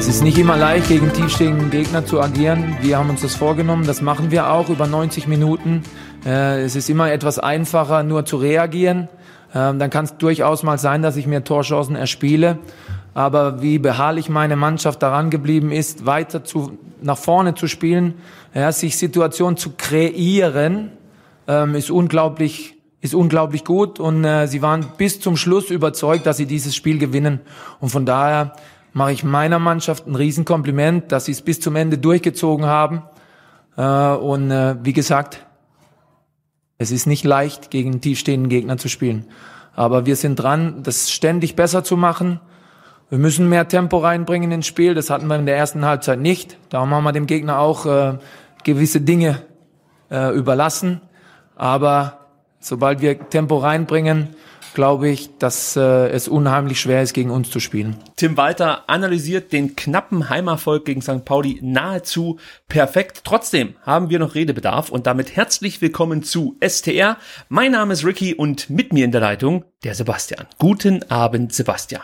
Es ist nicht immer leicht, gegen tiefstehenden Gegner zu agieren. Wir haben uns das vorgenommen, das machen wir auch über 90 Minuten. Äh, es ist immer etwas einfacher, nur zu reagieren. Ähm, dann kann es durchaus mal sein, dass ich mir Torchancen erspiele. Aber wie beharrlich meine Mannschaft daran geblieben ist, weiter zu, nach vorne zu spielen, ja, sich Situationen zu kreieren, ähm, ist unglaublich ist unglaublich gut und äh, sie waren bis zum Schluss überzeugt, dass sie dieses Spiel gewinnen. Und von daher mache ich meiner Mannschaft ein Riesenkompliment, dass sie es bis zum Ende durchgezogen haben. Äh, und äh, wie gesagt, es ist nicht leicht, gegen tiefstehenden Gegner zu spielen. Aber wir sind dran, das ständig besser zu machen. Wir müssen mehr Tempo reinbringen ins Spiel. Das hatten wir in der ersten Halbzeit nicht. Darum haben wir dem Gegner auch äh, gewisse Dinge äh, überlassen. Aber sobald wir Tempo reinbringen, glaube ich, dass äh, es unheimlich schwer ist, gegen uns zu spielen. Tim Walter analysiert den knappen Heimerfolg gegen St. Pauli nahezu perfekt. Trotzdem haben wir noch Redebedarf und damit herzlich willkommen zu STR. Mein Name ist Ricky und mit mir in der Leitung der Sebastian. Guten Abend, Sebastian.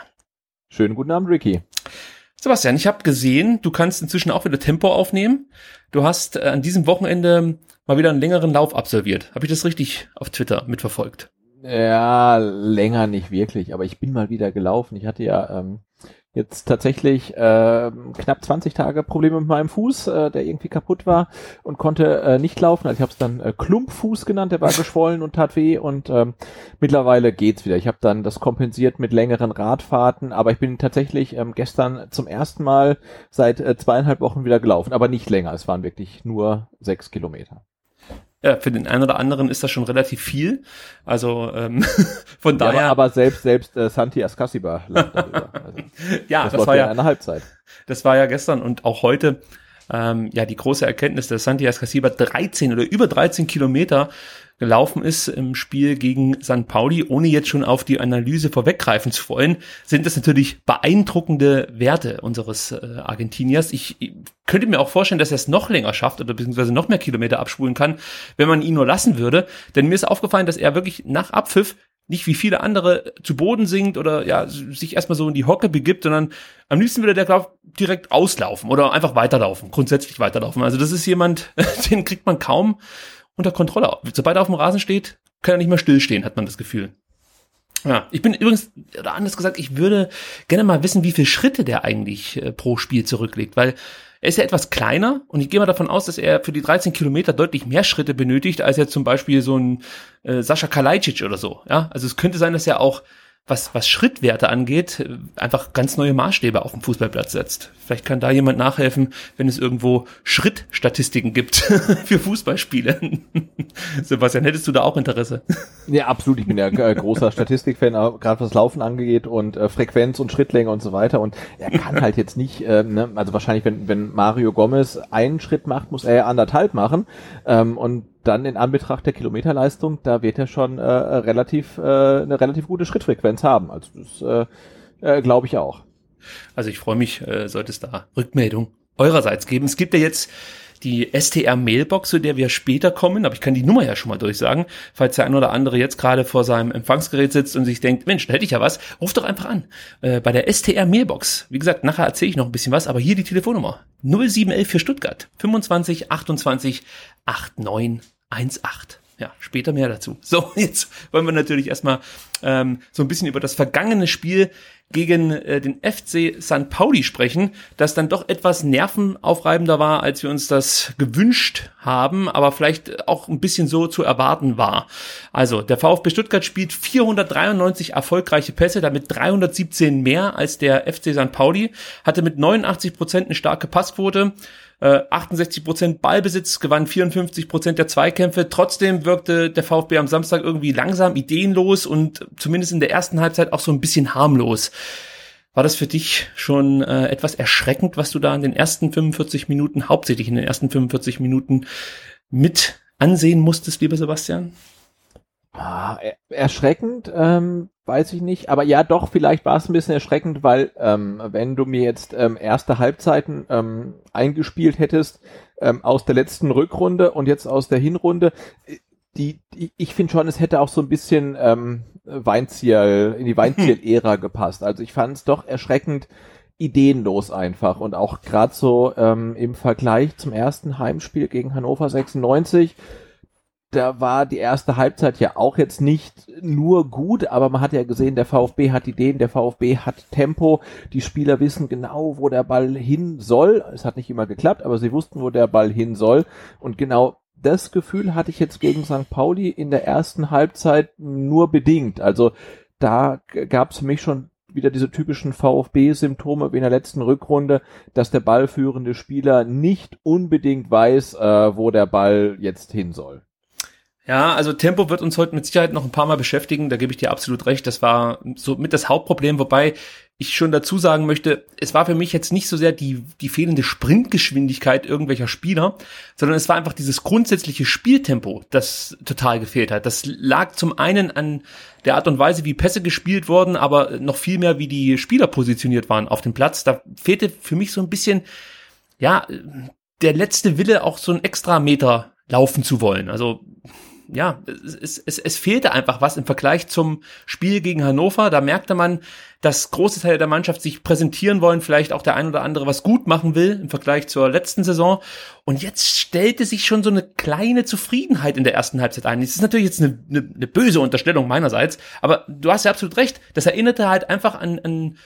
Schönen guten Abend, Ricky. Sebastian, ich habe gesehen, du kannst inzwischen auch wieder Tempo aufnehmen. Du hast äh, an diesem Wochenende mal wieder einen längeren Lauf absolviert. Habe ich das richtig auf Twitter mitverfolgt? Ja, länger nicht wirklich, aber ich bin mal wieder gelaufen. Ich hatte ja ähm, jetzt tatsächlich äh, knapp 20 Tage Probleme mit meinem Fuß, äh, der irgendwie kaputt war und konnte äh, nicht laufen. Also ich habe es dann äh, Klumpfuß genannt, der war geschwollen und tat weh und ähm, mittlerweile geht's wieder. Ich habe dann das kompensiert mit längeren Radfahrten, aber ich bin tatsächlich ähm, gestern zum ersten Mal seit äh, zweieinhalb Wochen wieder gelaufen, aber nicht länger. Es waren wirklich nur sechs Kilometer ja, für den einen oder anderen ist das schon relativ viel. Also ähm, von daher. Ja, aber selbst selbst äh, Santi Ascasiba darüber. Also, ja, das, das war ja eine Halbzeit. Das war ja gestern und auch heute. Ähm, ja, die große Erkenntnis, dass Santi Ascasiba 13 oder über 13 Kilometer gelaufen ist im Spiel gegen St. Pauli, ohne jetzt schon auf die Analyse vorweggreifen zu wollen, sind das natürlich beeindruckende Werte unseres äh, Argentiniers. Ich, ich könnte mir auch vorstellen, dass er es noch länger schafft oder beziehungsweise noch mehr Kilometer abspulen kann, wenn man ihn nur lassen würde. Denn mir ist aufgefallen, dass er wirklich nach Abpfiff nicht wie viele andere zu Boden sinkt oder ja, sich erstmal so in die Hocke begibt, sondern am liebsten würde der, glaub, direkt auslaufen oder einfach weiterlaufen, grundsätzlich weiterlaufen. Also das ist jemand, den kriegt man kaum unter Kontrolle. Sobald er auf dem Rasen steht, kann er nicht mehr stillstehen, hat man das Gefühl. Ja, ich bin übrigens, oder anders gesagt, ich würde gerne mal wissen, wie viele Schritte der eigentlich äh, pro Spiel zurücklegt, weil er ist ja etwas kleiner und ich gehe mal davon aus, dass er für die 13 Kilometer deutlich mehr Schritte benötigt, als jetzt zum Beispiel so ein äh, Sascha Kalajdzic oder so. Ja, also es könnte sein, dass er auch was, was Schrittwerte angeht, einfach ganz neue Maßstäbe auf dem Fußballplatz setzt. Vielleicht kann da jemand nachhelfen, wenn es irgendwo Schrittstatistiken gibt für Fußballspiele. Sebastian, hättest du da auch Interesse? Ja, absolut. Ich bin ja äh, großer Statistikfan, gerade was Laufen angeht und äh, Frequenz und Schrittlänge und so weiter. Und er kann halt jetzt nicht, äh, ne, also wahrscheinlich, wenn, wenn Mario Gomez einen Schritt macht, muss er anderthalb machen. Ähm, und dann in Anbetracht der Kilometerleistung, da wird er schon äh, relativ äh, eine relativ gute Schrittfrequenz haben. Also das äh, äh, glaube ich auch. Also ich freue mich, äh, sollte es da Rückmeldung eurerseits geben. Es gibt ja jetzt die STR-Mailbox, zu der wir später kommen, aber ich kann die Nummer ja schon mal durchsagen, falls der ein oder andere jetzt gerade vor seinem Empfangsgerät sitzt und sich denkt, Mensch, da hätte ich ja was, ruf doch einfach an. Äh, bei der STR-Mailbox. Wie gesagt, nachher erzähle ich noch ein bisschen was, aber hier die Telefonnummer. 0711 für Stuttgart. 25 28 89 1,8. Ja, später mehr dazu. So, jetzt wollen wir natürlich erstmal ähm, so ein bisschen über das vergangene Spiel gegen äh, den FC St. Pauli sprechen, das dann doch etwas nervenaufreibender war, als wir uns das gewünscht haben, aber vielleicht auch ein bisschen so zu erwarten war. Also, der VfB Stuttgart spielt 493 erfolgreiche Pässe, damit 317 mehr als der FC St. Pauli, hatte mit 89 Prozent eine starke Passquote, 68 äh, Prozent Ballbesitz, gewann 54 Prozent der Zweikämpfe. Trotzdem wirkte der VfB am Samstag irgendwie langsam, ideenlos und zumindest in der ersten Halbzeit auch so ein bisschen harmlos. War das für dich schon äh, etwas erschreckend, was du da in den ersten 45 Minuten, hauptsächlich in den ersten 45 Minuten mit ansehen musstest, lieber Sebastian? Ah, erschreckend, ähm, weiß ich nicht. Aber ja, doch, vielleicht war es ein bisschen erschreckend, weil ähm, wenn du mir jetzt ähm, erste Halbzeiten ähm, eingespielt hättest ähm, aus der letzten Rückrunde und jetzt aus der Hinrunde, äh, die, die ich finde schon, es hätte auch so ein bisschen ähm, Weinziel, in die Weinziel-Ära gepasst. Also ich fand es doch erschreckend ideenlos einfach und auch gerade so ähm, im Vergleich zum ersten Heimspiel gegen Hannover 96 da war die erste Halbzeit ja auch jetzt nicht nur gut, aber man hat ja gesehen, der VfB hat Ideen, der VfB hat Tempo, die Spieler wissen genau, wo der Ball hin soll. Es hat nicht immer geklappt, aber sie wussten, wo der Ball hin soll. Und genau das Gefühl hatte ich jetzt gegen St. Pauli in der ersten Halbzeit nur bedingt. Also da gab es für mich schon wieder diese typischen VfB-Symptome wie in der letzten Rückrunde, dass der ballführende Spieler nicht unbedingt weiß, äh, wo der Ball jetzt hin soll. Ja, also Tempo wird uns heute mit Sicherheit noch ein paar Mal beschäftigen, da gebe ich dir absolut recht. Das war so mit das Hauptproblem, wobei ich schon dazu sagen möchte, es war für mich jetzt nicht so sehr die, die fehlende Sprintgeschwindigkeit irgendwelcher Spieler, sondern es war einfach dieses grundsätzliche Spieltempo, das total gefehlt hat. Das lag zum einen an der Art und Weise, wie Pässe gespielt wurden, aber noch viel mehr, wie die Spieler positioniert waren auf dem Platz. Da fehlte für mich so ein bisschen, ja, der letzte Wille, auch so ein extra Meter laufen zu wollen. Also ja, es, es, es fehlte einfach was im Vergleich zum Spiel gegen Hannover. Da merkte man, dass große Teile der Mannschaft sich präsentieren wollen, vielleicht auch der ein oder andere was gut machen will im Vergleich zur letzten Saison. Und jetzt stellte sich schon so eine kleine Zufriedenheit in der ersten Halbzeit ein. Das ist natürlich jetzt eine, eine, eine böse Unterstellung meinerseits, aber du hast ja absolut recht. Das erinnerte halt einfach an, an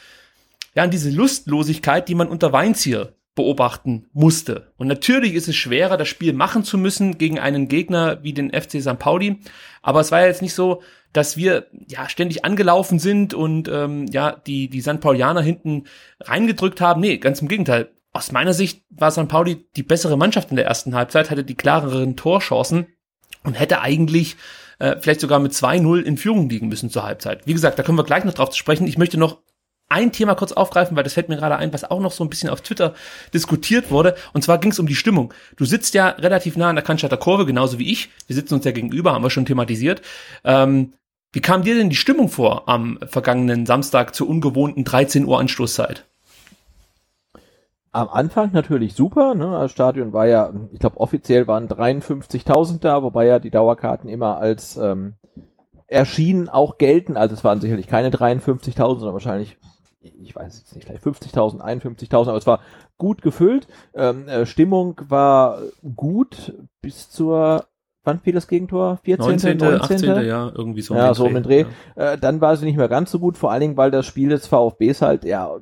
ja, an diese Lustlosigkeit, die man unter Weinzier beobachten musste. Und natürlich ist es schwerer, das Spiel machen zu müssen gegen einen Gegner wie den FC St. Pauli. Aber es war ja jetzt nicht so, dass wir ja ständig angelaufen sind und ähm, ja die die St. Paulianer hinten reingedrückt haben. Nee, ganz im Gegenteil. Aus meiner Sicht war St. Pauli die bessere Mannschaft in der ersten Halbzeit, hatte die klareren Torchancen und hätte eigentlich äh, vielleicht sogar mit 2-0 in Führung liegen müssen zur Halbzeit. Wie gesagt, da können wir gleich noch drauf zu sprechen. Ich möchte noch ein Thema kurz aufgreifen, weil das fällt mir gerade ein, was auch noch so ein bisschen auf Twitter diskutiert wurde. Und zwar ging es um die Stimmung. Du sitzt ja relativ nah an der Cannstatter Kurve, genauso wie ich. Wir sitzen uns ja gegenüber, haben wir schon thematisiert. Ähm, wie kam dir denn die Stimmung vor am vergangenen Samstag zur ungewohnten 13 Uhr Anstoßzeit? Am Anfang natürlich super, ne? Das Stadion war ja, ich glaube offiziell waren 53.000 da, wobei ja die Dauerkarten immer als ähm, erschienen auch gelten. Also es waren sicherlich keine 53.000, sondern wahrscheinlich ich weiß jetzt nicht, vielleicht 50.000, 51.000, aber es war gut gefüllt. Ähm, äh, Stimmung war gut bis zur wann fiel das Gegentor? 14., 19., 19. 18., ja, irgendwie so. Ja, so um den Dreh. Ja. Äh, dann war sie nicht mehr ganz so gut, vor allen Dingen, weil das Spiel des VfBs halt, ja,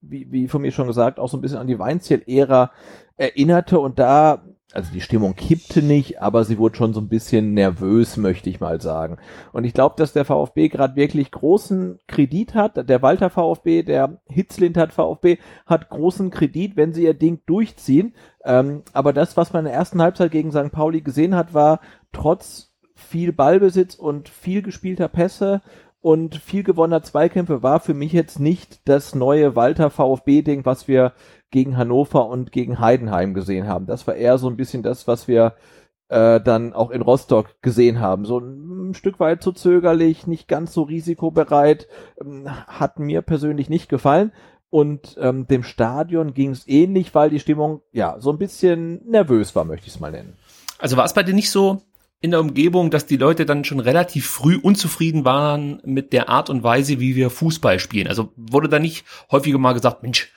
wie, wie von mir schon gesagt, auch so ein bisschen an die Weinziel-Ära erinnerte und da also die Stimmung kippte nicht, aber sie wurde schon so ein bisschen nervös, möchte ich mal sagen. Und ich glaube, dass der VfB gerade wirklich großen Kredit hat. Der Walter VfB, der Hitzlint VfB hat großen Kredit, wenn sie ihr Ding durchziehen. Ähm, aber das, was man in der ersten Halbzeit gegen St. Pauli gesehen hat, war trotz viel Ballbesitz und viel gespielter Pässe und viel gewonnener Zweikämpfe war für mich jetzt nicht das neue Walter VfB-Ding, was wir gegen Hannover und gegen Heidenheim gesehen haben. Das war eher so ein bisschen das, was wir äh, dann auch in Rostock gesehen haben. So ein, ein Stück weit zu zögerlich, nicht ganz so risikobereit, ähm, hat mir persönlich nicht gefallen. Und ähm, dem Stadion ging es ähnlich, weil die Stimmung ja so ein bisschen nervös war, möchte ich es mal nennen. Also war es bei dir nicht so in der Umgebung, dass die Leute dann schon relativ früh unzufrieden waren mit der Art und Weise, wie wir Fußball spielen? Also wurde da nicht häufiger mal gesagt, Mensch,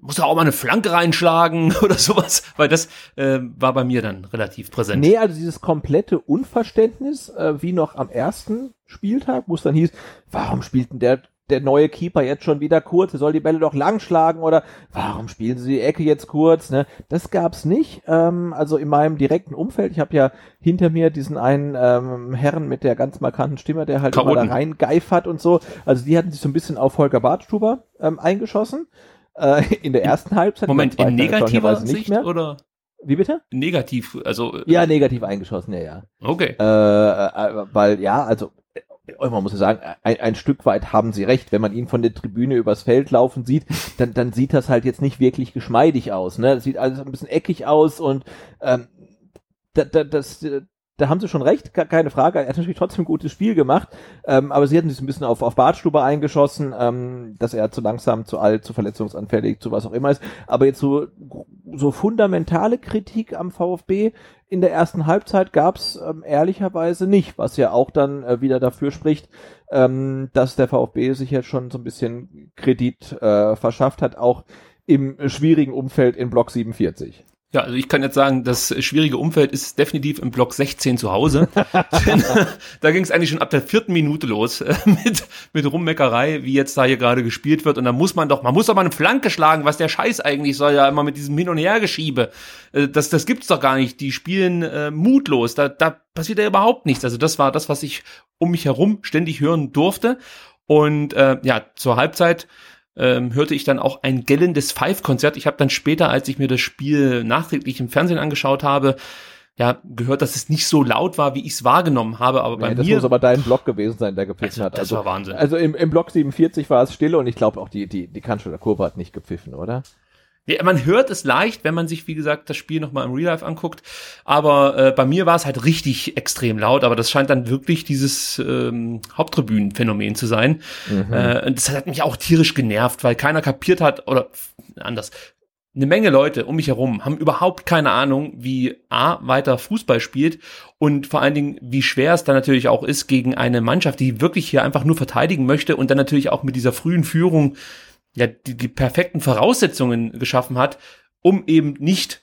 muss er auch mal eine Flanke reinschlagen oder sowas, weil das äh, war bei mir dann relativ präsent. Nee, also dieses komplette Unverständnis, äh, wie noch am ersten Spieltag, wo es dann hieß, warum spielt denn der der neue Keeper jetzt schon wieder kurz, er soll die Bälle doch lang schlagen oder warum spielen sie die Ecke jetzt kurz, ne? Das gab's nicht. Ähm, also in meinem direkten Umfeld, ich habe ja hinter mir diesen einen ähm, Herrn mit der ganz markanten Stimme, der halt Chaoten. immer da reingeifert und so. Also die hatten sich so ein bisschen auf Holger Bartstuber ähm, eingeschossen äh, in der ersten Halbzeit. Moment, in negativer Sicht mehr. oder? Wie bitte? Negativ, also. Äh, ja, negativ eingeschossen, ja, ja. Okay. Äh, äh, weil, ja, also, äh, man muss ja sagen, ein, ein Stück weit haben sie recht. Wenn man ihn von der Tribüne übers Feld laufen sieht, dann, dann sieht das halt jetzt nicht wirklich geschmeidig aus. Ne? Das sieht alles ein bisschen eckig aus und ähm, da, da, das, da haben sie schon recht, keine Frage. Er hat natürlich trotzdem ein gutes Spiel gemacht, ähm, aber sie hatten sich ein bisschen auf, auf Bartstube eingeschossen, ähm, dass er zu langsam, zu alt, zu verletzungsanfällig, zu was auch immer ist. Aber jetzt so, so fundamentale Kritik am VfB in der ersten Halbzeit gab's ähm, ehrlicherweise nicht, was ja auch dann äh, wieder dafür spricht, ähm, dass der VfB sich jetzt schon so ein bisschen Kredit äh, verschafft hat, auch im schwierigen Umfeld in Block 47. Ja, also ich kann jetzt sagen, das schwierige Umfeld ist definitiv im Block 16 zu Hause. Da ging es eigentlich schon ab der vierten Minute los äh, mit, mit Rummeckerei, wie jetzt da hier gerade gespielt wird. Und da muss man doch, man muss doch mal eine Flanke schlagen, was der Scheiß eigentlich soll, ja immer mit diesem Hin- und Hergeschiebe. Äh, das, das gibt's doch gar nicht. Die spielen äh, mutlos. Da, da passiert ja überhaupt nichts. Also das war das, was ich um mich herum ständig hören durfte. Und äh, ja, zur Halbzeit ähm, hörte ich dann auch ein gellendes Five-Konzert. Ich habe dann später, als ich mir das Spiel nachträglich im Fernsehen angeschaut habe, ja, gehört, dass es nicht so laut war, wie ich es wahrgenommen habe, aber bei nee, das mir... Das muss aber dein Block gewesen sein, der gepfiffen also, hat. Das also, war Wahnsinn. Also im, im Block 47 war es still und ich glaube auch die, die, die Cannstatter Kurve hat nicht gepfiffen, oder? Man hört es leicht, wenn man sich, wie gesagt, das Spiel nochmal im Real Life anguckt. Aber äh, bei mir war es halt richtig extrem laut, aber das scheint dann wirklich dieses ähm, Haupttribünenphänomen zu sein. Mhm. Äh, das hat mich auch tierisch genervt, weil keiner kapiert hat, oder anders, eine Menge Leute um mich herum haben überhaupt keine Ahnung, wie A weiter Fußball spielt und vor allen Dingen, wie schwer es dann natürlich auch ist gegen eine Mannschaft, die wirklich hier einfach nur verteidigen möchte und dann natürlich auch mit dieser frühen Führung ja die, die perfekten Voraussetzungen geschaffen hat, um eben nicht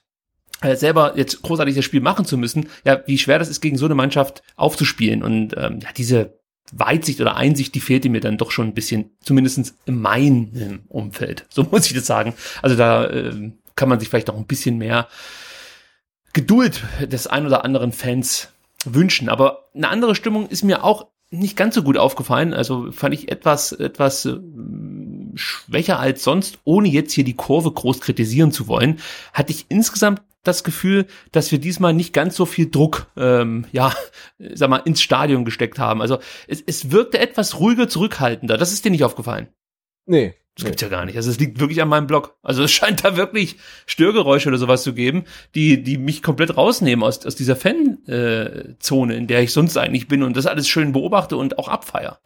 äh, selber jetzt großartig das Spiel machen zu müssen, ja, wie schwer das ist, gegen so eine Mannschaft aufzuspielen. Und ähm, ja, diese Weitsicht oder Einsicht, die fehlte mir dann doch schon ein bisschen, zumindestens in meinem Umfeld. So muss ich das sagen. Also da äh, kann man sich vielleicht noch ein bisschen mehr Geduld des ein oder anderen Fans wünschen. Aber eine andere Stimmung ist mir auch nicht ganz so gut aufgefallen. Also fand ich etwas, etwas schwächer als sonst, ohne jetzt hier die Kurve groß kritisieren zu wollen, hatte ich insgesamt das Gefühl, dass wir diesmal nicht ganz so viel Druck, ähm, ja, sag mal, ins Stadion gesteckt haben. Also es, es wirkte etwas ruhiger, zurückhaltender. Das ist dir nicht aufgefallen? Nee. Das gibt's ja gar nicht. Also es liegt wirklich an meinem Blog. Also es scheint da wirklich Störgeräusche oder sowas zu geben, die, die mich komplett rausnehmen aus, aus dieser Fanzone, äh, in der ich sonst eigentlich bin und das alles schön beobachte und auch abfeier.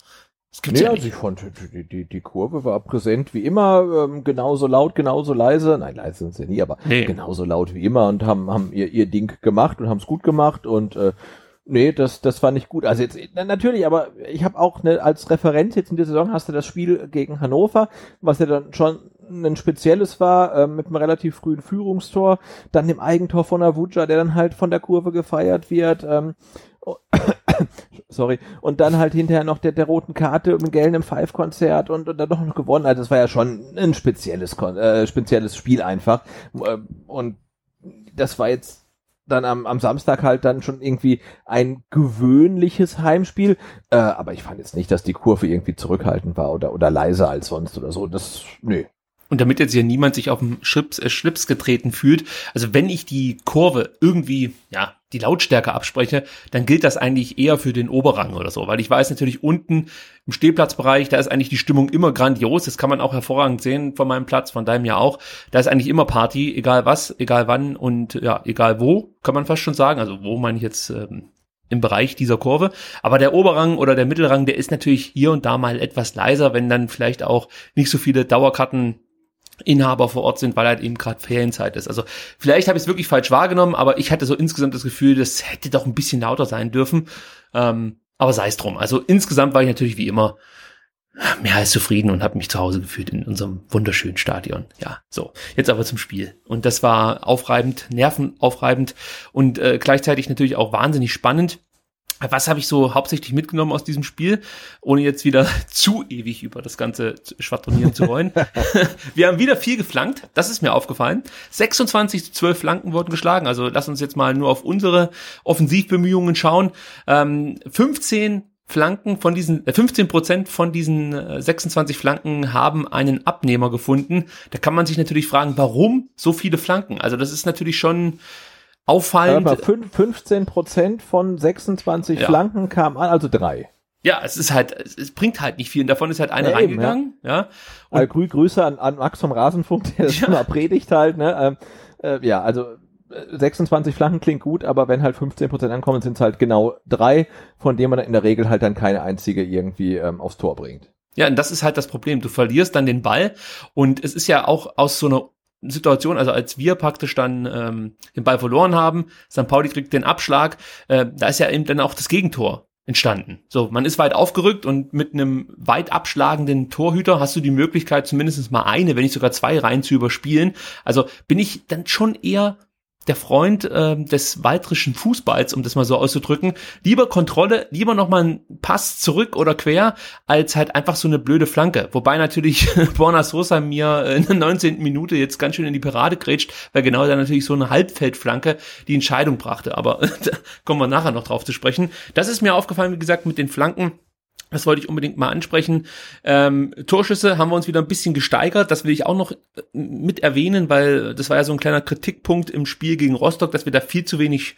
Das gibt's nee, ja also ich fand, die, die, die Kurve war präsent wie immer, ähm, genauso laut, genauso leise. Nein, leise sind sie nie, aber nee. genauso laut wie immer und haben, haben ihr, ihr Ding gemacht und haben es gut gemacht und äh, nee, das, das fand ich gut. Also jetzt natürlich, aber ich habe auch ne, als Referent jetzt in der Saison hast du das Spiel gegen Hannover, was ja dann schon ein spezielles war, äh, mit einem relativ frühen Führungstor, dann dem Eigentor von Avuja, der dann halt von der Kurve gefeiert wird, ähm, sorry, und dann halt hinterher noch der, der roten Karte mit Gellen im Five-Konzert und, und dann noch gewonnen. Also das war ja schon ein spezielles, äh, spezielles Spiel einfach. Äh, und das war jetzt dann am, am Samstag halt dann schon irgendwie ein gewöhnliches Heimspiel. Äh, aber ich fand jetzt nicht, dass die Kurve irgendwie zurückhaltend war oder, oder leiser als sonst oder so. Das, nö. Und damit jetzt hier niemand sich auf dem Schlips, äh, Schlips getreten fühlt, also wenn ich die Kurve irgendwie, ja, die Lautstärke abspreche, dann gilt das eigentlich eher für den Oberrang oder so, weil ich weiß natürlich unten im Stehplatzbereich, da ist eigentlich die Stimmung immer grandios, das kann man auch hervorragend sehen von meinem Platz, von deinem ja auch, da ist eigentlich immer Party, egal was, egal wann und ja, egal wo, kann man fast schon sagen, also wo meine ich jetzt ähm, im Bereich dieser Kurve. Aber der Oberrang oder der Mittelrang, der ist natürlich hier und da mal etwas leiser, wenn dann vielleicht auch nicht so viele Dauerkarten Inhaber vor Ort sind, weil halt eben gerade Ferienzeit ist. Also vielleicht habe ich es wirklich falsch wahrgenommen, aber ich hatte so insgesamt das Gefühl, das hätte doch ein bisschen lauter sein dürfen. Ähm, aber sei es drum. Also insgesamt war ich natürlich wie immer mehr als zufrieden und habe mich zu Hause gefühlt in unserem wunderschönen Stadion. Ja, so. Jetzt aber zum Spiel. Und das war aufreibend, nervenaufreibend und äh, gleichzeitig natürlich auch wahnsinnig spannend. Was habe ich so hauptsächlich mitgenommen aus diesem Spiel, ohne jetzt wieder zu ewig über das Ganze schwadronieren zu wollen? Wir haben wieder viel geflankt, das ist mir aufgefallen. 26 zu 12 Flanken wurden geschlagen, also lass uns jetzt mal nur auf unsere Offensivbemühungen schauen. Ähm, 15 Flanken von diesen, äh, 15 Prozent von diesen äh, 26 Flanken haben einen Abnehmer gefunden. Da kann man sich natürlich fragen, warum so viele Flanken? Also das ist natürlich schon auffallend. Aber 15 Prozent von 26 ja. Flanken kamen an, also drei. Ja, es ist halt, es bringt halt nicht viel. Und davon ist halt eine ja, reingegangen. ja. ja. Und also, Grü Grüße an, an Max vom Rasenfunk, der das ja. immer predigt halt. Ne? Ähm, äh, ja, also 26 äh, Flanken klingt gut, aber wenn halt 15 Prozent ankommen, sind es halt genau drei, von denen man in der Regel halt dann keine einzige irgendwie ähm, aufs Tor bringt. Ja, und das ist halt das Problem. Du verlierst dann den Ball und es ist ja auch aus so einer Situation, also als wir praktisch dann ähm, den Ball verloren haben, St. Pauli kriegt den Abschlag, äh, da ist ja eben dann auch das Gegentor entstanden. So, man ist weit aufgerückt und mit einem weit abschlagenden Torhüter hast du die Möglichkeit, zumindest mal eine, wenn nicht sogar zwei Reihen zu überspielen. Also bin ich dann schon eher der Freund äh, des waltrischen Fußballs, um das mal so auszudrücken. Lieber Kontrolle, lieber nochmal ein Pass zurück oder quer, als halt einfach so eine blöde Flanke. Wobei natürlich Borna Sosa mir in der 19. Minute jetzt ganz schön in die Parade grätscht, weil genau da natürlich so eine Halbfeldflanke die Entscheidung brachte. Aber da kommen wir nachher noch drauf zu sprechen. Das ist mir aufgefallen, wie gesagt, mit den Flanken. Das wollte ich unbedingt mal ansprechen. Ähm, Torschüsse haben wir uns wieder ein bisschen gesteigert. Das will ich auch noch äh, mit erwähnen, weil das war ja so ein kleiner Kritikpunkt im Spiel gegen Rostock, dass wir da viel zu wenig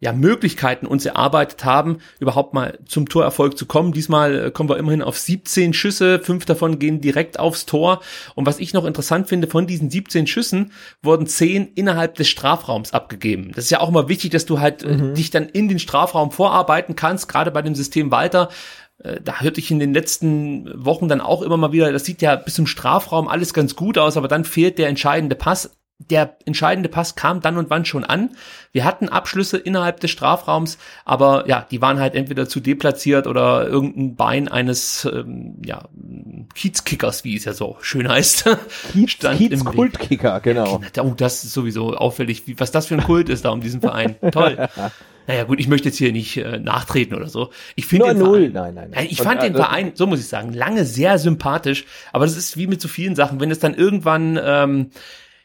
ja, Möglichkeiten uns erarbeitet haben, überhaupt mal zum Torerfolg zu kommen. Diesmal äh, kommen wir immerhin auf 17 Schüsse, fünf davon gehen direkt aufs Tor. Und was ich noch interessant finde, von diesen 17 Schüssen wurden 10 innerhalb des Strafraums abgegeben. Das ist ja auch immer wichtig, dass du halt äh, mhm. dich dann in den Strafraum vorarbeiten kannst, gerade bei dem System Walter da hörte ich in den letzten Wochen dann auch immer mal wieder, das sieht ja bis zum Strafraum alles ganz gut aus, aber dann fehlt der entscheidende Pass. Der entscheidende Pass kam dann und wann schon an. Wir hatten Abschlüsse innerhalb des Strafraums, aber ja, die waren halt entweder zu deplatziert oder irgendein Bein eines ähm, ja, Kiezkickers, wie es ja so schön heißt. Kiez, stand Kiez Kultkicker, genau. Oh, das ist sowieso auffällig, wie, was das für ein Kult ist da um diesen Verein. Toll. Naja gut, ich möchte jetzt hier nicht äh, nachtreten oder so. Ich finde den. Verein, nein, nein, nein. Ich fand Und, den also, Verein, so muss ich sagen, lange sehr sympathisch. Aber das ist wie mit so vielen Sachen, wenn es dann irgendwann ähm,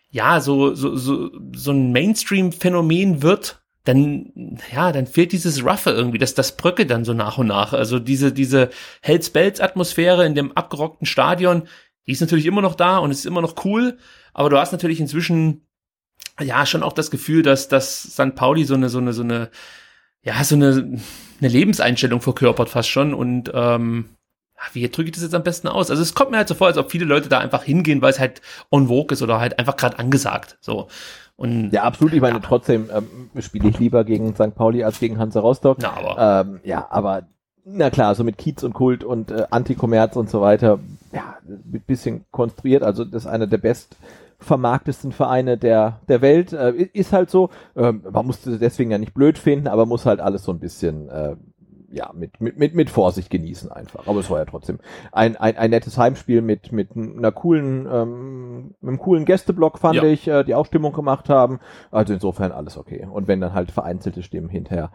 ja so so so so ein Mainstream-Phänomen wird, dann, ja, dann fehlt dieses Ruffe irgendwie, das, das Brücke dann so nach und nach. Also diese, diese Hells-Bells-Atmosphäre in dem abgerockten Stadion, die ist natürlich immer noch da und ist immer noch cool, aber du hast natürlich inzwischen ja schon auch das Gefühl, dass, dass St. Pauli so eine, so eine, so eine, ja, so eine, eine Lebenseinstellung verkörpert fast schon und ähm, wie drücke ich das jetzt am besten aus? Also es kommt mir halt so vor, als ob viele Leute da einfach hingehen, weil es halt on vogue ist oder halt einfach gerade angesagt. So. Und, ja, absolut. Ich meine, ja. trotzdem ähm, spiele ich lieber gegen St. Pauli als gegen Hansa Rostock. Na, aber. Ähm, ja, aber na klar, so mit Kiez und Kult und äh, Antikommerz und so weiter, ja, ein bisschen konstruiert. Also das ist einer der best vermarktesten Vereine der, der Welt. Äh, ist halt so. Äh, man muss deswegen ja nicht blöd finden, aber muss halt alles so ein bisschen, äh, ja, mit, mit, mit, mit Vorsicht genießen einfach. Aber es war ja trotzdem ein, ein, ein nettes Heimspiel mit, mit einer coolen, ähm, mit einem coolen Gästeblock, fand ja. ich, äh, die auch Stimmung gemacht haben. Also insofern alles okay. Und wenn dann halt vereinzelte Stimmen hinterher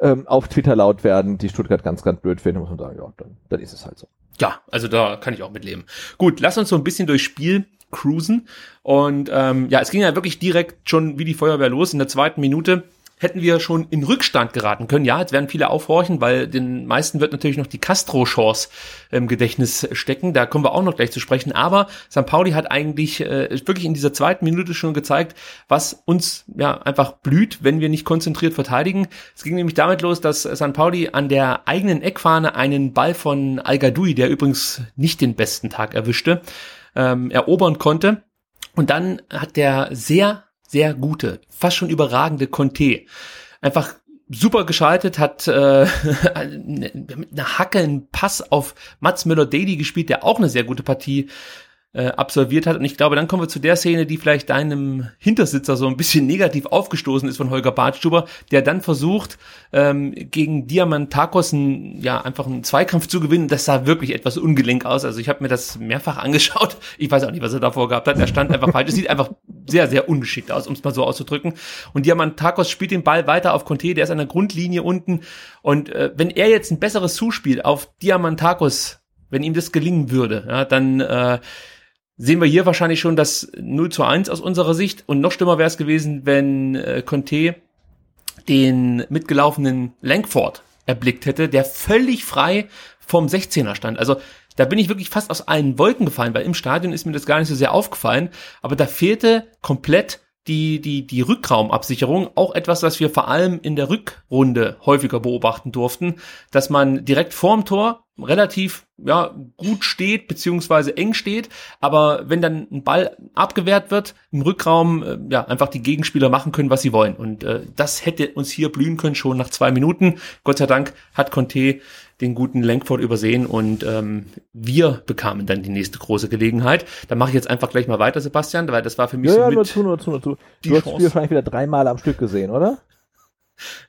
ähm, auf Twitter laut werden, die Stuttgart ganz, ganz blöd finden, muss man sagen, ja, dann, dann ist es halt so. Ja, also da kann ich auch mitleben. Gut, lass uns so ein bisschen durchs Spiel cruisen. Und ähm, ja, es ging ja wirklich direkt schon wie die Feuerwehr los in der zweiten Minute hätten wir schon in Rückstand geraten können. Ja, jetzt werden viele aufhorchen, weil den meisten wird natürlich noch die Castro-Chance im Gedächtnis stecken. Da kommen wir auch noch gleich zu sprechen. Aber St. Pauli hat eigentlich äh, wirklich in dieser zweiten Minute schon gezeigt, was uns ja einfach blüht, wenn wir nicht konzentriert verteidigen. Es ging nämlich damit los, dass St. Pauli an der eigenen Eckfahne einen Ball von Al Gadoui, der übrigens nicht den besten Tag erwischte, ähm, erobern konnte. Und dann hat der sehr sehr gute, fast schon überragende Conte. Einfach super geschaltet, hat äh, mit einer Hacke einen Pass auf Mats Müller-Daly gespielt, der auch eine sehr gute Partie äh, absolviert hat. Und ich glaube, dann kommen wir zu der Szene, die vielleicht deinem Hintersitzer so ein bisschen negativ aufgestoßen ist von Holger Bartstuber, der dann versucht, ähm, gegen Diamantakos ein, ja, einfach einen Zweikampf zu gewinnen. Das sah wirklich etwas ungelenk aus. Also ich habe mir das mehrfach angeschaut. Ich weiß auch nicht, was er davor gehabt hat. Er stand einfach falsch. Es sieht einfach sehr, sehr ungeschickt aus, um es mal so auszudrücken. Und Diamantakos spielt den Ball weiter auf Conte, der ist an der Grundlinie unten. Und äh, wenn er jetzt ein besseres Zuspiel auf Diamantakos wenn ihm das gelingen würde, ja, dann äh, sehen wir hier wahrscheinlich schon das 0 zu 1 aus unserer Sicht. Und noch schlimmer wäre es gewesen, wenn äh, Conte den mitgelaufenen Langford erblickt hätte, der völlig frei vom 16er stand. Also da bin ich wirklich fast aus allen Wolken gefallen, weil im Stadion ist mir das gar nicht so sehr aufgefallen, aber da fehlte komplett die, die, die Rückraumabsicherung, auch etwas, was wir vor allem in der Rückrunde häufiger beobachten durften, dass man direkt vorm Tor relativ ja, gut steht, beziehungsweise eng steht, aber wenn dann ein Ball abgewehrt wird, im Rückraum äh, ja einfach die Gegenspieler machen können, was sie wollen. Und äh, das hätte uns hier blühen können schon nach zwei Minuten. Gott sei Dank hat Conte den guten Lenkford übersehen und ähm, wir bekamen dann die nächste große Gelegenheit. Da mache ich jetzt einfach gleich mal weiter, Sebastian, weil das war für mich ja, so ja, mit nur zu, nur zu, nur zu. Du hast das Spiel wahrscheinlich wieder dreimal am Stück gesehen, oder?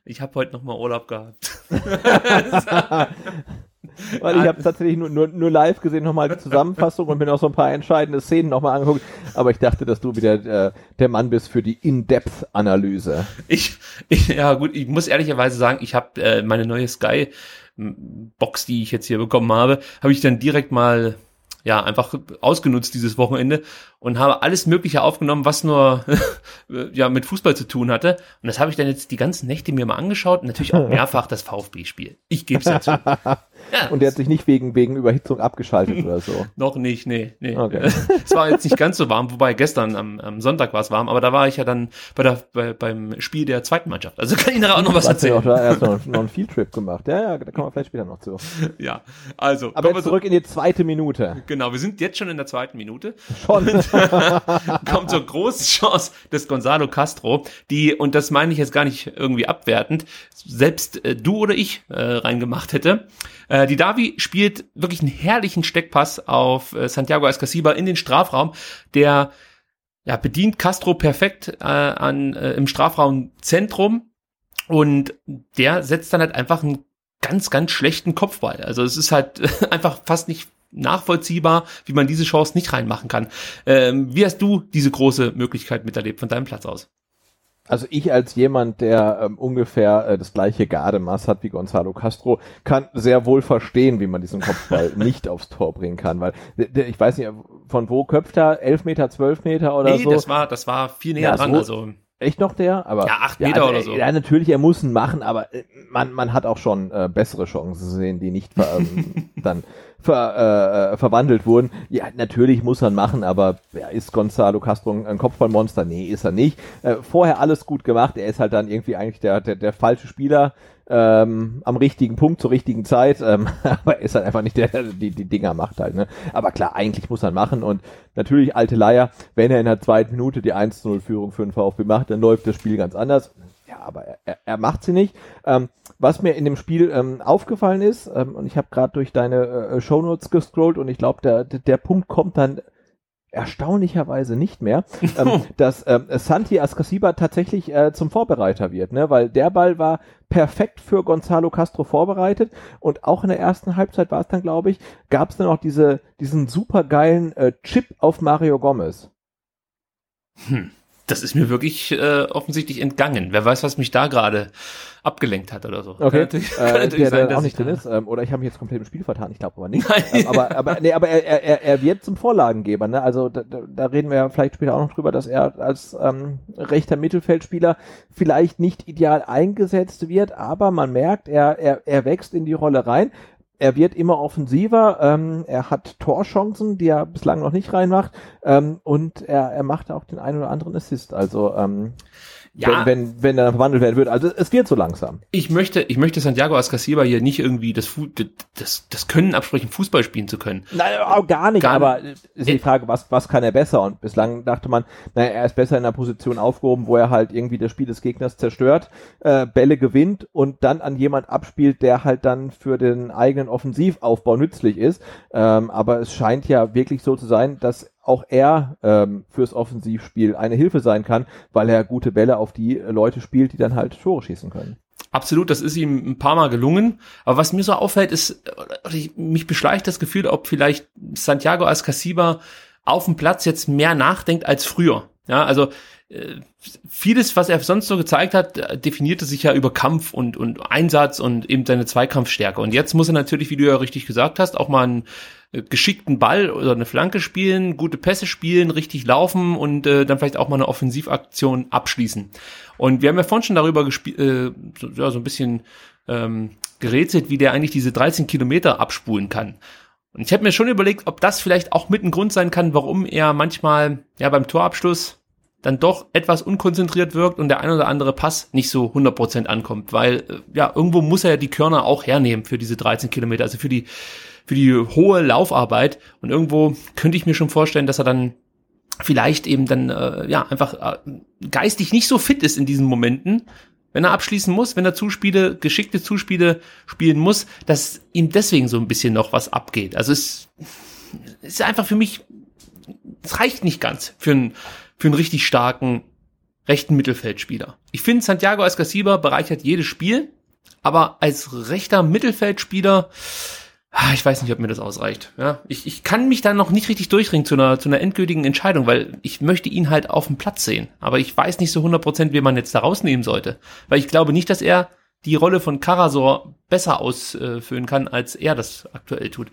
Ich habe heute noch mal Urlaub gehabt. Weil ich habe tatsächlich nur, nur, nur live gesehen, nochmal die Zusammenfassung und mir noch so ein paar entscheidende Szenen nochmal angeguckt. Aber ich dachte, dass du wieder äh, der Mann bist für die In-Depth-Analyse. Ich, ich, ja gut, ich muss ehrlicherweise sagen, ich habe äh, meine neue Sky Box, die ich jetzt hier bekommen habe, habe ich dann direkt mal ja, einfach ausgenutzt dieses Wochenende und habe alles Mögliche aufgenommen, was nur ja mit Fußball zu tun hatte. Und das habe ich dann jetzt die ganzen Nächte mir mal angeschaut und natürlich auch mehrfach das VfB-Spiel. Ich gebe es ja zu. Ja, und der hat sich nicht wegen, wegen Überhitzung abgeschaltet oder so. Noch nicht, nee, nee. Okay. es war jetzt nicht ganz so warm, wobei gestern am, am Sonntag war es warm, aber da war ich ja dann bei der, bei, beim Spiel der zweiten Mannschaft. Also kann ich nachher auch noch was erzählen. Auch da erst noch, noch einen Fieldtrip gemacht. Ja, ja, da kommen wir vielleicht später noch zu. Ja, also. Aber jetzt zurück so, in die zweite Minute. Genau, wir sind jetzt schon in der zweiten Minute. Schon. kommt zur großen Chance des Gonzalo Castro, die, und das meine ich jetzt gar nicht irgendwie abwertend, selbst äh, du oder ich äh, reingemacht hätte. Äh, die Davi spielt wirklich einen herrlichen Steckpass auf äh, Santiago Escasiba in den Strafraum, der ja, bedient Castro perfekt äh, an, äh, im Strafraumzentrum und der setzt dann halt einfach einen ganz, ganz schlechten Kopfball. Also es ist halt einfach fast nicht nachvollziehbar, wie man diese Chance nicht reinmachen kann. Ähm, wie hast du diese große Möglichkeit miterlebt von deinem Platz aus? Also ich als jemand, der ähm, ungefähr äh, das gleiche Gardemaß hat wie Gonzalo Castro, kann sehr wohl verstehen, wie man diesen Kopfball nicht aufs Tor bringen kann, weil ich weiß nicht, von wo köpft er? 11 Meter, 12 Meter oder nee, so? Nee, das war, das war viel näher ja, dran, so, also. Echt noch der? Aber, ja, acht Meter ja, also, oder so. Ja, natürlich, er muss ihn machen, aber äh, man, man hat auch schon äh, bessere Chancen zu sehen, die nicht ähm, dann ver, äh, verwandelt wurden. Ja, natürlich muss er machen, aber ja, ist Gonzalo Castro ein Kopfballmonster? Nee, ist er nicht. Äh, vorher alles gut gemacht. Er ist halt dann irgendwie eigentlich der, der, der falsche Spieler ähm, am richtigen Punkt zur richtigen Zeit, ähm, aber er ist halt einfach nicht der, der die, die Dinger macht halt. Ne? Aber klar, eigentlich muss er machen und natürlich alte Leier, wenn er in der zweiten Minute die 1-0-Führung für den VfB macht, dann läuft das Spiel ganz anders. Ja, aber er, er, macht sie nicht. Ähm, was mir in dem Spiel ähm, aufgefallen ist, ähm, und ich habe gerade durch deine äh, Shownotes gescrollt und ich glaube, der, der, der Punkt kommt dann erstaunlicherweise nicht mehr, ähm, dass ähm, Santi Ascasiba tatsächlich äh, zum Vorbereiter wird, ne? weil der Ball war perfekt für Gonzalo Castro vorbereitet und auch in der ersten Halbzeit war es dann, glaube ich, gab es dann auch diese, diesen supergeilen äh, Chip auf Mario Gomez. Hm das ist mir wirklich äh, offensichtlich entgangen. Wer weiß, was mich da gerade abgelenkt hat oder so. Okay, kann natürlich, kann natürlich der, sein, auch nicht drin ist. Ähm, oder ich habe mich jetzt komplett im Spiel vertan. Ich glaube aber nicht. ähm, aber aber, nee, aber er, er, er wird zum Vorlagengeber. Ne? Also da, da reden wir ja vielleicht später auch noch drüber, dass er als ähm, rechter Mittelfeldspieler vielleicht nicht ideal eingesetzt wird, aber man merkt, er, er, er wächst in die Rolle rein er wird immer offensiver, ähm, er hat Torchancen, die er bislang noch nicht reinmacht ähm, und er, er macht auch den einen oder anderen Assist. Also ähm, ja. wenn, wenn, wenn er verwandelt werden wird. Also es wird so langsam. Ich möchte, ich möchte Santiago Ascasiba hier nicht irgendwie das, das, das Können absprechen, Fußball spielen zu können. Nein, auch gar nicht, gar aber ist die Frage, was, was kann er besser? Und bislang dachte man, naja, er ist besser in einer Position aufgehoben, wo er halt irgendwie das Spiel des Gegners zerstört, äh, Bälle gewinnt und dann an jemand abspielt, der halt dann für den eigenen Offensivaufbau nützlich ist. Ähm, aber es scheint ja wirklich so zu sein, dass auch er ähm, fürs Offensivspiel eine Hilfe sein kann, weil er gute Bälle auf die Leute spielt, die dann halt Tore schießen können. Absolut, das ist ihm ein paar Mal gelungen. Aber was mir so auffällt, ist, mich beschleicht das Gefühl, ob vielleicht Santiago Ascasiba auf dem Platz jetzt mehr nachdenkt als früher. Ja, also äh, vieles, was er sonst so gezeigt hat, definierte sich ja über Kampf und, und Einsatz und eben seine Zweikampfstärke. Und jetzt muss er natürlich, wie du ja richtig gesagt hast, auch mal äh, geschickten Ball oder eine Flanke spielen, gute Pässe spielen, richtig laufen und äh, dann vielleicht auch mal eine Offensivaktion abschließen. Und wir haben ja vorhin schon darüber gespielt, äh, so, ja, so ein bisschen ähm, gerätselt, wie der eigentlich diese 13 Kilometer abspulen kann. Und ich habe mir schon überlegt, ob das vielleicht auch mit ein Grund sein kann, warum er manchmal ja beim Torabschluss dann doch etwas unkonzentriert wirkt und der ein oder andere Pass nicht so 100% ankommt, weil äh, ja, irgendwo muss er ja die Körner auch hernehmen für diese 13 Kilometer, also für die für die hohe Laufarbeit. Und irgendwo könnte ich mir schon vorstellen, dass er dann vielleicht eben dann äh, ja einfach äh, geistig nicht so fit ist in diesen Momenten, wenn er abschließen muss, wenn er Zuspiele, geschickte Zuspiele spielen muss, dass ihm deswegen so ein bisschen noch was abgeht. Also es ist einfach für mich, es reicht nicht ganz für einen, für einen richtig starken rechten Mittelfeldspieler. Ich finde, Santiago Escasiba bereichert jedes Spiel, aber als rechter Mittelfeldspieler ich weiß nicht, ob mir das ausreicht. Ja, ich, ich kann mich da noch nicht richtig durchringen zu einer, zu einer endgültigen Entscheidung, weil ich möchte ihn halt auf dem Platz sehen. Aber ich weiß nicht so 100%, wie man jetzt da rausnehmen sollte. Weil ich glaube nicht, dass er die Rolle von Karasor besser ausfüllen kann, als er das aktuell tut.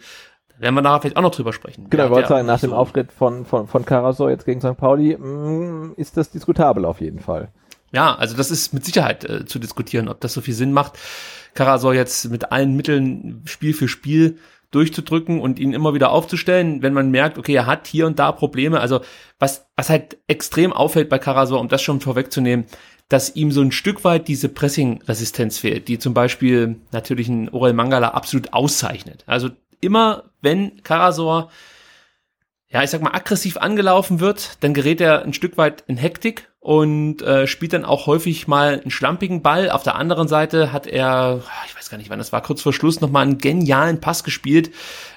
Da werden wir nachher vielleicht auch noch drüber sprechen. Genau, ich wollte sagen, nach so dem Auftritt von, von, von Karasor jetzt gegen St. Pauli mh, mm, ist das diskutabel auf jeden Fall. Ja, also das ist mit Sicherheit äh, zu diskutieren, ob das so viel Sinn macht. Karasor jetzt mit allen Mitteln Spiel für Spiel durchzudrücken und ihn immer wieder aufzustellen, wenn man merkt, okay, er hat hier und da Probleme. Also was, was halt extrem auffällt bei Karasor, um das schon vorwegzunehmen, dass ihm so ein Stück weit diese Pressing-Resistenz fehlt, die zum Beispiel natürlich ein Orel Mangala absolut auszeichnet. Also immer, wenn Karasor ja, ich sag mal, aggressiv angelaufen wird, dann gerät er ein Stück weit in Hektik und äh, spielt dann auch häufig mal einen schlampigen Ball. Auf der anderen Seite hat er, ich weiß gar nicht wann, das war kurz vor Schluss, nochmal einen genialen Pass gespielt,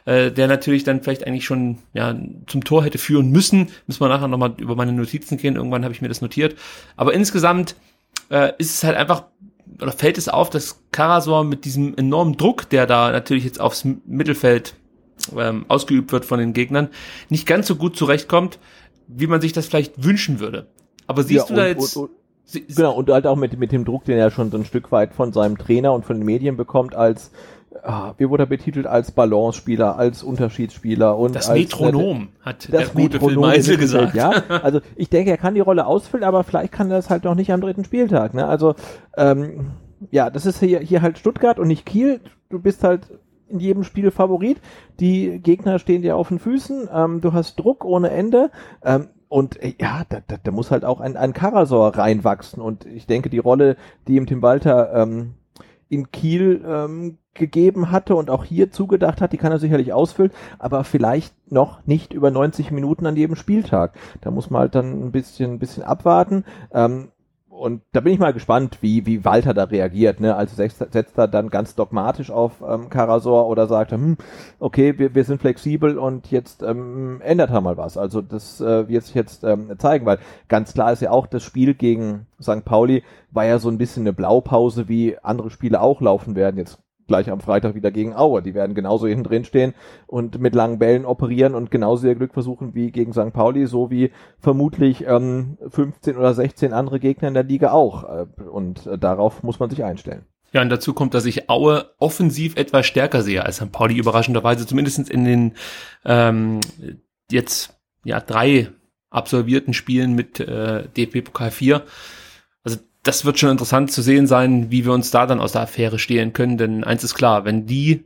äh, der natürlich dann vielleicht eigentlich schon ja, zum Tor hätte führen müssen. Müssen wir nachher nochmal über meine Notizen gehen, irgendwann habe ich mir das notiert. Aber insgesamt äh, ist es halt einfach, oder fällt es auf, dass Karasor mit diesem enormen Druck, der da natürlich jetzt aufs Mittelfeld ähm, ausgeübt wird von den Gegnern, nicht ganz so gut zurechtkommt, wie man sich das vielleicht wünschen würde. Aber siehst ja, du da jetzt. Und, und, genau, und halt auch mit, mit dem Druck, den er schon so ein Stück weit von seinem Trainer und von den Medien bekommt, als ah, wie wurde er betitelt als Balance-Spieler, als Unterschiedsspieler und das als, Metronom äh, hat der gute Phil Meisel gesagt. Ja, also ich denke, er kann die Rolle ausfüllen, aber vielleicht kann er das halt noch nicht am dritten Spieltag. Ne? Also ähm, ja, das ist hier, hier halt Stuttgart und nicht Kiel. Du bist halt in jedem Spiel Favorit. Die Gegner stehen dir auf den Füßen. Ähm, du hast Druck ohne Ende. Ähm, und äh, ja, da, da, da muss halt auch ein, ein Karasor reinwachsen. Und ich denke, die Rolle, die ihm Tim Walter ähm, in Kiel ähm, gegeben hatte und auch hier zugedacht hat, die kann er sicherlich ausfüllen, aber vielleicht noch nicht über 90 Minuten an jedem Spieltag. Da muss man halt dann ein bisschen, ein bisschen abwarten. Ähm, und da bin ich mal gespannt, wie, wie Walter da reagiert. Ne? Also setzt, setzt er dann ganz dogmatisch auf ähm, Karasor oder sagt, hm, okay, wir, wir sind flexibel und jetzt ähm, ändert er mal was. Also das äh, wird sich jetzt ähm, zeigen, weil ganz klar ist ja auch, das Spiel gegen St. Pauli war ja so ein bisschen eine Blaupause, wie andere Spiele auch laufen werden. Jetzt gleich am Freitag wieder gegen Aue. Die werden genauso hinten drin stehen und mit langen Bällen operieren und genauso ihr Glück versuchen wie gegen St. Pauli, so wie vermutlich ähm, 15 oder 16 andere Gegner in der Liga auch. Äh, und äh, darauf muss man sich einstellen. Ja, und dazu kommt, dass ich Aue offensiv etwas stärker sehe als St. Pauli, überraschenderweise, zumindest in den ähm, jetzt ja drei absolvierten Spielen mit äh, DFB Pokal 4 das wird schon interessant zu sehen sein, wie wir uns da dann aus der Affäre stehlen können. Denn eins ist klar, wenn die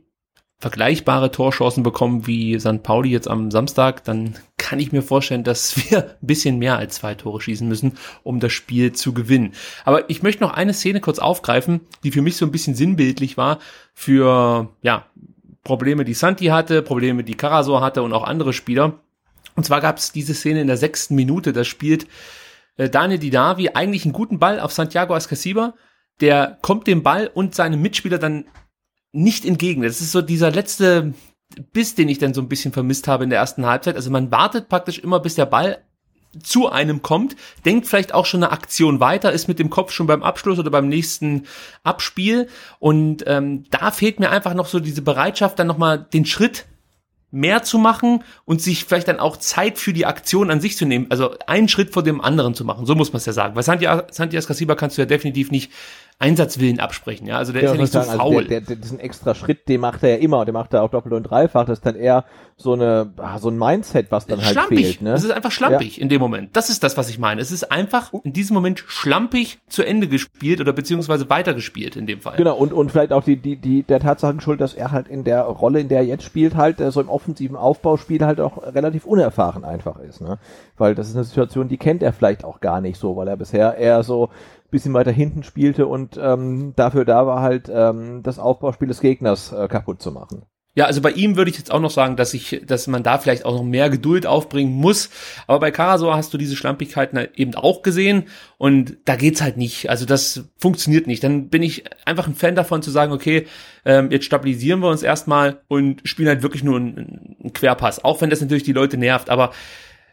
vergleichbare Torchancen bekommen wie St. Pauli jetzt am Samstag, dann kann ich mir vorstellen, dass wir ein bisschen mehr als zwei Tore schießen müssen, um das Spiel zu gewinnen. Aber ich möchte noch eine Szene kurz aufgreifen, die für mich so ein bisschen sinnbildlich war für, ja, Probleme, die Santi hatte, Probleme, die Karasor hatte und auch andere Spieler. Und zwar gab es diese Szene in der sechsten Minute, da spielt äh, Daniel Didavi eigentlich einen guten Ball auf Santiago Ascasiba. Der kommt dem Ball und seinem Mitspieler dann nicht entgegen. Das ist so dieser letzte Biss, den ich dann so ein bisschen vermisst habe in der ersten Halbzeit. Also man wartet praktisch immer, bis der Ball zu einem kommt, denkt vielleicht auch schon eine Aktion weiter, ist mit dem Kopf schon beim Abschluss oder beim nächsten Abspiel. Und ähm, da fehlt mir einfach noch so diese Bereitschaft, dann nochmal den Schritt mehr zu machen und sich vielleicht dann auch Zeit für die Aktion an sich zu nehmen, also einen Schritt vor dem anderen zu machen, so muss man es ja sagen. Weil Santi, Santi Ascasiba kannst du ja definitiv nicht Einsatzwillen absprechen, ja, also der ja, ist ja nicht so sagen, faul. Also der, der, diesen extra Schritt, den macht er ja immer, der macht er auch doppelt und dreifach, das ist dann eher so eine, ah, so ein Mindset, was dann halt schlampig. fehlt, ne? Es ist einfach schlampig ja. in dem Moment. Das ist das, was ich meine. Es ist einfach in diesem Moment schlampig zu Ende gespielt oder beziehungsweise weitergespielt in dem Fall. Genau, und, und vielleicht auch die, die, die, der Tatsache schuld, dass er halt in der Rolle, in der er jetzt spielt, halt, so im offensiven Aufbauspiel halt auch relativ unerfahren einfach ist, ne? Weil das ist eine Situation, die kennt er vielleicht auch gar nicht so, weil er bisher eher so bisschen weiter hinten spielte und ähm, dafür da war halt ähm, das Aufbauspiel des Gegners äh, kaputt zu machen. Ja, also bei ihm würde ich jetzt auch noch sagen, dass ich, dass man da vielleicht auch noch mehr Geduld aufbringen muss. Aber bei Karasor hast du diese Schlampigkeiten eben auch gesehen und da geht's halt nicht. Also das funktioniert nicht. Dann bin ich einfach ein Fan davon zu sagen, okay, ähm, jetzt stabilisieren wir uns erstmal und spielen halt wirklich nur einen, einen Querpass. Auch wenn das natürlich die Leute nervt, aber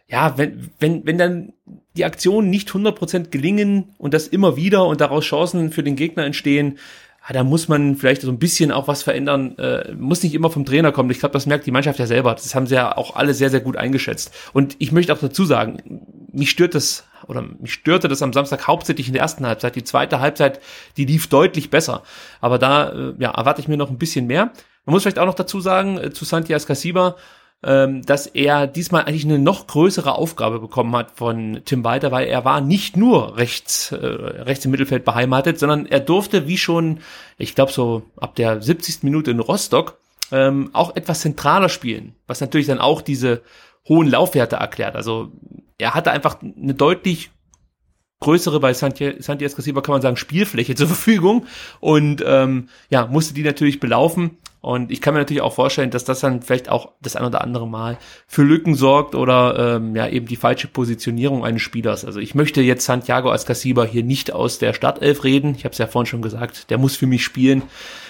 ja, wenn, wenn, wenn dann die Aktionen nicht 100% gelingen und das immer wieder und daraus Chancen für den Gegner entstehen, ja, da muss man vielleicht so ein bisschen auch was verändern. Äh, muss nicht immer vom Trainer kommen. Ich glaube, das merkt die Mannschaft ja selber. Das haben sie ja auch alle sehr, sehr gut eingeschätzt. Und ich möchte auch dazu sagen, mich stört das oder mich störte das am Samstag hauptsächlich in der ersten Halbzeit. Die zweite Halbzeit, die lief deutlich besser. Aber da äh, ja, erwarte ich mir noch ein bisschen mehr. Man muss vielleicht auch noch dazu sagen, äh, zu Santias Casiba, dass er diesmal eigentlich eine noch größere Aufgabe bekommen hat von Tim Walter, weil er war nicht nur rechts, äh, rechts im Mittelfeld beheimatet, sondern er durfte, wie schon, ich glaube so ab der 70. Minute in Rostock, ähm, auch etwas zentraler spielen, was natürlich dann auch diese hohen Laufwerte erklärt. Also er hatte einfach eine deutlich größere bei Santi, Santi Escasiba kann man sagen Spielfläche zur Verfügung und ähm, ja musste die natürlich belaufen und ich kann mir natürlich auch vorstellen, dass das dann vielleicht auch das ein oder andere Mal für Lücken sorgt oder ähm, ja eben die falsche Positionierung eines Spielers. Also ich möchte jetzt Santiago Ascasiba hier nicht aus der Startelf reden. Ich habe es ja vorhin schon gesagt, der muss für mich spielen.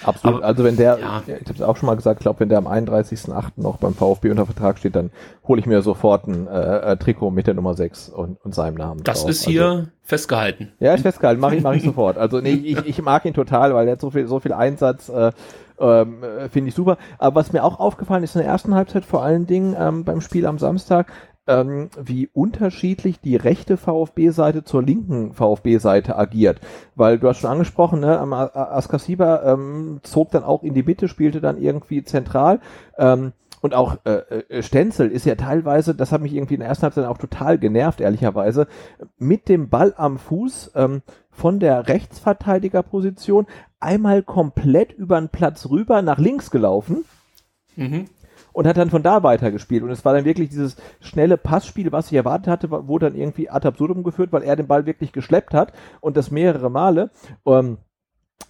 Absolut. Aber, also wenn der, ja. ich habe es auch schon mal gesagt, ich glaube, wenn der am 31.8. noch beim VfB unter Vertrag steht, dann hole ich mir sofort ein äh, äh, Trikot mit der Nummer 6 und, und seinem Namen. Das drauf. ist hier also, festgehalten. Ja, ist festgehalten, mache ich, mach ich sofort. Also nee, ich, ich mag ihn total, weil er hat so viel, so viel Einsatz. Äh, ähm, äh, Finde ich super. Aber was mir auch aufgefallen ist in der ersten Halbzeit, vor allen Dingen ähm, beim Spiel am Samstag, ähm, wie unterschiedlich die rechte VfB-Seite zur linken VfB-Seite agiert. Weil du hast schon angesprochen, ne, Askasiba ähm, zog dann auch in die Mitte, spielte dann irgendwie zentral. Ähm, und auch äh, äh, Stenzel ist ja teilweise, das hat mich irgendwie in der ersten Halbzeit auch total genervt, ehrlicherweise, mit dem Ball am Fuß ähm, von der Rechtsverteidigerposition einmal komplett über den Platz rüber nach links gelaufen. Mhm. Und hat dann von da weitergespielt. Und es war dann wirklich dieses schnelle Passspiel, was ich erwartet hatte, wurde dann irgendwie ad absurdum geführt, weil er den Ball wirklich geschleppt hat und das mehrere Male. Ähm,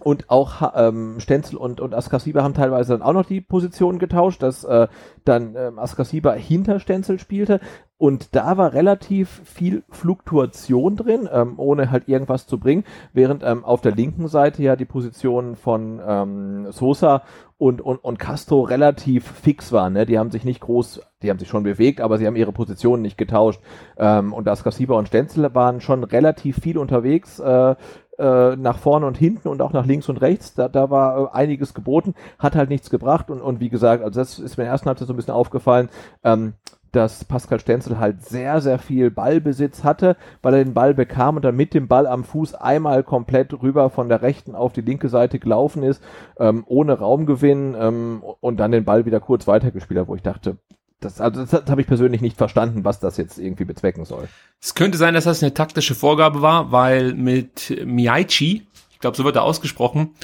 und auch ähm, Stenzel und, und Askasiba haben teilweise dann auch noch die Positionen getauscht, dass äh, dann ähm, Askasiba hinter Stenzel spielte. Und da war relativ viel Fluktuation drin, ähm, ohne halt irgendwas zu bringen, während ähm, auf der linken Seite ja die Positionen von ähm, Sosa und, und, und Castro relativ fix waren. Ne? Die haben sich nicht groß, die haben sich schon bewegt, aber sie haben ihre Positionen nicht getauscht. Ähm, und das Casiba und Stenzel waren schon relativ viel unterwegs. Äh, äh, nach vorne und hinten und auch nach links und rechts. Da, da war äh, einiges geboten, hat halt nichts gebracht und, und wie gesagt, also das ist mir in der ersten Halbzeit so ein bisschen aufgefallen. Ähm, dass Pascal Stenzel halt sehr, sehr viel Ballbesitz hatte, weil er den Ball bekam und dann mit dem Ball am Fuß einmal komplett rüber von der rechten auf die linke Seite gelaufen ist, ähm, ohne Raumgewinn ähm, und dann den Ball wieder kurz weitergespielt hat, wo ich dachte, das, also das, das habe ich persönlich nicht verstanden, was das jetzt irgendwie bezwecken soll. Es könnte sein, dass das eine taktische Vorgabe war, weil mit Miaichi, ich glaube, so wird er ausgesprochen,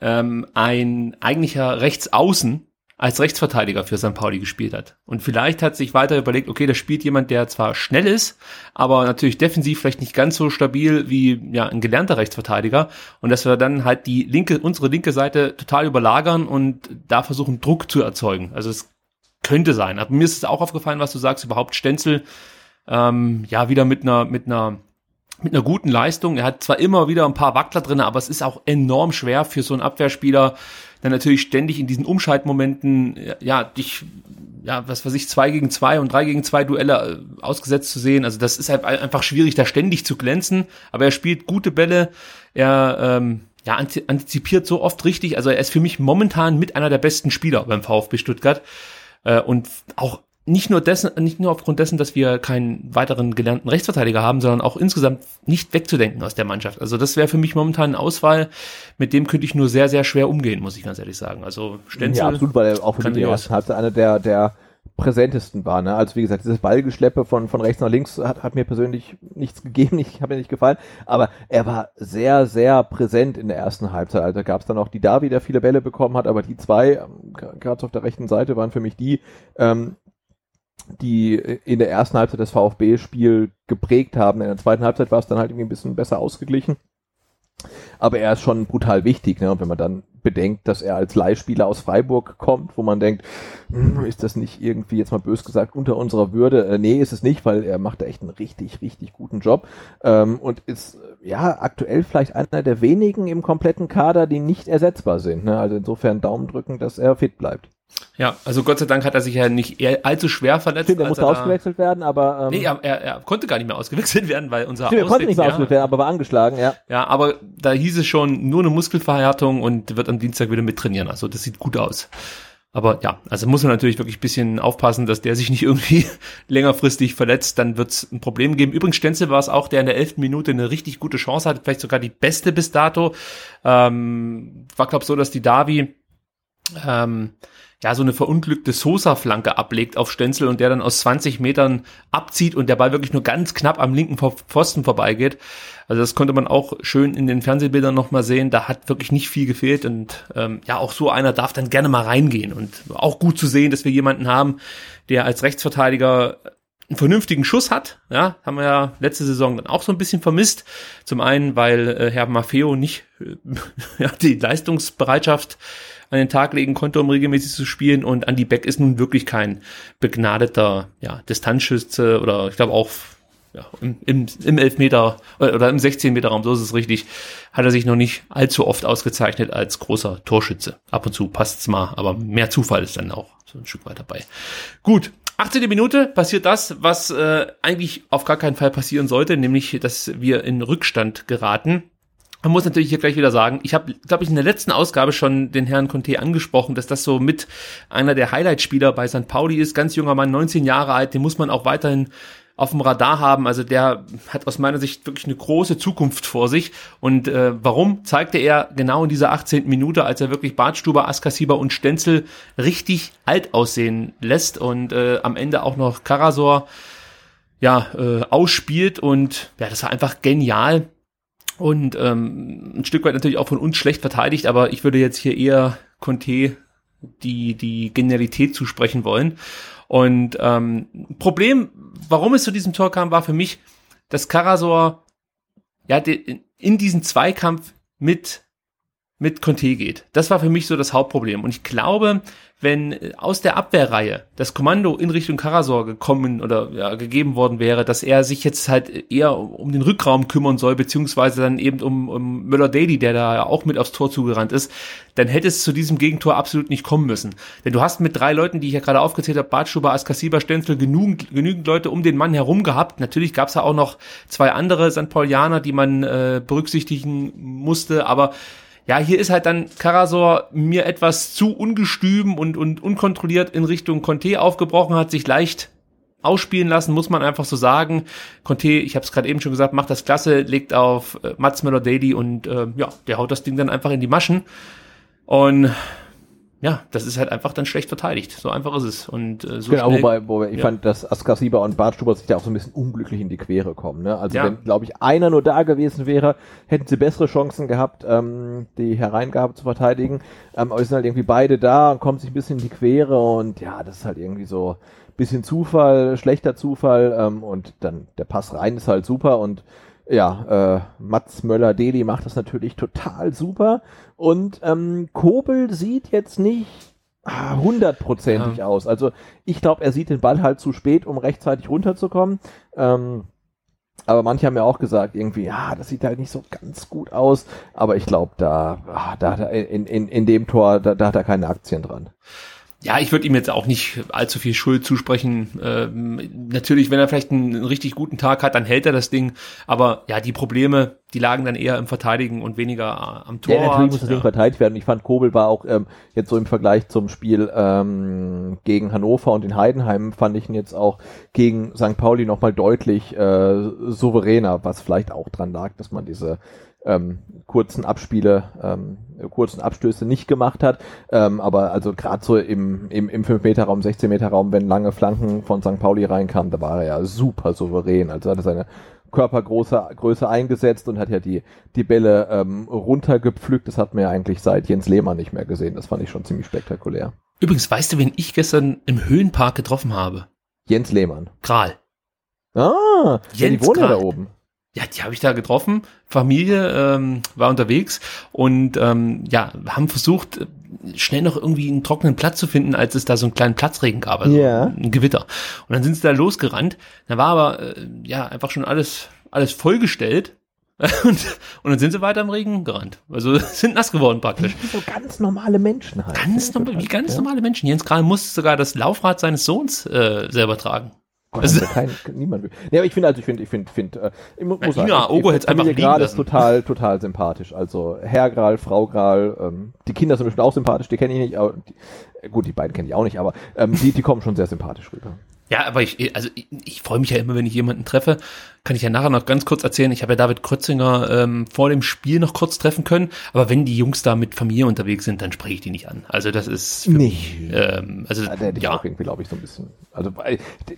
ähm, ein eigentlicher Rechtsaußen als Rechtsverteidiger für St. Pauli gespielt hat. Und vielleicht hat sich weiter überlegt, okay, da spielt jemand, der zwar schnell ist, aber natürlich defensiv vielleicht nicht ganz so stabil wie ja ein gelernter Rechtsverteidiger und dass wir dann halt die linke unsere linke Seite total überlagern und da versuchen Druck zu erzeugen. Also es könnte sein. Aber mir ist es auch aufgefallen, was du sagst, überhaupt Stenzel ähm, ja wieder mit einer mit einer mit einer guten Leistung. Er hat zwar immer wieder ein paar Wackler drin, aber es ist auch enorm schwer für so einen Abwehrspieler, dann natürlich ständig in diesen Umschaltmomenten, ja, dich, ja, was weiß ich, zwei gegen zwei und drei gegen zwei Duelle äh, ausgesetzt zu sehen. Also das ist halt einfach schwierig, da ständig zu glänzen. Aber er spielt gute Bälle. Er, ähm, ja, antizipiert so oft richtig. Also er ist für mich momentan mit einer der besten Spieler beim VfB Stuttgart. Äh, und auch nicht nur dessen, nicht nur aufgrund dessen, dass wir keinen weiteren gelernten Rechtsverteidiger haben, sondern auch insgesamt nicht wegzudenken aus der Mannschaft. Also das wäre für mich momentan eine Auswahl, mit dem könnte ich nur sehr, sehr schwer umgehen, muss ich ganz ehrlich sagen. Also Stenzel. Ja, absolut, weil er auch für die ersten Halbzeit einer der, der präsentesten war. Ne? Also wie gesagt, dieses Ballgeschleppe von, von rechts nach links hat, hat mir persönlich nichts gegeben, ich habe mir nicht gefallen, aber er war sehr, sehr präsent in der ersten Halbzeit. Also gab es dann auch die Davi, der viele Bälle bekommen hat, aber die zwei, ähm, gerade auf der rechten Seite, waren für mich die, ähm, die in der ersten Halbzeit das VfB-Spiel geprägt haben. In der zweiten Halbzeit war es dann halt irgendwie ein bisschen besser ausgeglichen. Aber er ist schon brutal wichtig, ne? Und wenn man dann bedenkt, dass er als Leihspieler aus Freiburg kommt, wo man denkt, hm, ist das nicht irgendwie jetzt mal bös gesagt unter unserer Würde? Äh, nee, ist es nicht, weil er macht da echt einen richtig, richtig guten Job ähm, und ist ja aktuell vielleicht einer der wenigen im kompletten Kader, die nicht ersetzbar sind. Ne? Also insofern Daumen drücken, dass er fit bleibt. Ja, also Gott sei Dank hat er sich ja nicht allzu schwer verletzt. Stimmt, er musste ausgewechselt werden, aber... Ähm, nee, er, er, er, konnte gar nicht mehr ausgewechselt werden, weil unser Stimmt, er konnte nicht mehr ausgewechselt werden, aber war angeschlagen, ja. Ja, aber da hieß es schon nur eine Muskelverhärtung und wird am Dienstag wieder mittrainieren. Also das sieht gut aus. Aber ja, also muss man natürlich wirklich ein bisschen aufpassen, dass der sich nicht irgendwie längerfristig verletzt, dann wird es ein Problem geben. Übrigens, Stenzel war es auch, der in der elften Minute eine richtig gute Chance hatte, vielleicht sogar die beste bis dato. Ähm, war, glaube so, dass die Davi ähm, ja, so eine verunglückte Sosa-Flanke ablegt auf Stenzel und der dann aus 20 Metern abzieht und der Ball wirklich nur ganz knapp am linken Pfosten vorbeigeht. Also das konnte man auch schön in den Fernsehbildern nochmal sehen. Da hat wirklich nicht viel gefehlt und ähm, ja, auch so einer darf dann gerne mal reingehen und auch gut zu sehen, dass wir jemanden haben, der als Rechtsverteidiger einen vernünftigen Schuss hat. Ja, haben wir ja letzte Saison dann auch so ein bisschen vermisst. Zum einen, weil äh, Herr Maffeo nicht äh, ja, die Leistungsbereitschaft an den Tag legen konnte, um regelmäßig zu spielen. Und Andy Beck ist nun wirklich kein begnadeter ja, Distanzschütze oder ich glaube auch ja, im, im, im Elfmeter oder im 16 Meter Raum, so ist es richtig, hat er sich noch nicht allzu oft ausgezeichnet als großer Torschütze. Ab und zu passt's mal, aber mehr Zufall ist dann auch so ein Stück weit dabei. Gut, 18. Minute passiert das, was äh, eigentlich auf gar keinen Fall passieren sollte, nämlich dass wir in Rückstand geraten. Man muss natürlich hier gleich wieder sagen, ich habe, glaube ich, in der letzten Ausgabe schon den Herrn Conte angesprochen, dass das so mit einer der Highlight-Spieler bei St. Pauli ist. Ganz junger Mann, 19 Jahre alt, den muss man auch weiterhin auf dem Radar haben. Also der hat aus meiner Sicht wirklich eine große Zukunft vor sich. Und äh, warum zeigte er genau in dieser 18. Minute, als er wirklich Bartstuber, Askasiba und Stenzel richtig alt aussehen lässt und äh, am Ende auch noch Karasor ja, äh, ausspielt und ja, das war einfach genial und ähm, ein Stück weit natürlich auch von uns schlecht verteidigt, aber ich würde jetzt hier eher Conte die, die Genialität zusprechen wollen. Und ähm, Problem, warum es zu diesem Tor kam, war für mich, dass Karasor ja in diesen Zweikampf mit mit Conte geht. Das war für mich so das Hauptproblem. Und ich glaube, wenn aus der Abwehrreihe das Kommando in Richtung Karasor gekommen oder ja, gegeben worden wäre, dass er sich jetzt halt eher um den Rückraum kümmern soll, beziehungsweise dann eben um, um Müller-Daly, der da auch mit aufs Tor zugerannt ist, dann hätte es zu diesem Gegentor absolut nicht kommen müssen. Denn du hast mit drei Leuten, die ich ja gerade aufgezählt habe, Bartschuber, Askasiba, Stenzel, genügend, genügend Leute um den Mann herum gehabt. Natürlich gab es ja auch noch zwei andere St. Paulianer, die man äh, berücksichtigen musste, aber ja, hier ist halt dann Karasor mir etwas zu ungestüm und, und unkontrolliert in Richtung Conte aufgebrochen, hat sich leicht ausspielen lassen, muss man einfach so sagen. Conte, ich habe es gerade eben schon gesagt, macht das klasse, legt auf äh, Mats Möller-Daly und äh, ja, der haut das Ding dann einfach in die Maschen. Und ja, das ist halt einfach dann schlecht verteidigt. So einfach ist es. Und äh, so genau, schnell, wobei, wobei ich ja. fand, dass Askasiba und Bartstuber sich da auch so ein bisschen unglücklich in die Quere kommen. Ne? Also ja. wenn, glaube ich, einer nur da gewesen wäre, hätten sie bessere Chancen gehabt, ähm, die Hereingabe zu verteidigen. Ähm, aber es sind halt irgendwie beide da und kommen sich ein bisschen in die Quere und ja, das ist halt irgendwie so bisschen Zufall, schlechter Zufall ähm, und dann der Pass rein ist halt super und ja, äh, Mats Möller-Deli macht das natürlich total super. Und ähm, Kobel sieht jetzt nicht hundertprozentig ja. aus. Also ich glaube, er sieht den Ball halt zu spät, um rechtzeitig runterzukommen. Ähm, aber manche haben ja auch gesagt, irgendwie, ja, das sieht halt nicht so ganz gut aus. Aber ich glaube, da, ah, da, da in, in, in dem Tor, da, da hat er keine Aktien dran ja, ich würde ihm jetzt auch nicht allzu viel Schuld zusprechen. Ähm, natürlich, wenn er vielleicht einen, einen, richtig guten Tag hat, dann hält er das Ding. Aber ja, die Probleme, die lagen dann eher im Verteidigen und weniger äh, am Tor. Ja, natürlich muss das ja. Ding verteidigt werden. Ich fand, Kobel war auch ähm, jetzt so im Vergleich zum Spiel ähm, gegen Hannover und in Heidenheim, fand ich ihn jetzt auch gegen St. Pauli nochmal deutlich äh, souveräner, was vielleicht auch dran lag, dass man diese ähm, kurzen Abspiele, ähm, kurzen Abstöße nicht gemacht hat. Ähm, aber also gerade so im, im, im 5-Meter-Raum, 16-Meter-Raum, wenn lange Flanken von St. Pauli reinkamen, da war er ja super souverän. Also hat er seine Körpergröße Größe eingesetzt und hat ja die, die Bälle ähm, runtergepflückt. Das hat man ja eigentlich seit Jens Lehmann nicht mehr gesehen. Das fand ich schon ziemlich spektakulär. Übrigens, weißt du, wen ich gestern im Höhenpark getroffen habe? Jens Lehmann. Kral. Ah, Jens ja, die wohnen ja da oben. Ja, die habe ich da getroffen. Familie ähm, war unterwegs und ähm, ja, haben versucht, schnell noch irgendwie einen trockenen Platz zu finden, als es da so einen kleinen Platzregen gab, also yeah. ein Gewitter. Und dann sind sie da losgerannt. Da war aber äh, ja einfach schon alles alles vollgestellt. Und, und dann sind sie weiter im Regen gerannt. Also sind nass geworden praktisch. Wie so ganz normale Menschen halt. Ganz normal, wie ganz normale Menschen. Jens Kral musste sogar das Laufrad seines Sohns äh, selber tragen. Gott, also, kein, niemand will. Nee, aber ich finde, also ich finde, ich finde, finde, äh, ich muss sagen, ja, Ogo hätte einfach Gral ist total, total sympathisch. Also Herr Gral, Frau Gral, ähm, die Kinder sind bestimmt auch sympathisch, die kenne ich nicht, aber die, gut, die beiden kenne ich auch nicht, aber ähm, die, die kommen schon sehr sympathisch rüber. Ja, aber ich, also ich, ich freue mich ja immer, wenn ich jemanden treffe. Kann ich ja nachher noch ganz kurz erzählen. Ich habe ja David Krötzinger ähm, vor dem Spiel noch kurz treffen können. Aber wenn die Jungs da mit Familie unterwegs sind, dann spreche ich die nicht an. Also das ist für nicht. mich, ähm, also ja, der ja. auch irgendwie, glaube ich, so ein bisschen. Also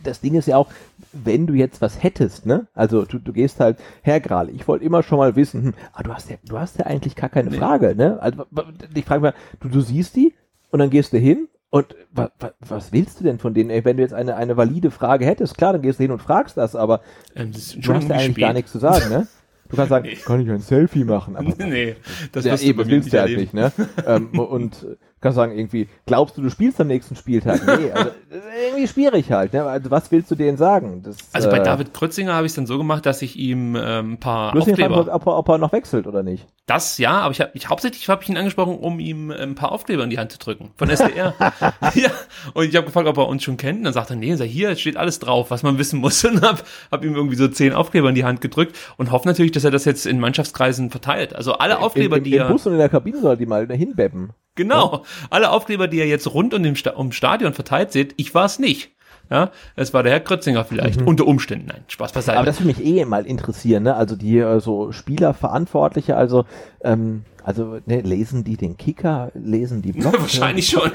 das Ding ist ja auch, wenn du jetzt was hättest, ne? Also du, du gehst halt, Herr Gral, ich wollte immer schon mal wissen, hm, ah, du hast ja, du hast ja eigentlich gar keine nee. Frage, ne? Also ich frage mal, du, du siehst die und dann gehst du hin und wa, wa, was willst du denn von denen? Ey, wenn du jetzt eine, eine valide Frage hättest, klar, dann gehst du hin und fragst das, aber ähm, das du hast ja eigentlich gar nichts zu sagen, ne? Du kannst sagen, nee. kann ich ein Selfie machen? Aber nee, das ja, eben, willst du halt nicht, ne? ähm, und kannst sagen, irgendwie, glaubst du, du spielst am nächsten Spieltag? Nee, also, das ist irgendwie schwierig halt. Ne? Also, was willst du denen sagen? Das, also bei äh, David Krötzinger habe ich es dann so gemacht, dass ich ihm ähm, ein paar Aufkleber... Gefragt, ob, er, ob er noch wechselt oder nicht. Das ja, aber ich habe ich, hauptsächlich habe ich ihn angesprochen, um ihm ein paar Aufkleber in die Hand zu drücken von SDR. ja, und ich habe gefragt, ob er uns schon kennt. Und dann sagt er, nee, hier steht alles drauf, was man wissen muss. Und habe hab ihm irgendwie so zehn Aufkleber in die Hand gedrückt und hoffe natürlich, dass er das jetzt in Mannschaftskreisen verteilt. Also alle Aufkleber, Im, im, die er... Im Bus und in der Kabine soll die mal hinbeppen. Genau. Alle Aufkleber, die ihr jetzt rund um, den Sta um Stadion verteilt seht, ich war es nicht. Ja, es war der Herr Krötzinger vielleicht, mhm. unter Umständen. Nein, Spaß beiseite. Aber das würde mich eh mal interessieren, ne? Also die äh, so Spielerverantwortliche, also ähm, also ne, lesen die den Kicker, lesen die Blog? wahrscheinlich schon.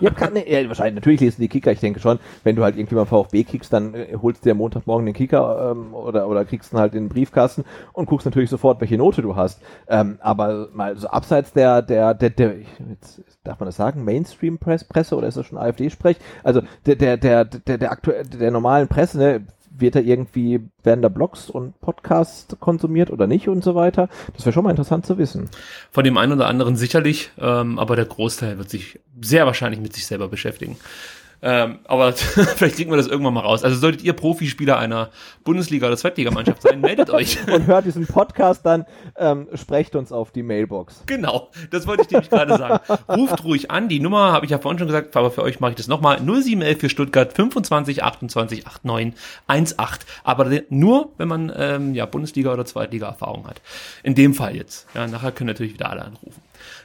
ja, kann, ne, ja, wahrscheinlich, natürlich lesen die Kicker, ich denke schon, wenn du halt irgendwie beim VfB kickst, dann äh, holst du dir Montagmorgen den Kicker ähm, oder, oder kriegst ihn halt in den Briefkasten und guckst natürlich sofort, welche Note du hast. Ähm, aber mal so abseits der, der, der, der jetzt, darf man das sagen, Mainstream-Presse oder ist das schon AfD-Sprech? Also der, der, der, der, der, aktuell, der normalen Presse, ne, wird da irgendwie, werden da Blogs und Podcasts konsumiert oder nicht und so weiter? Das wäre schon mal interessant zu wissen. Von dem einen oder anderen sicherlich, ähm, aber der Großteil wird sich sehr wahrscheinlich mit sich selber beschäftigen. Ähm, aber vielleicht kriegen wir das irgendwann mal raus. Also solltet ihr Profispieler einer Bundesliga- oder Zweitligamannschaft sein, meldet euch. Und hört diesen Podcast dann, ähm, sprecht uns auf die Mailbox. Genau, das wollte ich nämlich gerade sagen. Ruft ruhig an, die Nummer habe ich ja vorhin schon gesagt, aber für euch mache ich das nochmal. 0711 für Stuttgart 25 28 89 18. Aber nur, wenn man ähm, ja Bundesliga- oder Zweitliga-Erfahrung hat. In dem Fall jetzt. Ja, nachher können natürlich wieder alle anrufen.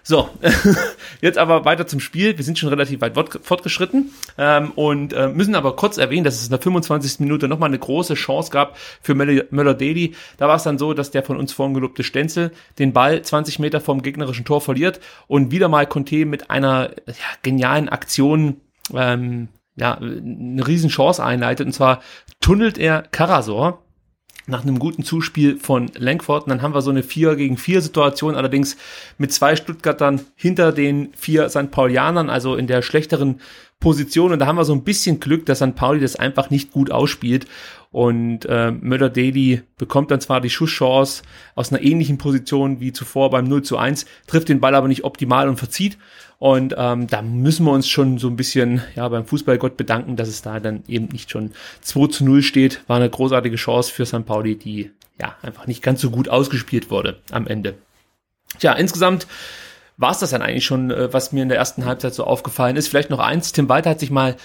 So, jetzt aber weiter zum Spiel. Wir sind schon relativ weit fortgeschritten ähm, und äh, müssen aber kurz erwähnen, dass es in der 25. Minute nochmal eine große Chance gab für Möller-Daly. Da war es dann so, dass der von uns vorhin gelobte Stenzel den Ball 20 Meter vom gegnerischen Tor verliert und wieder mal Conte mit einer ja, genialen Aktion ähm, ja, eine riesen Chance einleitet und zwar tunnelt er Karasor nach einem guten Zuspiel von Lenkford. Und dann haben wir so eine 4 gegen 4 Situation, allerdings mit zwei Stuttgartern hinter den vier St. Paulianern, also in der schlechteren Position. Und da haben wir so ein bisschen Glück, dass St. Pauli das einfach nicht gut ausspielt. Und äh, Möller Daly bekommt dann zwar die Schusschance aus einer ähnlichen Position wie zuvor beim 0 zu 1, trifft den Ball aber nicht optimal und verzieht. Und ähm, da müssen wir uns schon so ein bisschen ja beim Fußballgott bedanken, dass es da dann eben nicht schon 2 zu 0 steht. War eine großartige Chance für St. Pauli, die ja einfach nicht ganz so gut ausgespielt wurde am Ende. Tja, insgesamt war es das dann eigentlich schon, äh, was mir in der ersten Halbzeit so aufgefallen ist. Vielleicht noch eins, Tim Walter hat sich mal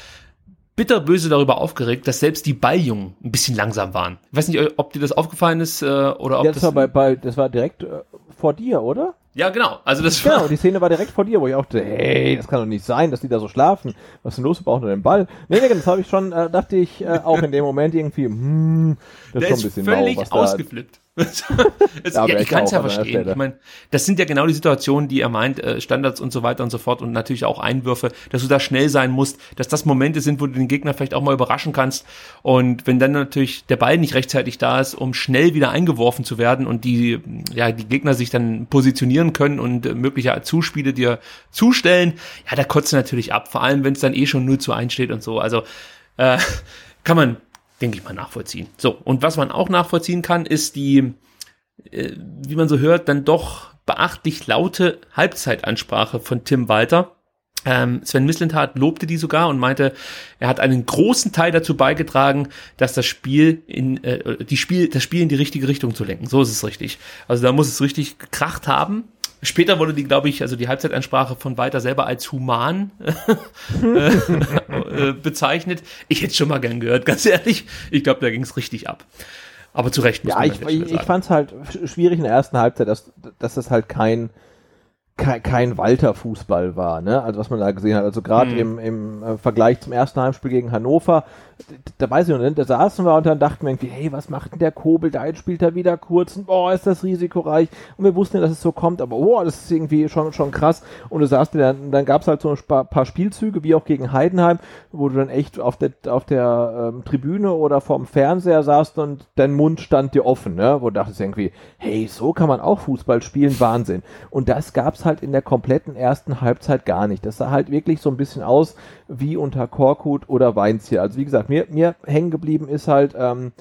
bitterböse darüber aufgeregt, dass selbst die Balljungen ein bisschen langsam waren. Ich weiß nicht, ob dir das aufgefallen ist äh, oder ob ja, das, das war bei, bei das war direkt äh, vor dir, oder? Ja, genau. Also das genau, die Szene war direkt vor dir, wo ich auch dachte, hey, das kann doch nicht sein, dass die da so schlafen. Was ist denn los? Wir brauchen nur den Ball. Nee, nee, das habe ich schon, äh, dachte ich äh, auch in dem Moment irgendwie, hm, das ist schon ein bisschen völlig mau, was ausgeflippt. es, ja, ja, ich kann es ja verstehen. Ich meine, das sind ja genau die Situationen, die er meint, äh, Standards und so weiter und so fort und natürlich auch Einwürfe, dass du da schnell sein musst, dass das Momente sind, wo du den Gegner vielleicht auch mal überraschen kannst. Und wenn dann natürlich der Ball nicht rechtzeitig da ist, um schnell wieder eingeworfen zu werden und die, ja, die Gegner sich dann positionieren können und äh, mögliche Zuspiele dir zustellen, ja, da kotzt du natürlich ab. Vor allem, wenn es dann eh schon 0 zu 1 steht und so. Also äh, kann man denke ich mal, nachvollziehen. So, und was man auch nachvollziehen kann, ist die, äh, wie man so hört, dann doch beachtlich laute Halbzeitansprache von Tim Walter. Ähm, Sven Mislintat lobte die sogar und meinte, er hat einen großen Teil dazu beigetragen, dass das Spiel in äh, die Spiel das Spiel in die richtige Richtung zu lenken. So ist es richtig. Also da muss es richtig gekracht haben Später wurde die, glaube ich, also die Halbzeitansprache von Walter selber als human äh, äh, bezeichnet. Ich hätte schon mal gern gehört, ganz ehrlich. Ich glaube, da ging es richtig ab. Aber zu Recht. Muss ja, ich, ich, ich fand es halt schwierig in der ersten Halbzeit, dass, dass das halt kein kein, kein Walter-Fußball war, ne? Also was man da gesehen hat. Also gerade mhm. im, im äh, Vergleich zum ersten Heimspiel gegen Hannover, da weiß ich noch nicht, da saßen wir und dann dachten wir irgendwie, hey, was macht denn der Kobel? Da jetzt spielt er wieder kurz und boah, ist das risikoreich. Und wir wussten ja, dass es so kommt, aber boah, das ist irgendwie schon, schon krass. Und du sagst dann, dann gab es halt so ein paar Spielzüge, wie auch gegen Heidenheim, wo du dann echt auf der, auf der ähm, Tribüne oder vorm Fernseher saßt und dein Mund stand dir offen, ne? Wo du dachtest irgendwie, hey, so kann man auch Fußball spielen, Wahnsinn. Und das gab's halt in der kompletten ersten Halbzeit gar nicht. Das sah halt wirklich so ein bisschen aus wie unter Korkut oder Weinzier. Also wie gesagt, mir, mir hängen geblieben ist halt ähm,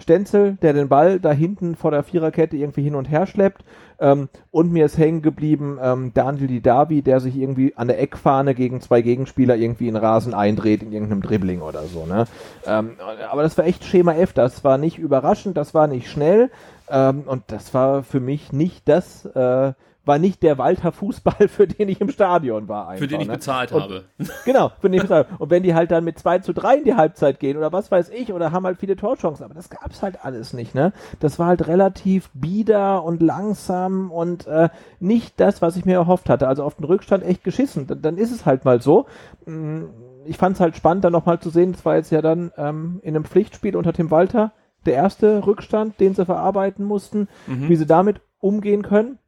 Stenzel, der den Ball da hinten vor der Viererkette irgendwie hin und her schleppt. Ähm, und mir ist hängen geblieben ähm, Daniel Didavi, der sich irgendwie an der Eckfahne gegen zwei Gegenspieler irgendwie in Rasen eindreht in irgendeinem Dribbling oder so. Ne? Ähm, aber das war echt Schema F. Das war nicht überraschend, das war nicht schnell. Ähm, und das war für mich nicht das, äh, war nicht der Walter Fußball, für den ich im Stadion war. Einfach, für den ich ne? bezahlt und, habe. Genau, für den ich bezahlt habe. Und wenn die halt dann mit 2 zu 3 in die Halbzeit gehen oder was weiß ich, oder haben halt viele Torchancen, aber das gab's halt alles nicht, ne? Das war halt relativ bieder und langsam und äh, nicht das, was ich mir erhofft hatte. Also auf den Rückstand echt geschissen. Dann, dann ist es halt mal so. Mm, ich fand es halt spannend, dann nochmal zu sehen, das war jetzt ja dann ähm, in einem Pflichtspiel unter Tim Walter der erste Rückstand, den sie verarbeiten mussten, mhm. wie sie damit umgehen können.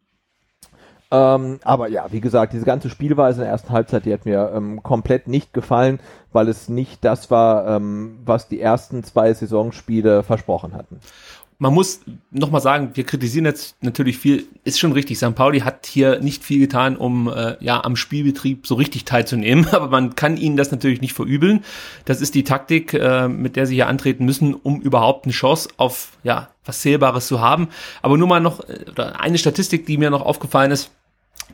Ähm, aber ja, wie gesagt, diese ganze Spielweise in der ersten Halbzeit, die hat mir ähm, komplett nicht gefallen, weil es nicht das war, ähm, was die ersten zwei Saisonspiele versprochen hatten. man muss nochmal sagen, wir kritisieren jetzt natürlich viel, ist schon richtig, St. Pauli hat hier nicht viel getan, um äh, ja am Spielbetrieb so richtig teilzunehmen, aber man kann ihnen das natürlich nicht verübeln. Das ist die Taktik, äh, mit der sie hier antreten müssen, um überhaupt eine Chance auf ja was Zählbares zu haben. Aber nur mal noch äh, oder eine Statistik, die mir noch aufgefallen ist,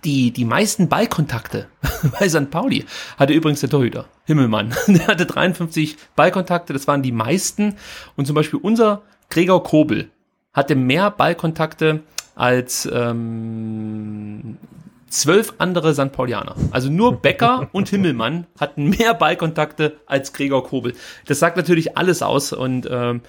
die, die meisten Ballkontakte bei St. Pauli hatte übrigens der Torhüter, Himmelmann. Der hatte 53 Ballkontakte, das waren die meisten. Und zum Beispiel unser Gregor Kobel hatte mehr Ballkontakte als ähm, zwölf andere St. Paulianer. Also nur Becker und Himmelmann hatten mehr Ballkontakte als Gregor Kobel. Das sagt natürlich alles aus und ähm,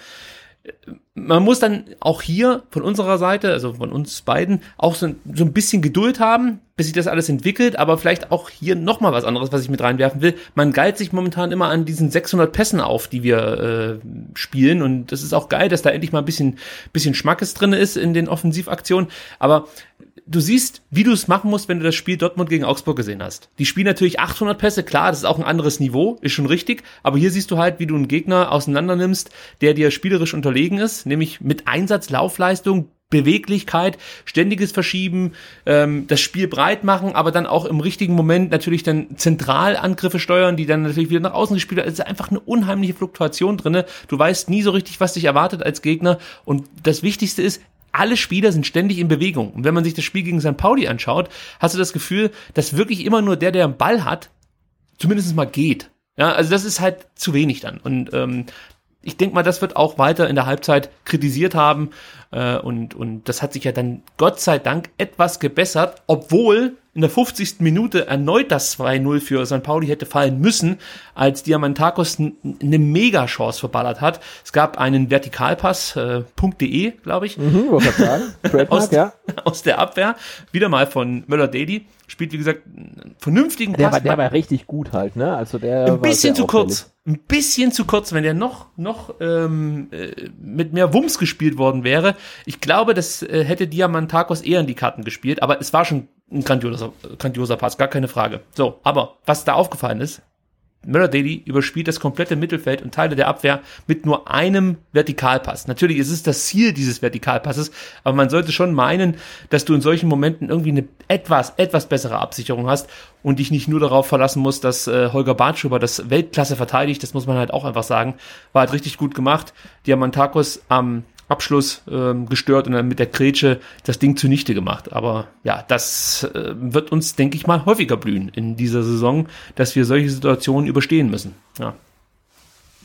man muss dann auch hier von unserer Seite, also von uns beiden, auch so, so ein bisschen Geduld haben, bis sich das alles entwickelt, aber vielleicht auch hier nochmal was anderes, was ich mit reinwerfen will. Man geilt sich momentan immer an diesen 600 Pässen auf, die wir äh, spielen und das ist auch geil, dass da endlich mal ein bisschen, bisschen Schmackes drin ist in den Offensivaktionen, aber du siehst, wie du es machen musst, wenn du das Spiel Dortmund gegen Augsburg gesehen hast. Die spielen natürlich 800 Pässe, klar, das ist auch ein anderes Niveau, ist schon richtig, aber hier siehst du halt, wie du einen Gegner auseinander nimmst, der dir spielerisch unterlegen ist, nämlich mit Einsatz, Laufleistung, Beweglichkeit, ständiges Verschieben, ähm, das Spiel breit machen, aber dann auch im richtigen Moment natürlich dann Zentralangriffe steuern, die dann natürlich wieder nach außen gespielt werden. Es ist einfach eine unheimliche Fluktuation drinne. Du weißt nie so richtig, was dich erwartet als Gegner. Und das Wichtigste ist, alle Spieler sind ständig in Bewegung. Und wenn man sich das Spiel gegen St. Pauli anschaut, hast du das Gefühl, dass wirklich immer nur der, der einen Ball hat, zumindest mal geht. Ja, also das ist halt zu wenig dann. Und ähm, ich denke mal, das wird auch weiter in der Halbzeit kritisiert haben. Äh, und, und das hat sich ja dann Gott sei Dank etwas gebessert, obwohl in der 50. Minute erneut das 2-0 für St. Pauli hätte fallen müssen, als Diamantakos eine Mega-Chance verballert hat. Es gab einen Vertikalpass, äh, .de, glaube ich, mhm, sagen. aus, ja. aus der Abwehr, wieder mal von Möller-Daly. Spielt, wie gesagt, einen vernünftigen der Pass. War, der war richtig gut halt, ne? Also der ein bisschen zu kurz. Ein bisschen zu kurz, wenn der noch, noch ähm, äh, mit mehr Wumms gespielt worden wäre. Ich glaube, das äh, hätte Diamantakos eher in die Karten gespielt, aber es war schon ein grandioser, grandioser Pass, gar keine Frage. So, aber was da aufgefallen ist, Möller Daly überspielt das komplette Mittelfeld und Teile der Abwehr mit nur einem Vertikalpass. Natürlich ist es das Ziel dieses Vertikalpasses, aber man sollte schon meinen, dass du in solchen Momenten irgendwie eine etwas, etwas bessere Absicherung hast und dich nicht nur darauf verlassen musst, dass äh, Holger Bartschuber das Weltklasse verteidigt. Das muss man halt auch einfach sagen. War halt richtig gut gemacht. Diamantakos am Abschluss ähm, gestört und dann mit der Grätsche das Ding zunichte gemacht. Aber ja, das äh, wird uns, denke ich mal, häufiger blühen in dieser Saison, dass wir solche Situationen überstehen müssen. Ja.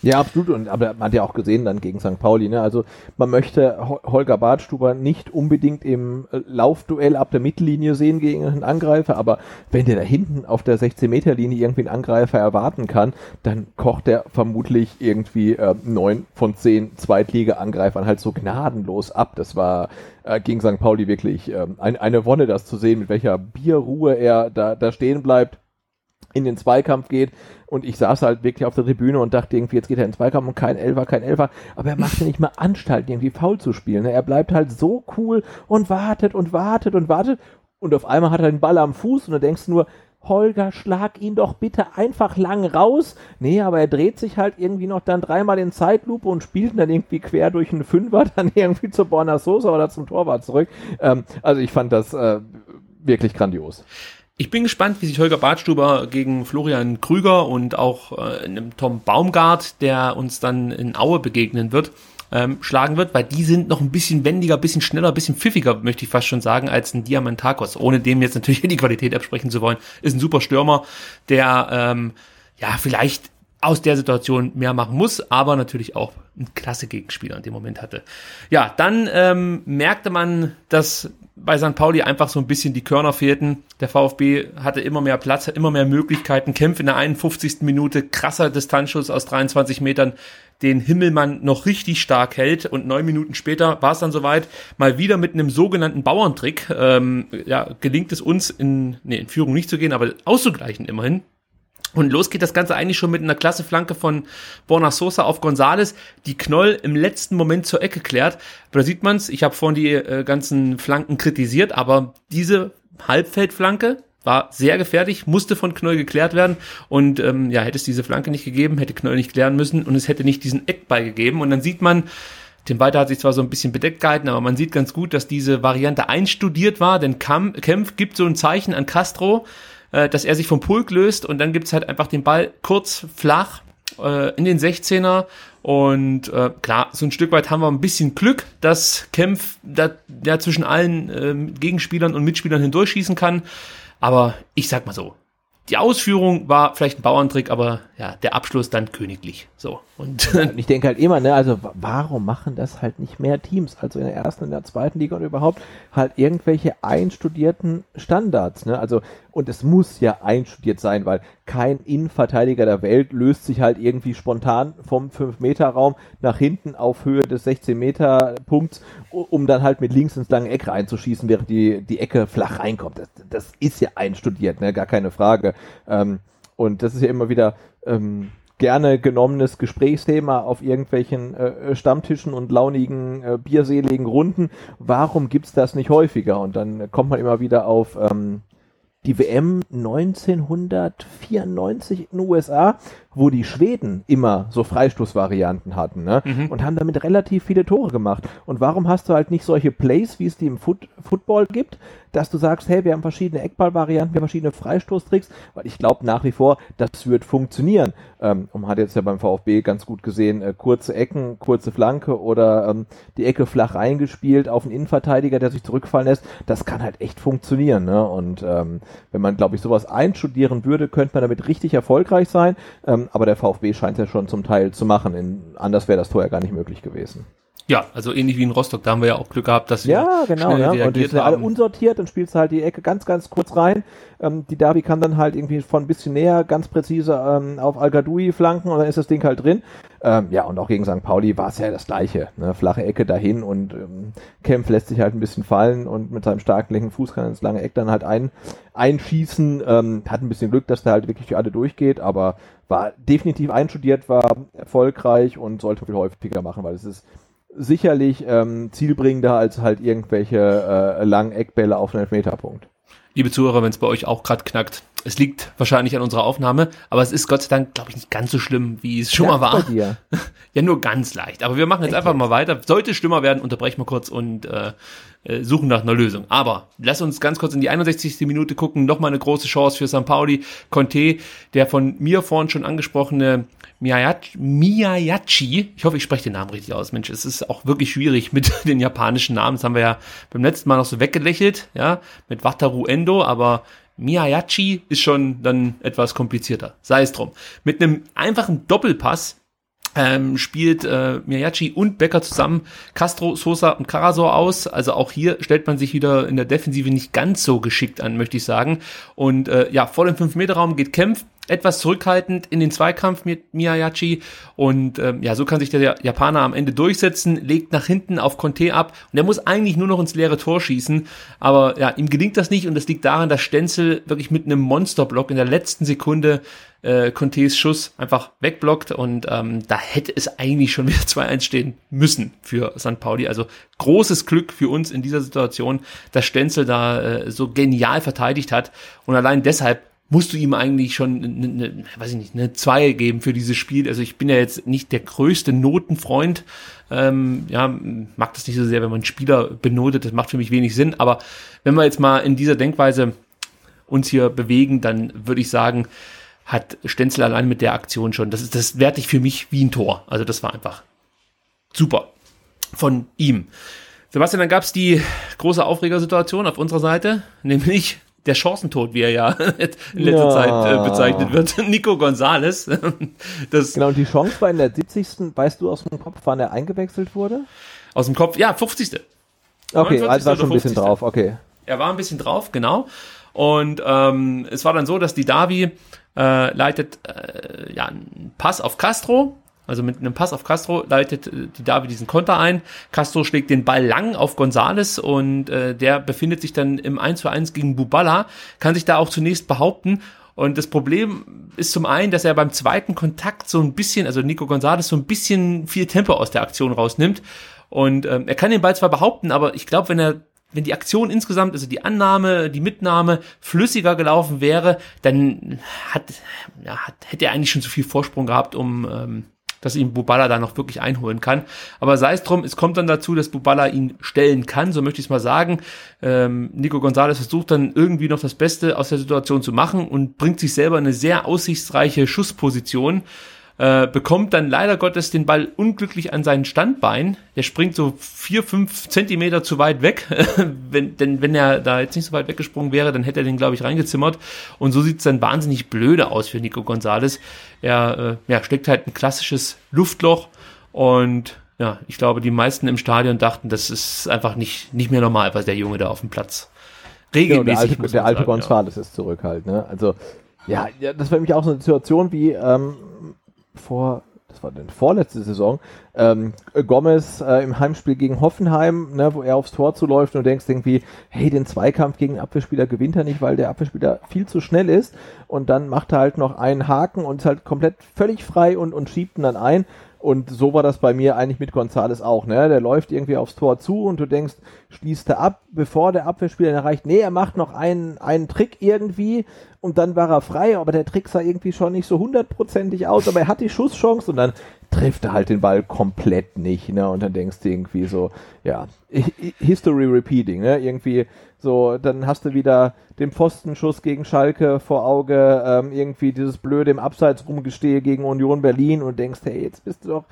Ja, absolut. Und aber man hat ja auch gesehen dann gegen St. Pauli, ne? Also man möchte Holger Badstuber nicht unbedingt im äh, Laufduell ab der Mittellinie sehen gegen einen Angreifer, aber wenn der da hinten auf der 16-Meter-Linie irgendwie einen Angreifer erwarten kann, dann kocht er vermutlich irgendwie äh, neun von zehn Zweitliga-Angreifern halt so gnadenlos ab. Das war äh, gegen St. Pauli wirklich äh, ein, eine Wonne, das zu sehen, mit welcher Bierruhe er da, da stehen bleibt in den Zweikampf geht. Und ich saß halt wirklich auf der Tribüne und dachte irgendwie, jetzt geht er in den Zweikampf und kein Elfer, kein Elfer. Aber er macht ja nicht mal Anstalten, irgendwie faul zu spielen. Ne? Er bleibt halt so cool und wartet und wartet und wartet. Und auf einmal hat er den Ball am Fuß und du denkst nur, Holger, schlag ihn doch bitte einfach lang raus. Nee, aber er dreht sich halt irgendwie noch dann dreimal in Zeitlupe und spielt dann irgendwie quer durch einen Fünfer, dann irgendwie zur Borna Sosa oder zum Torwart zurück. Ähm, also ich fand das äh, wirklich grandios. Ich bin gespannt, wie sich Holger Badstuber gegen Florian Krüger und auch äh, Tom Baumgart, der uns dann in Aue begegnen wird, ähm, schlagen wird, weil die sind noch ein bisschen wendiger, bisschen schneller, bisschen pfiffiger, möchte ich fast schon sagen, als ein Diamantakos. Ohne dem jetzt natürlich die Qualität absprechen zu wollen. Ist ein super Stürmer, der ähm, ja vielleicht aus der Situation mehr machen muss, aber natürlich auch ein klasse Gegenspieler in dem Moment hatte. Ja, dann ähm, merkte man, dass bei St. Pauli einfach so ein bisschen die Körner fehlten. Der VfB hatte immer mehr Platz, immer mehr Möglichkeiten. Kämpfe in der 51. Minute, krasser Distanzschuss aus 23 Metern, den Himmelmann noch richtig stark hält. Und neun Minuten später war es dann soweit, mal wieder mit einem sogenannten Bauerntrick. Ähm, ja, gelingt es uns in, nee, in Führung nicht zu gehen, aber auszugleichen immerhin. Und los geht das Ganze eigentlich schon mit einer klasse Flanke von Borna Sosa auf Gonzales, die Knoll im letzten Moment zur Ecke klärt. Da sieht man's, ich habe vorhin die äh, ganzen Flanken kritisiert, aber diese Halbfeldflanke war sehr gefährlich, musste von Knoll geklärt werden. Und ähm, ja, hätte es diese Flanke nicht gegeben, hätte Knoll nicht klären müssen und es hätte nicht diesen Eckball gegeben. Und dann sieht man, Tim Walter hat sich zwar so ein bisschen bedeckt gehalten, aber man sieht ganz gut, dass diese Variante einstudiert war, denn Kempf gibt so ein Zeichen an Castro, äh, dass er sich vom Pulk löst und dann gibt's halt einfach den Ball kurz flach äh, in den 16er und äh, klar, so ein Stück weit haben wir ein bisschen Glück, dass Kempf da, da zwischen allen äh, Gegenspielern und Mitspielern hindurchschießen kann. Aber ich sag mal so, die Ausführung war vielleicht ein Bauerntrick, aber ja, der Abschluss dann königlich. So. Und, und ich denke halt immer, ne, also warum machen das halt nicht mehr Teams? Also in der ersten und der zweiten Liga und überhaupt halt irgendwelche einstudierten Standards, ne? Also, und es muss ja einstudiert sein, weil kein Innenverteidiger der Welt löst sich halt irgendwie spontan vom 5-Meter-Raum nach hinten auf Höhe des 16-Meter-Punkts, um dann halt mit links ins lange Eck reinzuschießen, während die, die Ecke flach reinkommt. Das, das ist ja einstudiert, ne? Gar keine Frage. Ähm, und das ist ja immer wieder ähm, gerne genommenes Gesprächsthema auf irgendwelchen äh, Stammtischen und launigen, äh, bierseligen Runden. Warum gibt's das nicht häufiger? Und dann kommt man immer wieder auf ähm, die WM 1994 in den USA, wo die Schweden immer so Freistoßvarianten hatten ne? Mhm. und haben damit relativ viele Tore gemacht. Und warum hast du halt nicht solche Plays, wie es die im Foot Football gibt, dass du sagst, hey, wir haben verschiedene Eckballvarianten, wir haben verschiedene Freistoßtricks, weil ich glaube nach wie vor, das wird funktionieren. Ähm, man hat jetzt ja beim VfB ganz gut gesehen, äh, kurze Ecken, kurze Flanke oder ähm, die Ecke flach reingespielt auf einen Innenverteidiger, der sich zurückfallen lässt. Das kann halt echt funktionieren. Ne? Und ähm, wenn man, glaube ich, sowas einstudieren würde, könnte man damit richtig erfolgreich sein. Ähm, aber der VfB scheint es ja schon zum Teil zu machen. In, anders wäre das vorher gar nicht möglich gewesen. Ja, also ähnlich wie in Rostock, da haben wir ja auch Glück gehabt, dass sie ja, genau, ja. und die sind ja alle unsortiert, dann spielst du halt die Ecke ganz, ganz kurz rein. Ähm, die Derby kann dann halt irgendwie von ein bisschen näher ganz präzise ähm, auf al flanken und dann ist das Ding halt drin. Ähm, ja, und auch gegen St. Pauli war es ja das Gleiche. Ne? Flache Ecke dahin und ähm, Kempf lässt sich halt ein bisschen fallen und mit seinem starken linken Fuß kann er ins lange Eck dann halt ein, einschießen. Ähm, hat ein bisschen Glück, dass der halt wirklich für alle durchgeht, aber war definitiv einstudiert, war erfolgreich und sollte viel häufiger machen, weil es ist sicherlich ähm, zielbringender als halt irgendwelche äh, langen Eckbälle auf einen Elfmeterpunkt. Liebe Zuhörer, wenn es bei euch auch gerade knackt, es liegt wahrscheinlich an unserer Aufnahme, aber es ist Gott sei Dank, glaube ich, nicht ganz so schlimm, wie es schon mal war. Ja, nur ganz leicht. Aber wir machen jetzt einfach mal weiter. Sollte es schlimmer werden, unterbrechen wir kurz und äh, äh, suchen nach einer Lösung. Aber lass uns ganz kurz in die 61. Minute gucken. Nochmal eine große Chance für St. Pauli. Conte, der von mir vorhin schon angesprochene Miyayachi, ich hoffe, ich spreche den Namen richtig aus, Mensch, es ist auch wirklich schwierig mit den japanischen Namen, das haben wir ja beim letzten Mal noch so weggelächelt, ja, mit Wataru Endo, aber Miyayachi ist schon dann etwas komplizierter, sei es drum. Mit einem einfachen Doppelpass ähm, spielt äh, Miyachi und Becker zusammen Castro, Sosa und Karasor aus. Also auch hier stellt man sich wieder in der Defensive nicht ganz so geschickt an, möchte ich sagen. Und äh, ja, vor dem 5-Meter-Raum geht Kempf etwas zurückhaltend in den Zweikampf mit Miyachi. Und ähm, ja, so kann sich der Japaner am Ende durchsetzen, legt nach hinten auf Conte ab. Und er muss eigentlich nur noch ins leere Tor schießen, aber ja, ihm gelingt das nicht. Und das liegt daran, dass Stenzel wirklich mit einem Monsterblock in der letzten Sekunde äh, Contes Schuss einfach wegblockt. Und ähm, da hätte es eigentlich schon wieder 2-1 stehen müssen für St. Pauli. Also großes Glück für uns in dieser Situation, dass Stenzel da äh, so genial verteidigt hat. Und allein deshalb musst du ihm eigentlich schon eine, eine, weiß ich nicht, eine 2 geben für dieses Spiel. Also ich bin ja jetzt nicht der größte Notenfreund. Ähm, ja, mag das nicht so sehr, wenn man Spieler benotet. Das macht für mich wenig Sinn. Aber wenn wir jetzt mal in dieser Denkweise uns hier bewegen, dann würde ich sagen, hat Stenzel allein mit der Aktion schon. Das ist, das werte ich für mich wie ein Tor. Also das war einfach super von ihm. Sebastian, dann gab es die große Aufregersituation auf unserer Seite, nämlich der Chancentod, wie er ja in letzter ja. Zeit äh, bezeichnet wird, Nico Gonzales. das genau, und die Chance war in der 70. Weißt du aus dem Kopf, wann er eingewechselt wurde? Aus dem Kopf, ja, 50. Okay, also war schon ein bisschen drauf, okay. Er war ein bisschen drauf, genau. Und ähm, es war dann so, dass die Davi äh, leitet äh, ja einen Pass auf Castro, also mit einem Pass auf Castro leitet äh, die Davi diesen Konter ein. Castro schlägt den Ball lang auf Gonzales und äh, der befindet sich dann im 1 zu 1 gegen Bubala, kann sich da auch zunächst behaupten. Und das Problem ist zum einen, dass er beim zweiten Kontakt so ein bisschen, also Nico Gonzalez so ein bisschen viel Tempo aus der Aktion rausnimmt. Und ähm, er kann den Ball zwar behaupten, aber ich glaube, wenn er wenn die Aktion insgesamt, also die Annahme, die Mitnahme flüssiger gelaufen wäre, dann hat, ja, hat hätte er eigentlich schon zu viel Vorsprung gehabt, um ähm, dass ihn Bubala da noch wirklich einholen kann. Aber sei es drum, es kommt dann dazu, dass Bubala ihn stellen kann, so möchte ich es mal sagen. Ähm, Nico Gonzalez versucht dann irgendwie noch das Beste aus der Situation zu machen und bringt sich selber in eine sehr aussichtsreiche Schussposition äh, bekommt dann leider Gottes den Ball unglücklich an seinen Standbein. Der springt so vier, fünf Zentimeter zu weit weg. wenn, denn wenn er da jetzt nicht so weit weggesprungen wäre, dann hätte er den, glaube ich, reingezimmert. Und so sieht es dann wahnsinnig blöde aus für Nico Gonzalez. Er äh, ja, steckt halt ein klassisches Luftloch und ja, ich glaube, die meisten im Stadion dachten, das ist einfach nicht, nicht mehr normal, was der Junge da auf dem Platz regelmäßig. Ja, der alte, der alte sagen, Gonzales ja. ist zurück halt, ne? Also, ja, ja, das war nämlich auch so eine Situation wie, ähm, vor, das war die vorletzte Saison, ähm, Gomez äh, im Heimspiel gegen Hoffenheim, ne, wo er aufs Tor zuläuft und du denkst irgendwie, hey, den Zweikampf gegen den Abwehrspieler gewinnt er nicht, weil der Abwehrspieler viel zu schnell ist. Und dann macht er halt noch einen Haken und ist halt komplett völlig frei und, und schiebt ihn dann ein und so war das bei mir eigentlich mit Gonzales auch. Ne? Der läuft irgendwie aufs Tor zu und du denkst, schließt er ab, bevor der Abwehrspieler ihn erreicht. Nee, er macht noch einen, einen Trick irgendwie und dann war er frei, aber der Trick sah irgendwie schon nicht so hundertprozentig aus, aber er hat die Schusschance und dann trifft er halt den Ball komplett nicht. Ne? Und dann denkst du irgendwie so, ja, History repeating, ne? Irgendwie so, dann hast du wieder den Pfostenschuss gegen Schalke vor Auge, ähm, irgendwie dieses blöde im Abseits rumgestehe gegen Union Berlin und denkst, hey, jetzt bist du doch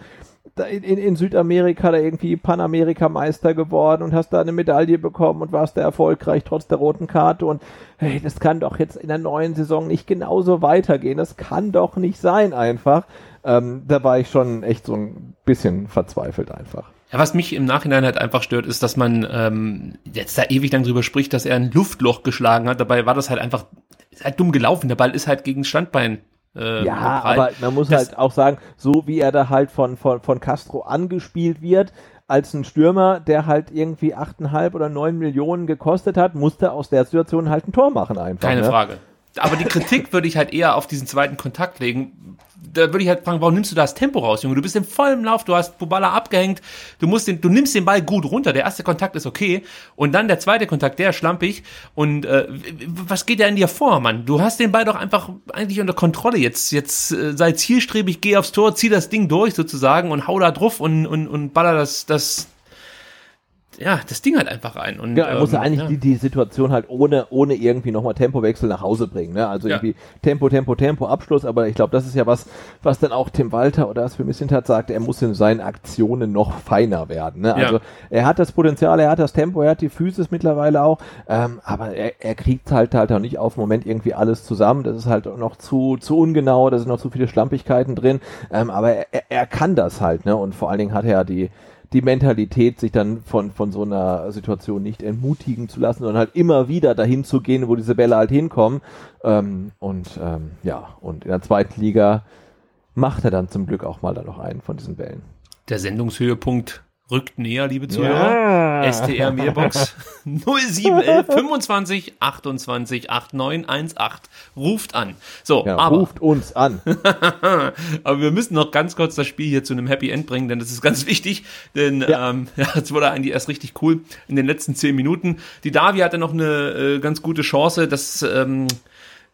in, in Südamerika da irgendwie Panamerika-Meister geworden und hast da eine Medaille bekommen und warst da erfolgreich trotz der roten Karte und hey, das kann doch jetzt in der neuen Saison nicht genauso weitergehen. Das kann doch nicht sein einfach. Ähm, da war ich schon echt so ein bisschen verzweifelt einfach. Ja, was mich im Nachhinein halt einfach stört, ist, dass man ähm, jetzt da ewig lang drüber spricht, dass er ein Luftloch geschlagen hat. Dabei war das halt einfach, ist halt dumm gelaufen. Der Ball ist halt gegen Standbein äh, ja, aber man muss das, halt auch sagen, so wie er da halt von, von, von Castro angespielt wird, als ein Stürmer, der halt irgendwie 8,5 oder 9 Millionen gekostet hat, musste aus der Situation halt ein Tor machen einfach. Keine ne? Frage. Aber die Kritik würde ich halt eher auf diesen zweiten Kontakt legen, da würde ich halt fragen, warum nimmst du das Tempo raus, Junge? Du bist im vollen Lauf, du hast Bubala abgehängt, du musst den, du nimmst den Ball gut runter. Der erste Kontakt ist okay und dann der zweite Kontakt, der ist schlampig. Und äh, was geht da in dir vor, Mann? Du hast den Ball doch einfach eigentlich unter Kontrolle. Jetzt, jetzt äh, sei zielstrebig, geh aufs Tor, zieh das Ding durch sozusagen und hau da drauf und und und baller das das ja, das Ding halt einfach rein. Und, ja, er muss ähm, eigentlich ja. die, die Situation halt ohne, ohne irgendwie nochmal Tempowechsel nach Hause bringen. Ne? Also ja. irgendwie Tempo, Tempo, Tempo, Abschluss. Aber ich glaube, das ist ja was, was dann auch Tim Walter oder das für Missintat sagt, er muss in seinen Aktionen noch feiner werden. Ne? Also ja. er hat das Potenzial, er hat das Tempo, er hat die Physis mittlerweile auch. Ähm, aber er, er kriegt halt halt auch nicht auf den Moment irgendwie alles zusammen. Das ist halt noch zu, zu ungenau, da sind noch zu viele Schlampigkeiten drin. Ähm, aber er, er kann das halt. Ne? Und vor allen Dingen hat er ja die die Mentalität, sich dann von, von so einer Situation nicht entmutigen zu lassen, sondern halt immer wieder dahin zu gehen, wo diese Bälle halt hinkommen. Ähm, und ähm, ja, und in der zweiten Liga macht er dann zum Glück auch mal da noch einen von diesen Bällen. Der Sendungshöhepunkt rückt näher, liebe Zuhörer. Ja. STR Mailbox 0711 25 28 8918. Ruft an. So, ja, aber. Ruft uns an. aber wir müssen noch ganz kurz das Spiel hier zu einem Happy End bringen, denn das ist ganz wichtig. Denn ja, ähm, ja es wurde eigentlich erst richtig cool in den letzten zehn Minuten. Die Davi hatte noch eine äh, ganz gute Chance, dass ähm,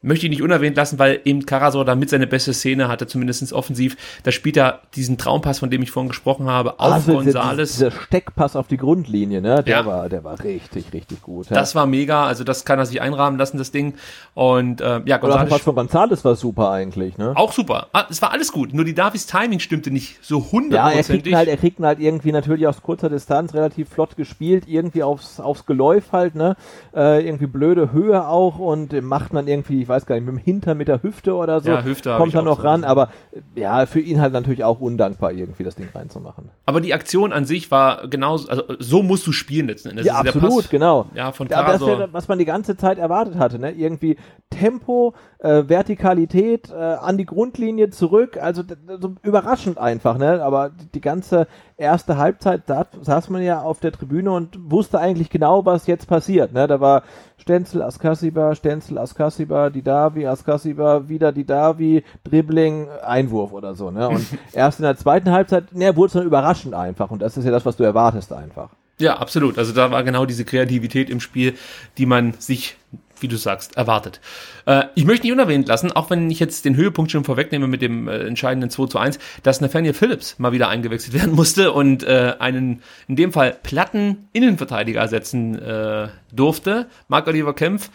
möchte ich nicht unerwähnt lassen, weil eben Karasor damit seine beste Szene hatte, zumindest offensiv. Da spielt er diesen Traumpass, von dem ich vorhin gesprochen habe, auf also Gonzales. Dieser Steckpass auf die Grundlinie, ne? Der ja. war, der war richtig, richtig gut. Ja. Das war mega, also das kann er sich einrahmen lassen, das Ding. Und äh, ja, Gonzales. Der Pass von Gonzales war super eigentlich, ne? Auch super. Ah, es war alles gut. Nur die Davis Timing stimmte nicht so hundertprozentig. Ja, er kriegt halt, er kriegt halt irgendwie natürlich aus kurzer Distanz relativ flott gespielt, irgendwie aufs, aufs Geläuf halt, ne? Äh, irgendwie blöde Höhe auch und macht man irgendwie, weiß gar nicht, mit dem Hintern, mit der Hüfte oder so, ja, Hüfte kommt er noch ran, aber ja, für ihn halt natürlich auch undankbar, irgendwie das Ding reinzumachen. Aber die Aktion an sich war genauso, also so musst du spielen letzten Endes. Ja, absolut, Pass, genau. Ja, von ja, das ja, was man die ganze Zeit erwartet hatte, ne? Irgendwie Tempo, äh, Vertikalität äh, an die Grundlinie zurück, also so überraschend einfach, ne? Aber die ganze erste Halbzeit, da saß man ja auf der Tribüne und wusste eigentlich genau, was jetzt passiert, ne? Da war Stenzel, Askasiba, Stenzel, Askasiba, Didavi, Askasiba, wieder Didavi, Dribbling, Einwurf oder so, ne? Und erst in der zweiten Halbzeit, ne, wurde es dann überraschend einfach und das ist ja das, was du erwartest einfach. Ja, absolut. Also da war genau diese Kreativität im Spiel, die man sich wie du sagst, erwartet. Äh, ich möchte nicht unerwähnt lassen, auch wenn ich jetzt den Höhepunkt schon vorwegnehme mit dem äh, entscheidenden 2 zu 1, dass Nathaniel Phillips mal wieder eingewechselt werden musste und äh, einen, in dem Fall platten Innenverteidiger ersetzen äh, durfte. Marc-Oliver Kempf,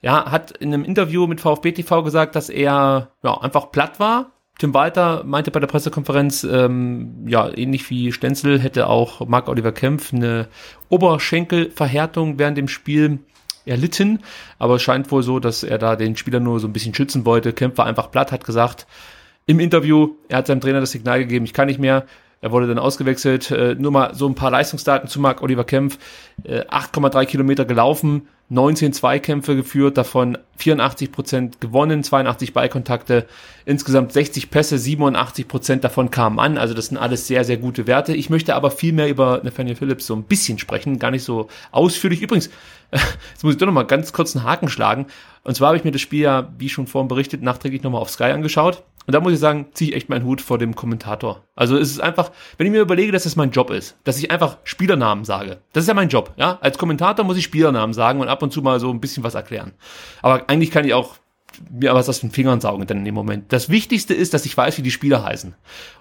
ja, hat in einem Interview mit VfB TV gesagt, dass er ja, einfach platt war, Tim Walter meinte bei der Pressekonferenz, ähm, ja, ähnlich wie Stenzel hätte auch Marc-Oliver Kempf eine Oberschenkelverhärtung während dem Spiel erlitten, aber es scheint wohl so, dass er da den Spieler nur so ein bisschen schützen wollte. Kempf war einfach platt, hat gesagt im Interview, er hat seinem Trainer das Signal gegeben, ich kann nicht mehr. Er wurde dann ausgewechselt. Äh, nur mal so ein paar Leistungsdaten zu Marc Oliver Kempf. Äh, 8,3 Kilometer gelaufen, 19 Zweikämpfe geführt, davon 84 Prozent gewonnen, 82 Ballkontakte, insgesamt 60 Pässe, 87 Prozent davon kamen an. Also das sind alles sehr, sehr gute Werte. Ich möchte aber viel mehr über Nathaniel Phillips so ein bisschen sprechen, gar nicht so ausführlich. Übrigens, jetzt muss ich doch noch mal ganz kurz einen Haken schlagen. Und zwar habe ich mir das Spiel ja, wie schon vorhin berichtet, nachträglich nochmal auf Sky angeschaut. Und da muss ich sagen, ziehe ich echt meinen Hut vor dem Kommentator. Also es ist einfach, wenn ich mir überlege, dass das mein Job ist, dass ich einfach Spielernamen sage. Das ist ja mein Job, ja. Als Kommentator muss ich Spielernamen sagen und ab und zu mal so ein bisschen was erklären. Aber eigentlich kann ich auch mir was aus den Fingern saugen dann in dem Moment. Das Wichtigste ist, dass ich weiß, wie die Spieler heißen.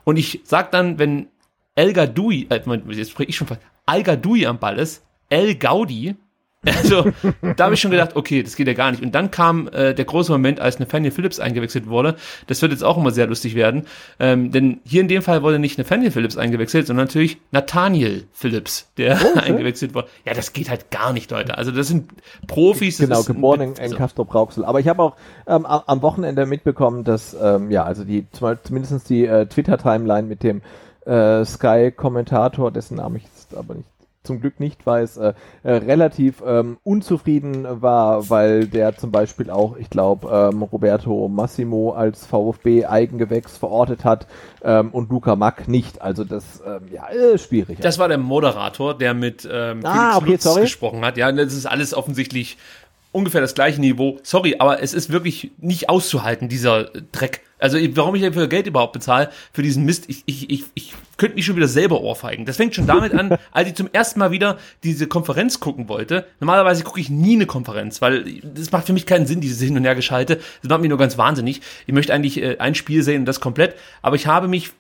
Und ich sag dann, wenn El Gadoui, äh, jetzt spreche ich schon fast, Al Gadoui am Ball ist, El Gaudi, also, da habe ich schon gedacht, okay, das geht ja gar nicht. Und dann kam äh, der große Moment, als Nathaniel Phillips eingewechselt wurde. Das wird jetzt auch immer sehr lustig werden. Ähm, denn hier in dem Fall wurde nicht Nathaniel Phillips eingewechselt, sondern natürlich Nathaniel Phillips, der oh, okay. eingewechselt wurde. Ja, das geht halt gar nicht, Leute. Also das sind Profis. Das genau, geboren in, in Castro Brauxel. Aber ich habe auch ähm, am Wochenende mitbekommen, dass ähm, ja, also die zumindest die äh, Twitter-Timeline mit dem äh, Sky-Kommentator, dessen Name ich jetzt aber nicht zum Glück nicht weiß, äh, äh, relativ ähm, unzufrieden war, weil der zum Beispiel auch, ich glaube, ähm, Roberto Massimo als VfB Eigengewächs verortet hat ähm, und Luca Mack nicht. Also das, ähm, ja, äh, schwierig. Das war der Moderator, der mit ähm, ah, okay, Lutz sorry. gesprochen hat. Ja, das ist alles offensichtlich ungefähr das gleiche Niveau. Sorry, aber es ist wirklich nicht auszuhalten, dieser Dreck. Also warum ich dafür Geld überhaupt bezahle, für diesen Mist, ich, ich, ich, ich könnte mich schon wieder selber ohrfeigen. Das fängt schon damit an, als ich zum ersten Mal wieder diese Konferenz gucken wollte. Normalerweise gucke ich nie eine Konferenz, weil das macht für mich keinen Sinn, dieses Hin- und Hergeschaltet. Das macht mich nur ganz wahnsinnig. Ich möchte eigentlich äh, ein Spiel sehen und das komplett. Aber ich habe mich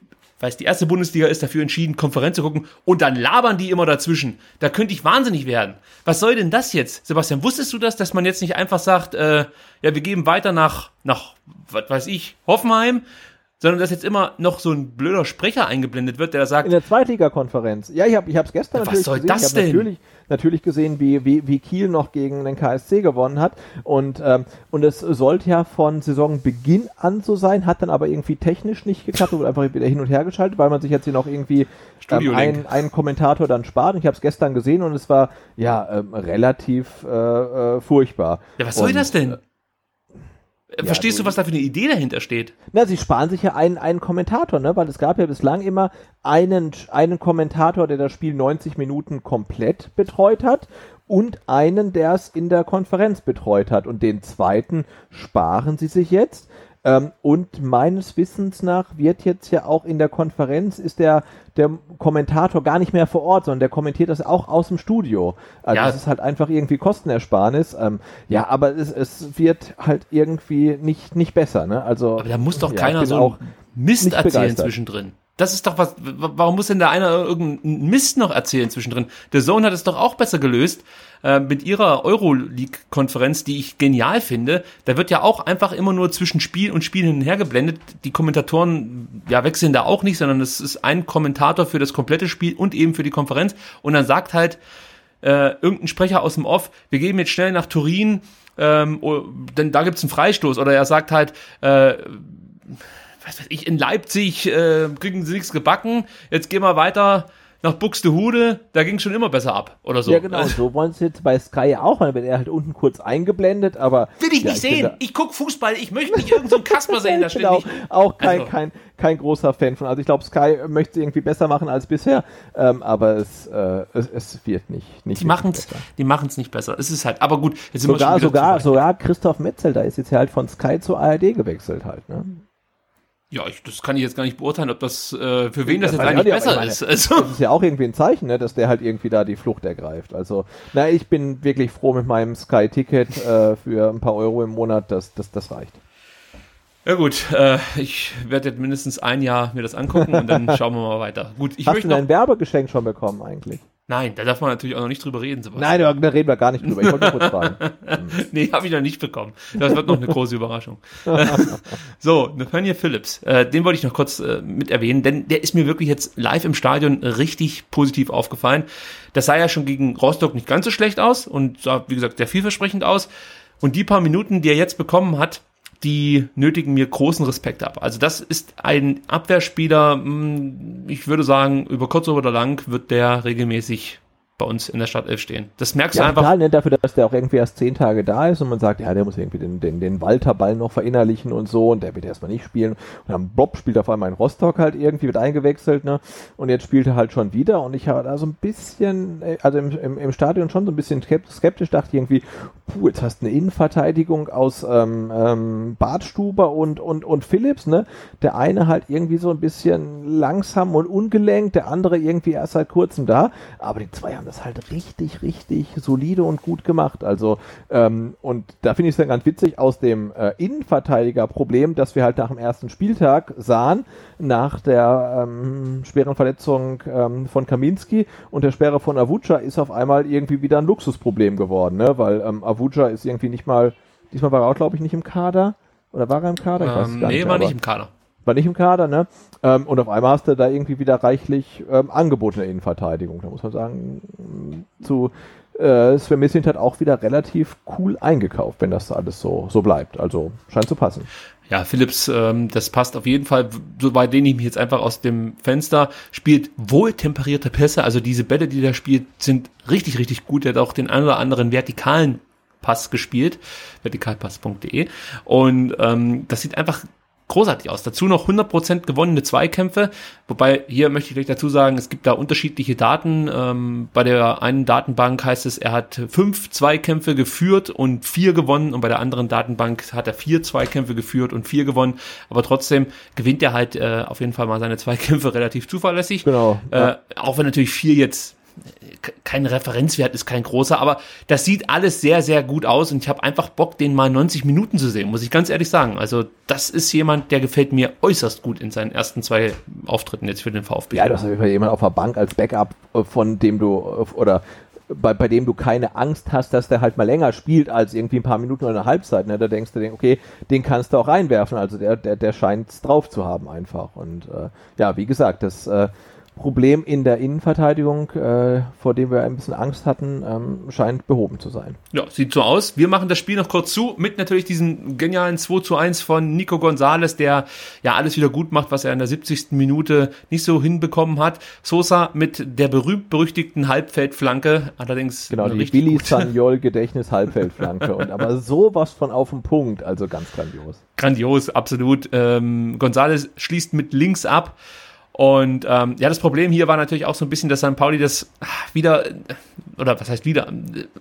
weil es die erste Bundesliga ist, dafür entschieden, Konferenz zu gucken und dann labern die immer dazwischen. Da könnte ich wahnsinnig werden. Was soll denn das jetzt? Sebastian, wusstest du das, dass man jetzt nicht einfach sagt, äh, ja, wir geben weiter nach, nach, was weiß ich, Hoffenheim, sondern dass jetzt immer noch so ein blöder Sprecher eingeblendet wird, der sagt. In der Zweitliga-Konferenz. Ja, ich habe ich hab's gestern ja, natürlich Was soll gesehen. das denn? Natürlich, gesehen, wie, wie, wie Kiel noch gegen den KSC gewonnen hat. Und, ähm, und es sollte ja von Saisonbeginn an so sein, hat dann aber irgendwie technisch nicht geklappt, wurde einfach wieder hin und her geschaltet, weil man sich jetzt hier noch irgendwie ähm, einen, einen Kommentator dann spart. Ich habe es gestern gesehen und es war ja ähm, relativ äh, äh, furchtbar. Ja, was soll und, das denn? Ja, Verstehst du, was da für eine Idee dahinter steht? Na, sie sparen sich ja einen, einen Kommentator, ne? Weil es gab ja bislang immer einen, einen Kommentator, der das Spiel 90 Minuten komplett betreut hat und einen, der es in der Konferenz betreut hat. Und den zweiten sparen sie sich jetzt. Ähm, und meines Wissens nach wird jetzt ja auch in der Konferenz ist der, der Kommentator gar nicht mehr vor Ort, sondern der kommentiert das auch aus dem Studio. Also ja. das ist halt einfach irgendwie Kostenersparnis. Ähm, ja, aber es, es wird halt irgendwie nicht, nicht besser. Ne? Also, aber da muss doch ja, keiner so Mist erzählen begeistert. zwischendrin. Das ist doch was, warum muss denn da einer irgendeinen Mist noch erzählen zwischendrin? Der Zone hat es doch auch besser gelöst äh, mit ihrer Euroleague-Konferenz, die ich genial finde. Da wird ja auch einfach immer nur zwischen Spiel und Spiel hin und her geblendet. Die Kommentatoren ja wechseln da auch nicht, sondern es ist ein Kommentator für das komplette Spiel und eben für die Konferenz. Und dann sagt halt äh, irgendein Sprecher aus dem Off, wir gehen jetzt schnell nach Turin, ähm, oh, denn da gibt's einen Freistoß. Oder er sagt halt, äh, was weiß ich, in Leipzig äh, kriegen sie nichts gebacken, jetzt gehen wir weiter nach Buxtehude, da ging es schon immer besser ab oder so. Ja, genau, so wollen sie jetzt bei Sky auch, weil wenn er halt unten kurz eingeblendet, aber. Will ich ja, nicht ich sehen. Ich guck Fußball, ich möchte nicht irgendeinen so Kasper sehen, da steht genau, nicht. Auch kein, also. kein, kein großer Fan von. Also ich glaube, Sky möchte es irgendwie besser machen als bisher, ähm, aber es, äh, es, es wird nicht, nicht Die machen es die machen's nicht besser. Es ist halt, aber gut, jetzt sind sogar, wir schon sogar, sogar Christoph Metzel, da ist jetzt halt von Sky zur ARD gewechselt halt, ne? Ja, ich, das kann ich jetzt gar nicht beurteilen, ob das äh, für wen das, das jetzt eigentlich besser meine, ist. Also. Das ist ja auch irgendwie ein Zeichen, ne, dass der halt irgendwie da die Flucht ergreift. Also, na, ich bin wirklich froh mit meinem Sky-Ticket äh, für ein paar Euro im Monat, dass das, das reicht. Ja gut, äh, ich werde jetzt mindestens ein Jahr mir das angucken und dann schauen wir mal weiter. Gut, ich Hast möchte du dein Werbegeschenk schon bekommen eigentlich? Nein, da darf man natürlich auch noch nicht drüber reden, Sebastian. Nein, da reden wir gar nicht drüber. Ich wollte nur kurz fragen. nee, habe ich noch nicht bekommen. Das wird noch eine große Überraschung. so, Nathaniel Phillips, äh, den wollte ich noch kurz äh, mit erwähnen, denn der ist mir wirklich jetzt live im Stadion richtig positiv aufgefallen. Das sah ja schon gegen Rostock nicht ganz so schlecht aus und sah, wie gesagt, sehr vielversprechend aus. Und die paar Minuten, die er jetzt bekommen hat, die nötigen mir großen Respekt ab. Also das ist ein Abwehrspieler, hm, ich würde sagen, über kurz oder lang wird der regelmäßig bei uns in der Startelf stehen. Das merkst ja, du einfach. Total, ne, dafür, dass der auch irgendwie erst zehn Tage da ist und man sagt, ja, der muss irgendwie den, den, den Walter-Ball noch verinnerlichen und so und der wird erstmal nicht spielen. Und dann Bob spielt auf einmal in Rostock halt irgendwie, wird eingewechselt, ne? Und jetzt spielt er halt schon wieder und ich habe da so ein bisschen, äh, also im, im, im Stadion schon so ein bisschen skeptisch, dachte irgendwie, puh, jetzt hast du eine Innenverteidigung aus ähm, ähm, Bartstuber und, und, und Philips, ne? Der eine halt irgendwie so ein bisschen langsam und ungelenkt, der andere irgendwie erst seit kurzem da, aber die zwei haben das halt richtig, richtig solide und gut gemacht. Also, ähm, und da finde ich es dann ganz witzig aus dem äh, Innenverteidiger-Problem, dass wir halt nach dem ersten Spieltag sahen, nach der ähm, schweren Verletzung ähm, von Kaminski und der Sperre von Avucha ist auf einmal irgendwie wieder ein Luxusproblem geworden, ne? Weil ähm, Avucha ist irgendwie nicht mal, diesmal war er auch, glaube ich, nicht im Kader. Oder war er im Kader? Ich weiß ähm, gar nee, nicht, war nicht im Kader war nicht im Kader, ne? Ähm, und auf einmal hast du da irgendwie wieder reichlich ähm, angebotene Innenverteidigung. Da muss man sagen, zu äh, Sven Missint hat auch wieder relativ cool eingekauft, wenn das alles so, so bleibt. Also scheint zu passen. Ja, Philips, ähm, das passt auf jeden Fall, so bei denen ich mich jetzt einfach aus dem Fenster spielt wohltemperierte Pässe. Also diese Bälle, die der spielt, sind richtig, richtig gut. Er hat auch den einen oder anderen vertikalen Pass gespielt, vertikalpass.de. Und ähm, das sieht einfach großartig aus. Dazu noch 100% gewonnene Zweikämpfe, wobei hier möchte ich gleich dazu sagen, es gibt da unterschiedliche Daten. Ähm, bei der einen Datenbank heißt es, er hat fünf Zweikämpfe geführt und vier gewonnen und bei der anderen Datenbank hat er vier Zweikämpfe geführt und vier gewonnen, aber trotzdem gewinnt er halt äh, auf jeden Fall mal seine Zweikämpfe relativ zuverlässig. Genau. Äh, auch wenn natürlich vier jetzt kein Referenzwert ist kein großer, aber das sieht alles sehr, sehr gut aus und ich habe einfach Bock, den mal 90 Minuten zu sehen, muss ich ganz ehrlich sagen. Also das ist jemand, der gefällt mir äußerst gut in seinen ersten zwei Auftritten jetzt für den VfB. Ja, du hast auf jeden Fall jemand auf der Bank als Backup, äh, von dem du, äh, oder bei, bei dem du keine Angst hast, dass der halt mal länger spielt als irgendwie ein paar Minuten oder eine Halbzeit. Ne? Da denkst du, okay, den kannst du auch reinwerfen. Also der, der, der scheint es drauf zu haben einfach. Und äh, ja, wie gesagt, das äh, Problem in der Innenverteidigung, äh, vor dem wir ein bisschen Angst hatten, ähm, scheint behoben zu sein. Ja, sieht so aus. Wir machen das Spiel noch kurz zu, mit natürlich diesem genialen 2 zu 1 von Nico Gonzalez, der ja alles wieder gut macht, was er in der 70. Minute nicht so hinbekommen hat. Sosa mit der berühmt-berüchtigten Halbfeldflanke, allerdings. Genau, die Billy Sagnol Gedächtnis-Halbfeldflanke. und aber sowas von auf den Punkt, also ganz grandios. Grandios, absolut. Ähm, Gonzalez schließt mit links ab. Und ähm, ja, das Problem hier war natürlich auch so ein bisschen, dass St. Pauli das wieder, oder was heißt wieder,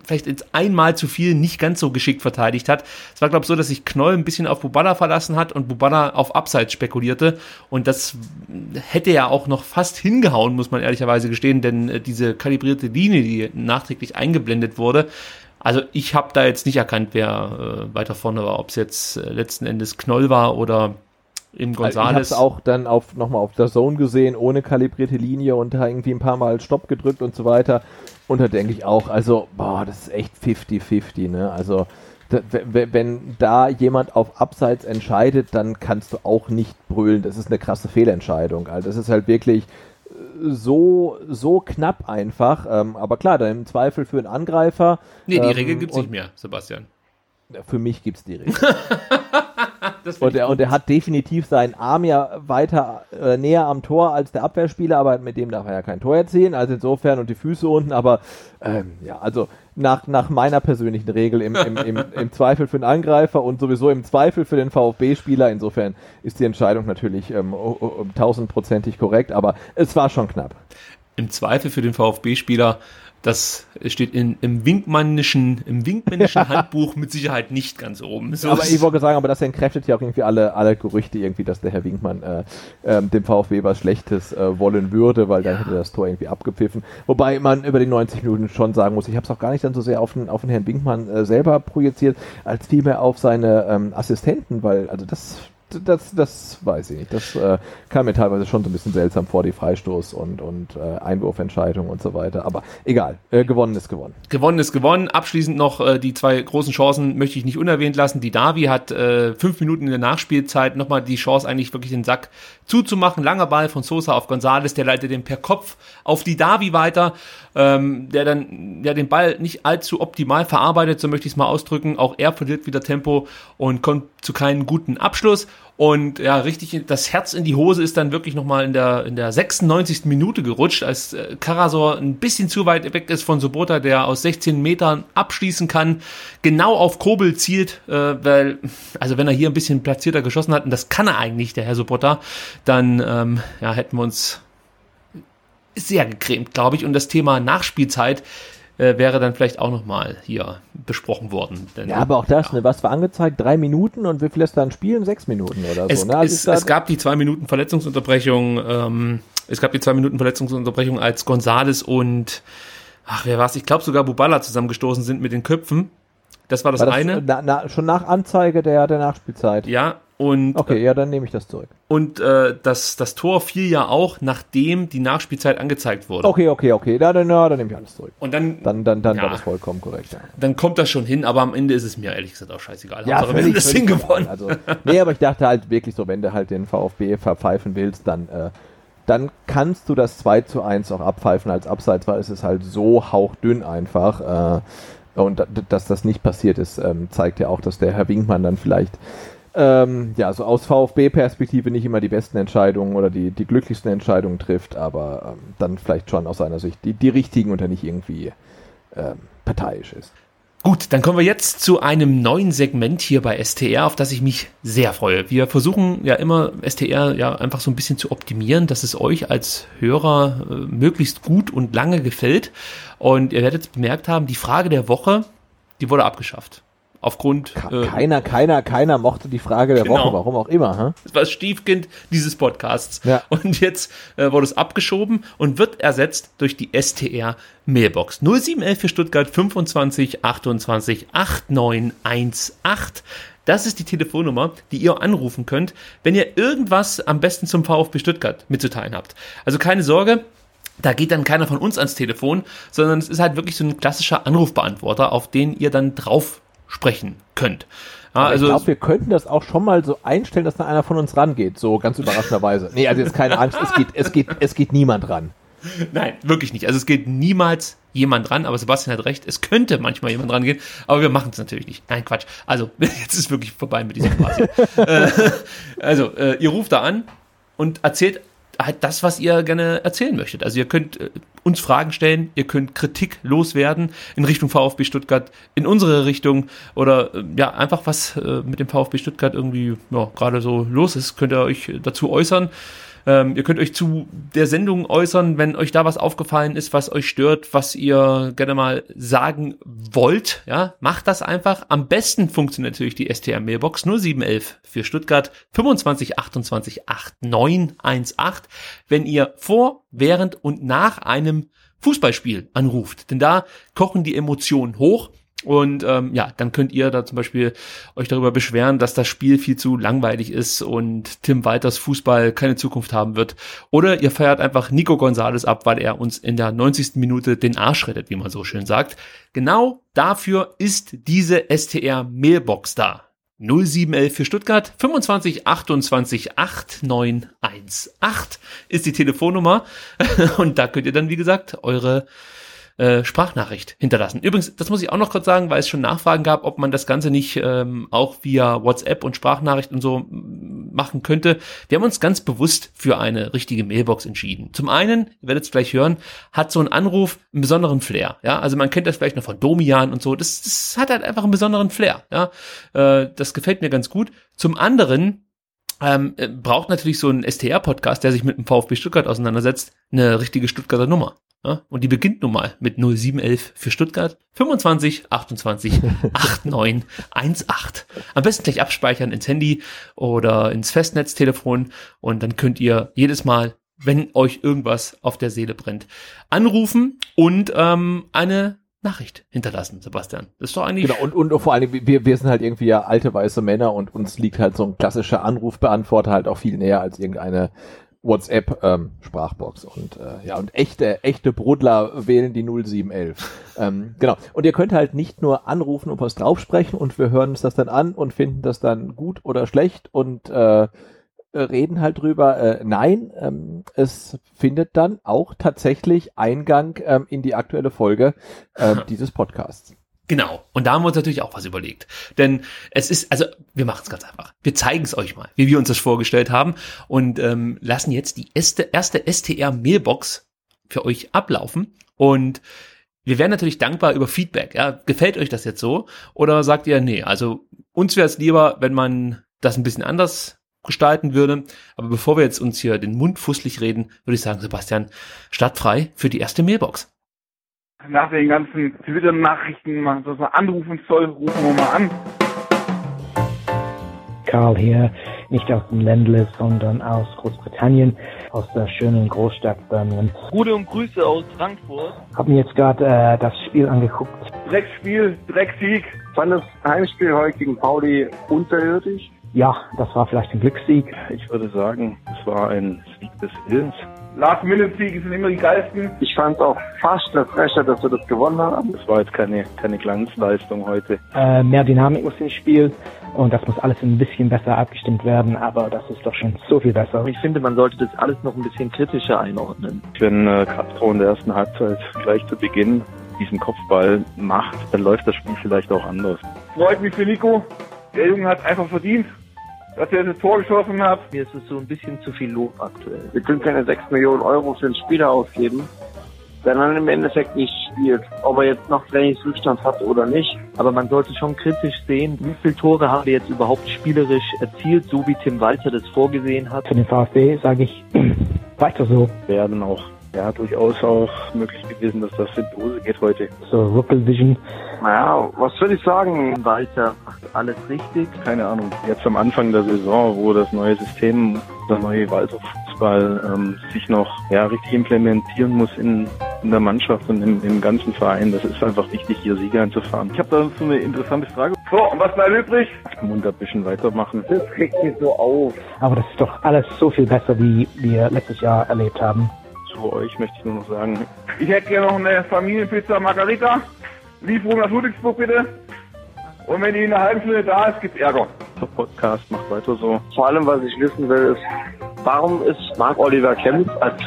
vielleicht jetzt einmal zu viel nicht ganz so geschickt verteidigt hat. Es war, glaube ich, so, dass sich Knoll ein bisschen auf Bubala verlassen hat und Bubala auf Abseits spekulierte. Und das hätte ja auch noch fast hingehauen, muss man ehrlicherweise gestehen, denn äh, diese kalibrierte Linie, die nachträglich eingeblendet wurde, also ich habe da jetzt nicht erkannt, wer äh, weiter vorne war, ob es jetzt äh, letzten Endes Knoll war oder im Gonzales. Also ich habe auch dann auf nochmal auf der Zone gesehen, ohne kalibrierte Linie und da irgendwie ein paar Mal Stopp gedrückt und so weiter. Und da denke ich auch, also, boah, das ist echt 50-50, ne? Also, wenn da jemand auf Abseits entscheidet, dann kannst du auch nicht brüllen. Das ist eine krasse Fehlentscheidung. Also das ist halt wirklich äh, so, so knapp einfach. Ähm, aber klar, dann im Zweifel für einen Angreifer. Nee, die ähm, Regel gibt's nicht mehr, Sebastian. Für mich gibt's die Regel. und, er, und er hat definitiv seinen Arm ja weiter äh, näher am Tor als der Abwehrspieler, aber mit dem darf er ja kein Tor erzielen. Also insofern und die Füße unten, aber ähm, ja, also nach, nach meiner persönlichen Regel im, im, im, im Zweifel für den Angreifer und sowieso im Zweifel für den VfB-Spieler. Insofern ist die Entscheidung natürlich ähm, tausendprozentig korrekt, aber es war schon knapp. Im Zweifel für den VfB-Spieler Das steht in, im Winkmannischen, im Winkmännischen Handbuch mit Sicherheit nicht ganz oben. So aber ich wollte sagen, aber das entkräftet ja auch irgendwie alle, alle Gerüchte irgendwie, dass der Herr Winkmann äh, äh, dem VfB was Schlechtes äh, wollen würde, weil dann ja. hätte das Tor irgendwie abgepfiffen. Wobei man über die 90 Minuten schon sagen muss, ich habe es auch gar nicht dann so sehr auf den, auf den Herrn Winkmann äh, selber projiziert, als vielmehr auf seine ähm, Assistenten, weil also das das, das weiß ich nicht. Das äh, kam mir teilweise schon so ein bisschen seltsam vor, die Freistoß- und, und äh, Einwurfentscheidung und so weiter. Aber egal, äh, gewonnen ist gewonnen. Gewonnen ist gewonnen. Abschließend noch äh, die zwei großen Chancen möchte ich nicht unerwähnt lassen. Die Davi hat äh, fünf Minuten in der Nachspielzeit nochmal die Chance, eigentlich wirklich den Sack zuzumachen. Langer Ball von Sosa auf Gonzales, der leitet den per Kopf auf die Davi weiter, ähm, der dann ja den Ball nicht allzu optimal verarbeitet, so möchte ich es mal ausdrücken. Auch er verliert wieder Tempo und kommt zu keinem guten Abschluss. Und ja, richtig, das Herz in die Hose ist dann wirklich nochmal in der, in der 96. Minute gerutscht, als äh, Karasor ein bisschen zu weit weg ist von Sobota, der aus 16 Metern abschließen kann, genau auf Kobel zielt, äh, weil, also wenn er hier ein bisschen platzierter geschossen hat, und das kann er eigentlich, der Herr Sobota, dann ähm, ja, hätten wir uns sehr gecremt, glaube ich. Und das Thema Nachspielzeit äh, wäre dann vielleicht auch nochmal hier besprochen worden. Denn, ja, aber auch das, ja. ne, was war angezeigt? Drei Minuten und wie viel ist dann spielen? Sechs Minuten oder es, so. Ne? Also es, es gab die zwei Minuten Verletzungsunterbrechung, ähm, es gab die zwei Minuten Verletzungsunterbrechung, als Gonzales und ach, wer war's? Ich glaube sogar Bubala zusammengestoßen sind mit den Köpfen. Das war das, war das eine. Na, na, schon nach Anzeige der, der Nachspielzeit. Ja, und, okay, ja, dann nehme ich das zurück. Und äh, das, das Tor fiel ja auch, nachdem die Nachspielzeit angezeigt wurde. Okay, okay, okay, da, dann, ja, dann nehme ich alles zurück. Und dann, dann, dann, dann ja, war das vollkommen korrekt. Ja. Dann kommt das schon hin, aber am Ende ist es mir ehrlich gesagt auch scheißegal. Ja, Hauptsache, völlig, wir das Ding gewonnen. Also, nee, aber ich dachte halt wirklich so, wenn du halt den VfB verpfeifen willst, dann, äh, dann kannst du das 2 zu 1 auch abpfeifen als Abseits, weil es ist halt so hauchdünn einfach. Äh, und dass das nicht passiert ist, ähm, zeigt ja auch, dass der Herr Winkmann dann vielleicht ähm, ja, so aus VfB-Perspektive nicht immer die besten Entscheidungen oder die, die glücklichsten Entscheidungen trifft, aber ähm, dann vielleicht schon aus seiner Sicht die, die richtigen und er nicht irgendwie ähm, parteiisch ist. Gut, dann kommen wir jetzt zu einem neuen Segment hier bei STR, auf das ich mich sehr freue. Wir versuchen ja immer STR ja einfach so ein bisschen zu optimieren, dass es euch als Hörer äh, möglichst gut und lange gefällt. Und ihr werdet bemerkt haben, die Frage der Woche, die wurde abgeschafft aufgrund. Äh, keiner, keiner, keiner mochte die Frage der genau. Woche, warum auch immer. Hm? Das war das Stiefkind dieses Podcasts. Ja. Und jetzt äh, wurde es abgeschoben und wird ersetzt durch die STR Mailbox 0711 für Stuttgart 25 28 8918. Das ist die Telefonnummer, die ihr anrufen könnt, wenn ihr irgendwas am besten zum VfB Stuttgart mitzuteilen habt. Also keine Sorge, da geht dann keiner von uns ans Telefon, sondern es ist halt wirklich so ein klassischer Anrufbeantworter, auf den ihr dann drauf sprechen könnt. Ja, also ich glaube, wir könnten das auch schon mal so einstellen, dass da einer von uns rangeht, so ganz überraschenderweise. Nee, also jetzt keine Angst, es geht, es geht, es geht niemand ran. Nein, wirklich nicht. Also es geht niemals jemand ran, aber Sebastian hat recht, es könnte manchmal jemand rangehen, aber wir machen es natürlich nicht. Nein, Quatsch. Also, jetzt ist wirklich vorbei mit diesem Spaß. äh, also, äh, ihr ruft da an und erzählt halt das, was ihr gerne erzählen möchtet. Also ihr könnt äh, uns Fragen stellen, ihr könnt Kritik loswerden in Richtung VfB Stuttgart, in unsere Richtung oder äh, ja, einfach was äh, mit dem VfB Stuttgart irgendwie ja, gerade so los ist, könnt ihr euch dazu äußern. Ähm, ihr könnt euch zu der Sendung äußern, wenn euch da was aufgefallen ist, was euch stört, was ihr gerne mal sagen wollt. Ja, macht das einfach. Am besten funktioniert natürlich die STR Mailbox 0711 für Stuttgart 25 28 8918, wenn ihr vor, während und nach einem Fußballspiel anruft. Denn da kochen die Emotionen hoch und ähm, ja, dann könnt ihr da zum Beispiel euch darüber beschweren, dass das Spiel viel zu langweilig ist und Tim Walters Fußball keine Zukunft haben wird. Oder ihr feiert einfach Nico Gonzalez ab, weil er uns in der 90. Minute den Arsch rettet, wie man so schön sagt. Genau dafür ist diese STR Mailbox da. 0711 für Stuttgart, 25 28 8918 ist die Telefonnummer. Und da könnt ihr dann, wie gesagt, eure äh, Sprachnachricht hinterlassen. Übrigens, das muss ich auch noch kurz sagen, weil es schon Nachfragen gab, ob man das Ganze nicht ähm, auch via WhatsApp und Sprachnachricht und so machen könnte. Wir haben uns ganz bewusst für eine richtige Mailbox entschieden. Zum einen, ihr werdet es gleich hören, hat so ein Anruf einen besonderen Flair. Ja, also man kennt das vielleicht noch von Domian und so. Das, das hat halt einfach einen besonderen Flair. Ja, äh, das gefällt mir ganz gut. Zum anderen ähm, braucht natürlich so ein STR-Podcast, der sich mit dem VfB Stuttgart auseinandersetzt, eine richtige Stuttgarter Nummer. Ja, und die beginnt nun mal mit 0711 für Stuttgart 25 28 89 18. Am besten gleich abspeichern ins Handy oder ins Festnetztelefon und dann könnt ihr jedes Mal, wenn euch irgendwas auf der Seele brennt, anrufen und ähm, eine Nachricht hinterlassen, Sebastian. Das ist doch eigentlich. Genau, und, und vor allem, wir, wir sind halt irgendwie ja alte weiße Männer und uns liegt halt so ein klassischer Anrufbeantworter halt auch viel näher als irgendeine WhatsApp ähm, Sprachbox und äh, ja und echte echte Brudler wählen die 0711. ähm, genau. Und ihr könnt halt nicht nur anrufen und was draufsprechen und wir hören uns das dann an und finden das dann gut oder schlecht und äh, reden halt drüber. Äh, nein, ähm, es findet dann auch tatsächlich Eingang ähm, in die aktuelle Folge äh, dieses Podcasts. Genau. Und da haben wir uns natürlich auch was überlegt. Denn es ist, also wir machen es ganz einfach. Wir zeigen es euch mal, wie wir uns das vorgestellt haben und ähm, lassen jetzt die erste, erste STR-Mailbox für euch ablaufen. Und wir wären natürlich dankbar über Feedback. Ja? Gefällt euch das jetzt so? Oder sagt ihr, nee, also uns wäre es lieber, wenn man das ein bisschen anders gestalten würde. Aber bevor wir jetzt uns hier den Mund fußlich reden, würde ich sagen, Sebastian, startfrei für die erste Mailbox nach den ganzen Twitter-Nachrichten man so anrufen soll, rufen wir mal an. Karl hier, nicht aus dem Ländle, sondern aus Großbritannien, aus der schönen Großstadt Birmingham. Gute und Grüße aus Frankfurt. Hab mir jetzt gerade äh, das Spiel angeguckt. Dreckspiel, Drecksieg. Fand das Heimspiel heute gegen Pauli unterirdisch? Ja, das war vielleicht ein Glückssieg. Ich würde sagen, es war ein Sieg des Willens. Last-Minute-Siege sind immer die geilsten. Ich fand es auch fast erfrischend, dass wir das gewonnen haben. Es war jetzt keine, keine Glanzleistung heute. Äh, mehr Dynamik muss ins Spiel und das muss alles ein bisschen besser abgestimmt werden, aber das ist doch schon so viel besser. Ich finde, man sollte das alles noch ein bisschen kritischer einordnen. Wenn äh, Castro in der ersten Halbzeit gleich zu Beginn diesen Kopfball macht, dann läuft das Spiel vielleicht auch anders. Freut mich für Nico. Der Junge hat einfach verdient dass er das Tor geschossen hat. Mir ist es so ein bisschen zu viel Lob aktuell. Wir können keine 6 Millionen Euro für einen Spieler ausgeben, der dann im Endeffekt nicht spielt. Ob er jetzt noch Trainingsrückstand hat oder nicht. Aber man sollte schon kritisch sehen, wie viele Tore haben wir jetzt überhaupt spielerisch erzielt, so wie Tim Walter das vorgesehen hat. Für den VfB sage ich weiter so. Werden auch ja, durchaus auch möglich gewesen, dass das in die Hose geht heute. So, Rookie Vision. Naja, was würde ich sagen? Walter macht alles richtig. Keine Ahnung. Jetzt am Anfang der Saison, wo das neue System, der neue Walter Fußball ähm, sich noch ja, richtig implementieren muss in, in der Mannschaft und im, im ganzen Verein. Das ist einfach wichtig, hier Sieger einzufahren. Ich habe da so eine interessante Frage. So, und was bleibt übrig? Mund ein bisschen weitermachen. Das kriegt mich so auf. Aber das ist doch alles so viel besser, wie wir letztes Jahr erlebt haben zu euch möchte ich nur noch sagen. Ich hätte gerne noch eine Familienpizza Margarita. Lieferung nach Ludwigsburg bitte. Und wenn die in einer halben Stunde da ist, gibt's Ärger. Der Podcast macht weiter so. Vor allem, was ich wissen will, ist, warum ist Marc Oliver Kempf als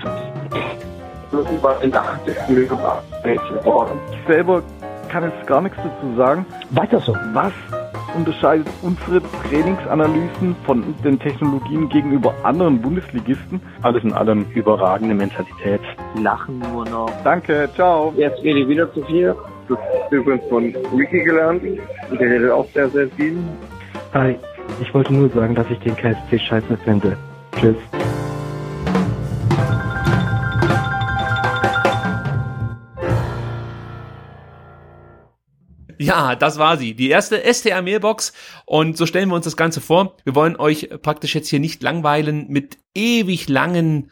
irgendwann in der 80. Minute geworden? Ich selber kann jetzt gar nichts dazu sagen. Weiter so. Was unterscheidet unsere Trainingsanalysen von den Technologien gegenüber anderen Bundesligisten. Alles in allem überragende Mentalität. Lachen nur noch. Danke, ciao. Jetzt rede ich wieder zu viel. Das ist übrigens von Wiki gelernt. Der redet auch sehr, sehr viel. Hi, ich wollte nur sagen, dass ich den KSC scheiße finde. Tschüss. Ja, das war sie. Die erste STR-Mailbox. Und so stellen wir uns das Ganze vor. Wir wollen euch praktisch jetzt hier nicht langweilen mit ewig langen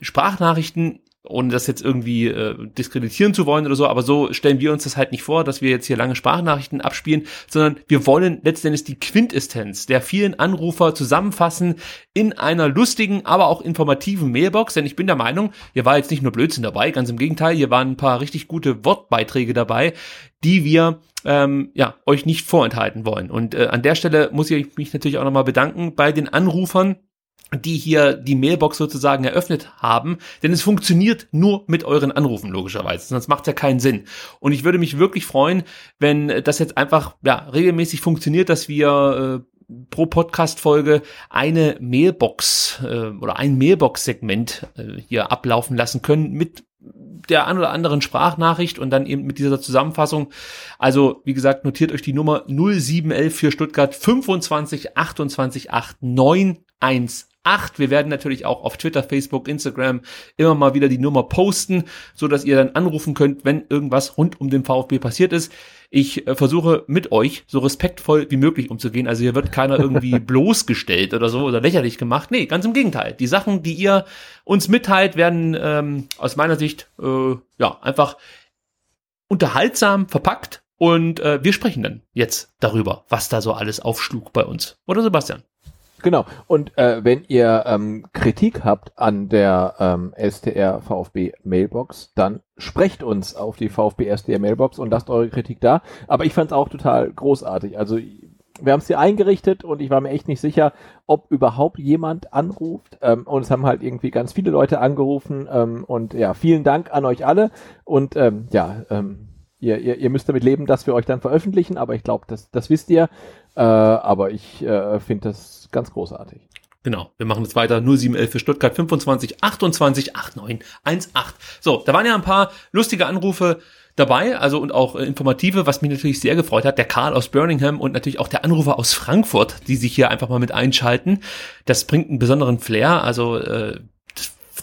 Sprachnachrichten ohne das jetzt irgendwie äh, diskreditieren zu wollen oder so, aber so stellen wir uns das halt nicht vor, dass wir jetzt hier lange Sprachnachrichten abspielen, sondern wir wollen letztendlich die Quintessenz der vielen Anrufer zusammenfassen in einer lustigen, aber auch informativen Mailbox, denn ich bin der Meinung, hier war jetzt nicht nur Blödsinn dabei, ganz im Gegenteil, hier waren ein paar richtig gute Wortbeiträge dabei, die wir ähm, ja euch nicht vorenthalten wollen. Und äh, an der Stelle muss ich mich natürlich auch nochmal bedanken bei den Anrufern, die hier die Mailbox sozusagen eröffnet haben, denn es funktioniert nur mit euren Anrufen logischerweise, sonst macht ja keinen Sinn. Und ich würde mich wirklich freuen, wenn das jetzt einfach ja regelmäßig funktioniert, dass wir äh, pro Podcast-Folge eine Mailbox äh, oder ein Mailbox-Segment äh, hier ablaufen lassen können mit der ein oder anderen Sprachnachricht und dann eben mit dieser Zusammenfassung. Also, wie gesagt, notiert euch die Nummer 0711 für Stuttgart 25 28 89 Wir werden natürlich auch auf Twitter, Facebook, Instagram immer mal wieder die Nummer posten, so dass ihr dann anrufen könnt, wenn irgendwas rund um den VfB passiert ist. Ich äh, versuche mit euch so respektvoll wie möglich umzugehen. Also hier wird keiner irgendwie bloßgestellt oder so oder lächerlich gemacht. Nee, ganz im Gegenteil. Die Sachen, die ihr uns mitteilt, werden ähm, aus meiner Sicht äh, ja einfach unterhaltsam verpackt und äh, wir sprechen dann jetzt darüber, was da so alles aufschlug bei uns. Oder Sebastian? Genau. Und äh, wenn ihr ähm, Kritik habt an der ähm, STR VfB Mailbox, dann sprecht uns auf die VfB STR Mailbox und lasst eure Kritik da. Aber ich fand es auch total großartig. Also wir haben es hier eingerichtet und ich war mir echt nicht sicher, ob überhaupt jemand anruft. Ähm, und es haben halt irgendwie ganz viele Leute angerufen. Ähm, und ja, vielen Dank an euch alle. Und ähm, ja, ähm, ihr, ihr, ihr müsst damit leben, dass wir euch dann veröffentlichen. Aber ich glaube, das, das wisst ihr. Äh, aber ich äh, finde das ganz großartig. Genau, wir machen jetzt weiter. 0711 für Stuttgart 25 28 89 18. So, da waren ja ein paar lustige Anrufe dabei, also und auch äh, informative, was mich natürlich sehr gefreut hat. Der Karl aus Birmingham und natürlich auch der Anrufer aus Frankfurt, die sich hier einfach mal mit einschalten. Das bringt einen besonderen Flair. Also äh,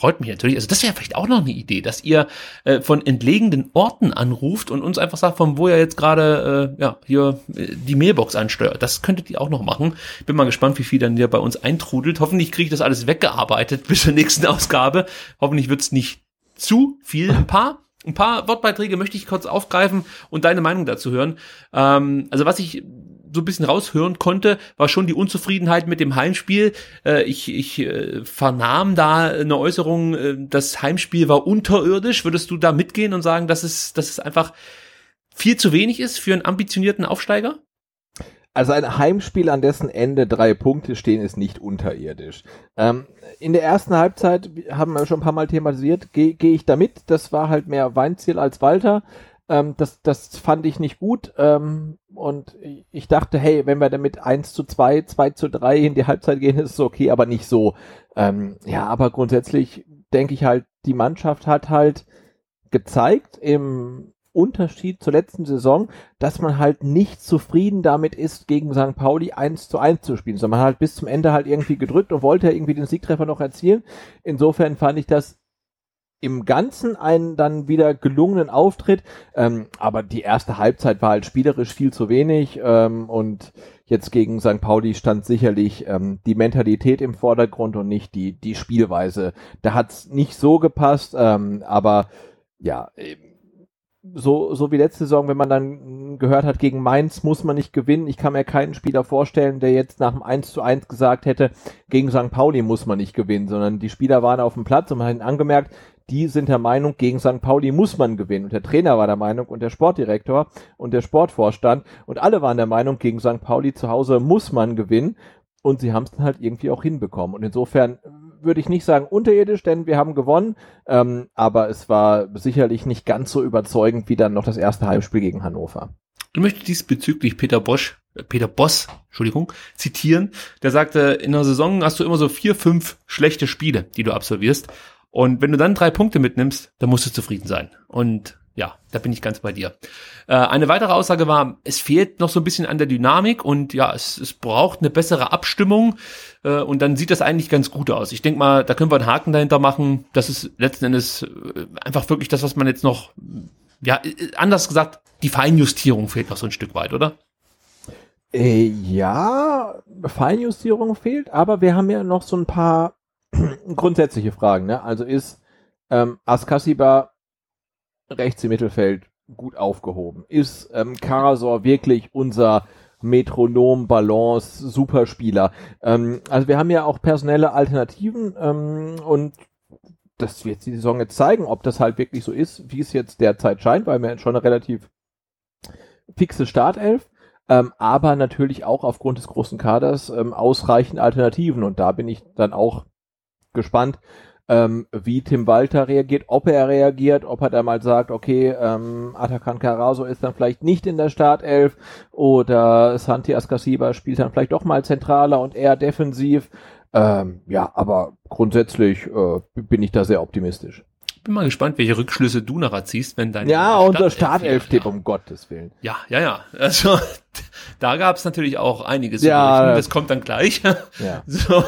freut mich natürlich. Also das wäre vielleicht auch noch eine Idee, dass ihr äh, von entlegenen Orten anruft und uns einfach sagt, von wo ihr jetzt gerade äh, ja hier äh, die Mailbox ansteuert. Das könntet ihr auch noch machen. Bin mal gespannt, wie viel dann hier bei uns eintrudelt. Hoffentlich kriege ich das alles weggearbeitet bis zur nächsten Ausgabe. Hoffentlich wird's nicht zu viel. Ein paar ein paar Wortbeiträge möchte ich kurz aufgreifen und deine Meinung dazu hören. Ähm, also was ich so ein bisschen raushören konnte, war schon die Unzufriedenheit mit dem Heimspiel. Äh, ich ich äh, vernahm da eine Äußerung, äh, das Heimspiel war unterirdisch. Würdest du da mitgehen und sagen, dass es, dass es einfach viel zu wenig ist für einen ambitionierten Aufsteiger? Also ein Heimspiel, an dessen Ende drei Punkte stehen, ist nicht unterirdisch. Ähm, in der ersten Halbzeit haben wir schon ein paar Mal thematisiert, gehe geh ich damit. Das war halt mehr Weinziel als Walter. Ähm, das, das fand ich nicht gut. Ähm, und ich dachte, hey, wenn wir damit 1 zu 2, 2 zu 3 in die Halbzeit gehen, ist es okay, aber nicht so. Ähm, ja, aber grundsätzlich denke ich halt, die Mannschaft hat halt gezeigt im Unterschied zur letzten Saison, dass man halt nicht zufrieden damit ist, gegen St. Pauli 1 zu 1 zu spielen, sondern man hat halt bis zum Ende halt irgendwie gedrückt und wollte irgendwie den Siegtreffer noch erzielen. Insofern fand ich das im Ganzen einen dann wieder gelungenen Auftritt, ähm, aber die erste Halbzeit war halt spielerisch viel zu wenig ähm, und jetzt gegen St. Pauli stand sicherlich ähm, die Mentalität im Vordergrund und nicht die die Spielweise. Da hat's nicht so gepasst, ähm, aber ja, so, so wie letzte Saison, wenn man dann gehört hat, gegen Mainz muss man nicht gewinnen. Ich kann mir keinen Spieler vorstellen, der jetzt nach dem 1 zu 1 gesagt hätte, gegen St. Pauli muss man nicht gewinnen, sondern die Spieler waren auf dem Platz und man hat angemerkt, die sind der Meinung, gegen St. Pauli muss man gewinnen. Und der Trainer war der Meinung und der Sportdirektor und der Sportvorstand und alle waren der Meinung, gegen St. Pauli zu Hause muss man gewinnen. Und sie haben es dann halt irgendwie auch hinbekommen. Und insofern würde ich nicht sagen unterirdisch, denn wir haben gewonnen. Ähm, aber es war sicherlich nicht ganz so überzeugend wie dann noch das erste Heimspiel gegen Hannover. Ich möchte diesbezüglich Peter Bosch, äh, Peter Boss, Entschuldigung, zitieren. Der sagte, in der Saison hast du immer so vier, fünf schlechte Spiele, die du absolvierst. Und wenn du dann drei Punkte mitnimmst, dann musst du zufrieden sein. Und ja, da bin ich ganz bei dir. Äh, eine weitere Aussage war, es fehlt noch so ein bisschen an der Dynamik und ja, es, es braucht eine bessere Abstimmung äh, und dann sieht das eigentlich ganz gut aus. Ich denke mal, da können wir einen Haken dahinter machen. Das ist letzten Endes äh, einfach wirklich das, was man jetzt noch, ja, anders gesagt, die Feinjustierung fehlt noch so ein Stück weit, oder? Ja, Feinjustierung fehlt, aber wir haben ja noch so ein paar grundsätzliche Fragen. Ne? Also ist ähm, Askasiba rechts im Mittelfeld gut aufgehoben? Ist ähm, Karasor wirklich unser Metronom, Balance, Superspieler? Ähm, also wir haben ja auch personelle Alternativen ähm, und das wird die Saison jetzt zeigen, ob das halt wirklich so ist, wie es jetzt derzeit scheint, weil wir schon eine relativ fixe Startelf, ähm, aber natürlich auch aufgrund des großen Kaders ähm, ausreichend Alternativen und da bin ich dann auch gespannt, ähm, wie Tim Walter reagiert, ob er reagiert, ob er da mal sagt, okay, ähm, Atakan Carazo ist dann vielleicht nicht in der Startelf oder Santi Ascasiba spielt dann vielleicht doch mal zentraler und eher defensiv. Ähm, ja, aber grundsätzlich äh, bin ich da sehr optimistisch. ich bin mal gespannt, welche Rückschlüsse du nachher ziehst, wenn dein Ja, unser Startelf-Tipp, um Gottes Willen. Ja, ja, ja. Also da gab es natürlich auch einiges ja, Das kommt dann gleich. Ja. So,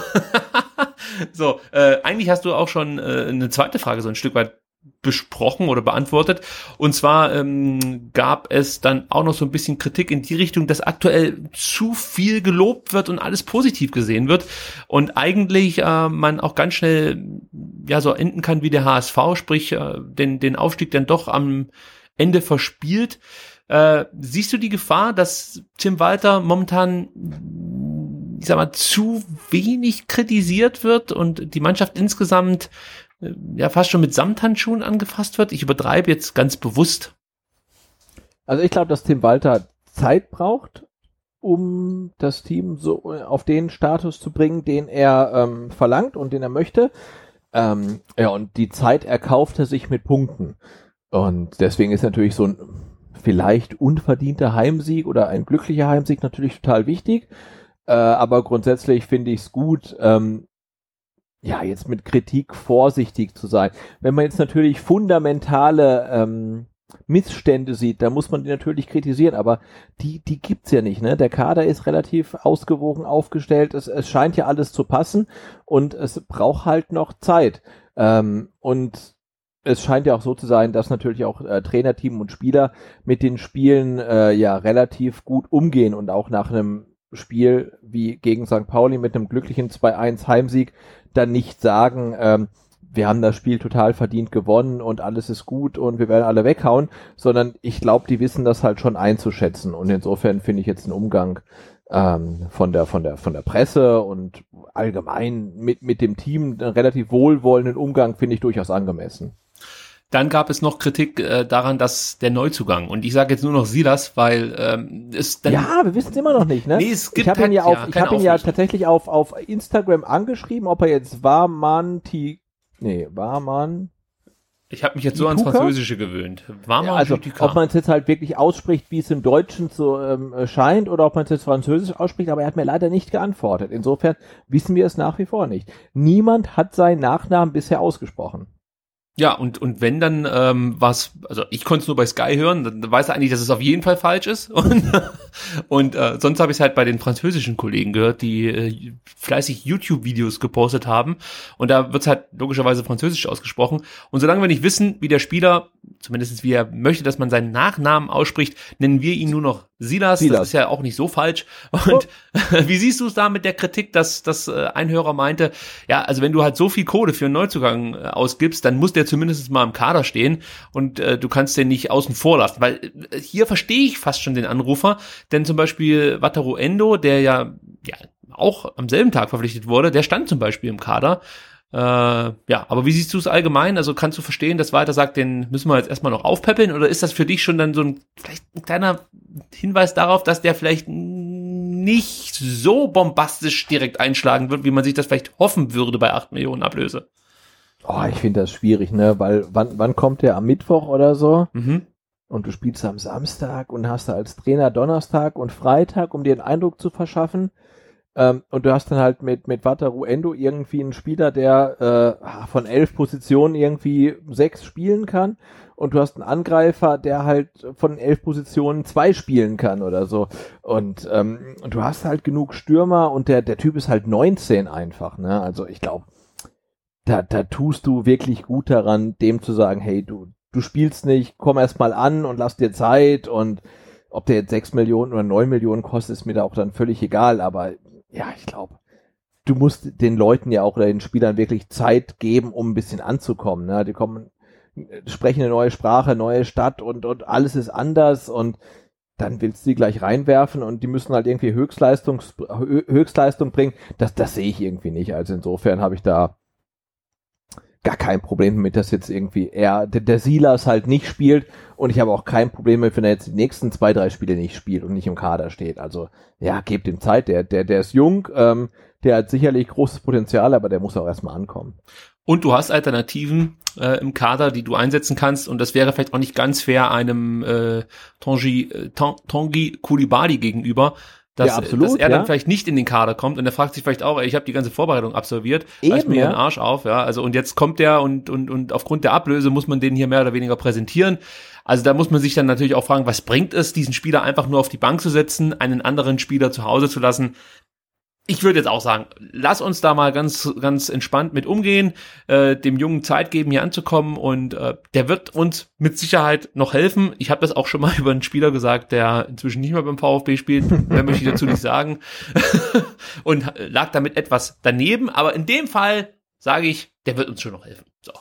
so äh, eigentlich hast du auch schon äh, eine zweite Frage so ein Stück weit besprochen oder beantwortet. Und zwar ähm, gab es dann auch noch so ein bisschen Kritik in die Richtung, dass aktuell zu viel gelobt wird und alles positiv gesehen wird und eigentlich äh, man auch ganz schnell ja so enden kann wie der HSV, sprich äh, den den Aufstieg dann doch am Ende verspielt. Äh, siehst du die Gefahr, dass Tim Walter momentan ich sag mal, zu wenig kritisiert wird und die Mannschaft insgesamt äh, ja fast schon mit Samthandschuhen angefasst wird. Ich übertreibe jetzt ganz bewusst. Also ich glaube, dass Tim Walter Zeit braucht, um das Team so auf den Status zu bringen, den er ähm, verlangt und den er möchte. Ähm, ja, und die Zeit erkauft er sich mit Punkten. Und deswegen ist natürlich so ein vielleicht unverdienter Heimsieg oder ein glücklicher Heimsieg natürlich total wichtig. Äh, aber grundsätzlich finde ich es gut, ähm, ja, jetzt mit Kritik vorsichtig zu sein. Wenn man jetzt natürlich fundamentale ähm, Missstände sieht, da muss man die natürlich kritisieren, aber die, die gibt's ja nicht, ne? Der Kader ist relativ ausgewogen aufgestellt, es, es scheint ja alles zu passen und es braucht halt noch Zeit. Ähm, und es scheint ja auch so zu sein, dass natürlich auch äh, Trainerteam und Spieler mit den Spielen äh, ja relativ gut umgehen und auch nach einem Spiel wie gegen St. Pauli mit einem glücklichen 2-1 Heimsieg dann nicht sagen, ähm, wir haben das Spiel total verdient gewonnen und alles ist gut und wir werden alle weghauen, sondern ich glaube, die wissen das halt schon einzuschätzen und insofern finde ich jetzt einen Umgang ähm, von der von der von der Presse und allgemein mit mit dem Team einen relativ wohlwollenden Umgang finde ich durchaus angemessen. Dann gab es noch Kritik äh, daran, dass der Neuzugang und ich sage jetzt nur noch Silas, weil ähm, es dann ja, wir wissen es immer noch nicht, ne? Nee, es gibt ich habe ihn ja, auf, ja, ich habe ihn ja tatsächlich auf auf Instagram angeschrieben, ob er jetzt Warmanti, nee, Warman ich habe mich jetzt so ans Französische gewöhnt. Warman ja, also, ob man es jetzt halt wirklich ausspricht, wie es im Deutschen so ähm, scheint, oder ob man es jetzt Französisch ausspricht, aber er hat mir leider nicht geantwortet. Insofern wissen wir es nach wie vor nicht. Niemand hat seinen Nachnamen bisher ausgesprochen. Ja, und, und wenn dann ähm, was, also ich konnte es nur bei Sky hören, dann weiß er eigentlich, dass es auf jeden Fall falsch ist. Und, und äh, sonst habe ich es halt bei den französischen Kollegen gehört, die äh, fleißig YouTube-Videos gepostet haben. Und da wird es halt logischerweise französisch ausgesprochen. Und solange wir nicht wissen, wie der Spieler, zumindest wie er möchte, dass man seinen Nachnamen ausspricht, nennen wir ihn nur noch Silas, Silas. das ist ja auch nicht so falsch. Und oh. wie siehst du es da mit der Kritik, dass, dass äh, ein Hörer meinte, ja, also wenn du halt so viel Code für einen Neuzugang äh, ausgibst, dann muss der zumindest mal im Kader stehen und äh, du kannst den nicht außen vor lassen. Weil äh, hier verstehe ich fast schon den Anrufer, denn zum Beispiel Wataru Endo, der ja, ja auch am selben Tag verpflichtet wurde, der stand zum Beispiel im Kader äh, ja, aber wie siehst du es allgemein? Also kannst du verstehen, dass Walter sagt, den müssen wir jetzt erstmal noch aufpäppeln? Oder ist das für dich schon dann so ein, vielleicht ein kleiner Hinweis darauf, dass der vielleicht nicht so bombastisch direkt einschlagen wird, wie man sich das vielleicht hoffen würde bei 8 Millionen Ablöse? Oh, ich finde das schwierig, ne? Weil wann, wann kommt der am Mittwoch oder so? Mhm. Und du spielst am Samstag und hast da als Trainer Donnerstag und Freitag, um dir einen Eindruck zu verschaffen. Ähm, und du hast dann halt mit, mit Wataru Endo irgendwie einen Spieler, der äh, von elf Positionen irgendwie sechs spielen kann. Und du hast einen Angreifer, der halt von elf Positionen zwei spielen kann oder so. Und, ähm, und du hast halt genug Stürmer und der, der Typ ist halt 19 einfach, ne? Also ich glaube, da, da tust du wirklich gut daran, dem zu sagen, hey, du, du spielst nicht, komm erst mal an und lass dir Zeit und ob der jetzt sechs Millionen oder neun Millionen kostet, ist mir da auch dann völlig egal, aber ja, ich glaube, du musst den Leuten ja auch oder den Spielern wirklich Zeit geben, um ein bisschen anzukommen. Ne? Die kommen, sprechen eine neue Sprache, neue Stadt und, und alles ist anders und dann willst du die gleich reinwerfen und die müssen halt irgendwie Höchstleistung, Höchstleistung bringen. Das, das sehe ich irgendwie nicht. Also insofern habe ich da gar kein Problem mit, dass jetzt irgendwie er, der, der Silas halt nicht spielt und ich habe auch kein Problem mit, wenn er jetzt die nächsten zwei, drei Spiele nicht spielt und nicht im Kader steht. Also ja, gebt ihm Zeit, der, der, der ist jung, ähm, der hat sicherlich großes Potenzial, aber der muss auch erstmal ankommen. Und du hast Alternativen äh, im Kader, die du einsetzen kannst. Und das wäre vielleicht auch nicht ganz fair einem äh, Tangi, äh, Tangi Kulibali gegenüber, dass, ja, absolut, dass er dann ja. vielleicht nicht in den Kader kommt und er fragt sich vielleicht auch, ey, ich habe die ganze Vorbereitung absolviert, reißt mir ja. den Arsch auf, ja, also und jetzt kommt der und und und aufgrund der Ablöse muss man den hier mehr oder weniger präsentieren. Also da muss man sich dann natürlich auch fragen, was bringt es, diesen Spieler einfach nur auf die Bank zu setzen, einen anderen Spieler zu Hause zu lassen? Ich würde jetzt auch sagen, lass uns da mal ganz, ganz entspannt mit umgehen, äh, dem Jungen Zeit geben, hier anzukommen und äh, der wird uns mit Sicherheit noch helfen. Ich habe das auch schon mal über einen Spieler gesagt, der inzwischen nicht mehr beim VfB spielt, mehr möchte ich dazu nicht sagen. Und lag damit etwas daneben, aber in dem Fall sage ich, der wird uns schon noch helfen. So,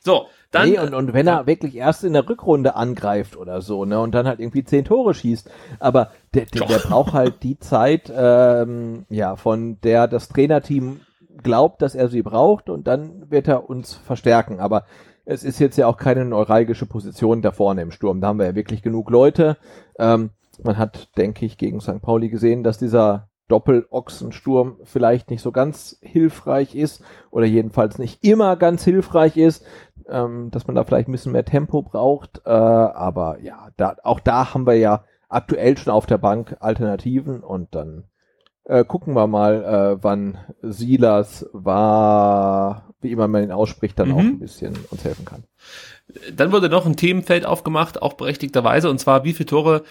so dann, nee, und, und wenn er wirklich erst in der Rückrunde angreift oder so, ne, und dann halt irgendwie zehn Tore schießt, aber der, der, der braucht halt die Zeit, ähm, ja, von der das Trainerteam glaubt, dass er sie braucht und dann wird er uns verstärken. Aber es ist jetzt ja auch keine neuralgische Position da vorne im Sturm. Da haben wir ja wirklich genug Leute. Ähm, man hat, denke ich, gegen St. Pauli gesehen, dass dieser Doppelochsensturm vielleicht nicht so ganz hilfreich ist oder jedenfalls nicht immer ganz hilfreich ist ähm, dass man da vielleicht ein bisschen mehr Tempo braucht. Äh, aber ja, da, auch da haben wir ja aktuell schon auf der Bank Alternativen und dann äh, gucken wir mal, äh, wann Silas war, wie immer man ihn ausspricht, dann mhm. auch ein bisschen uns helfen kann. Dann wurde noch ein Themenfeld aufgemacht, auch berechtigterweise, und zwar wie viele Tore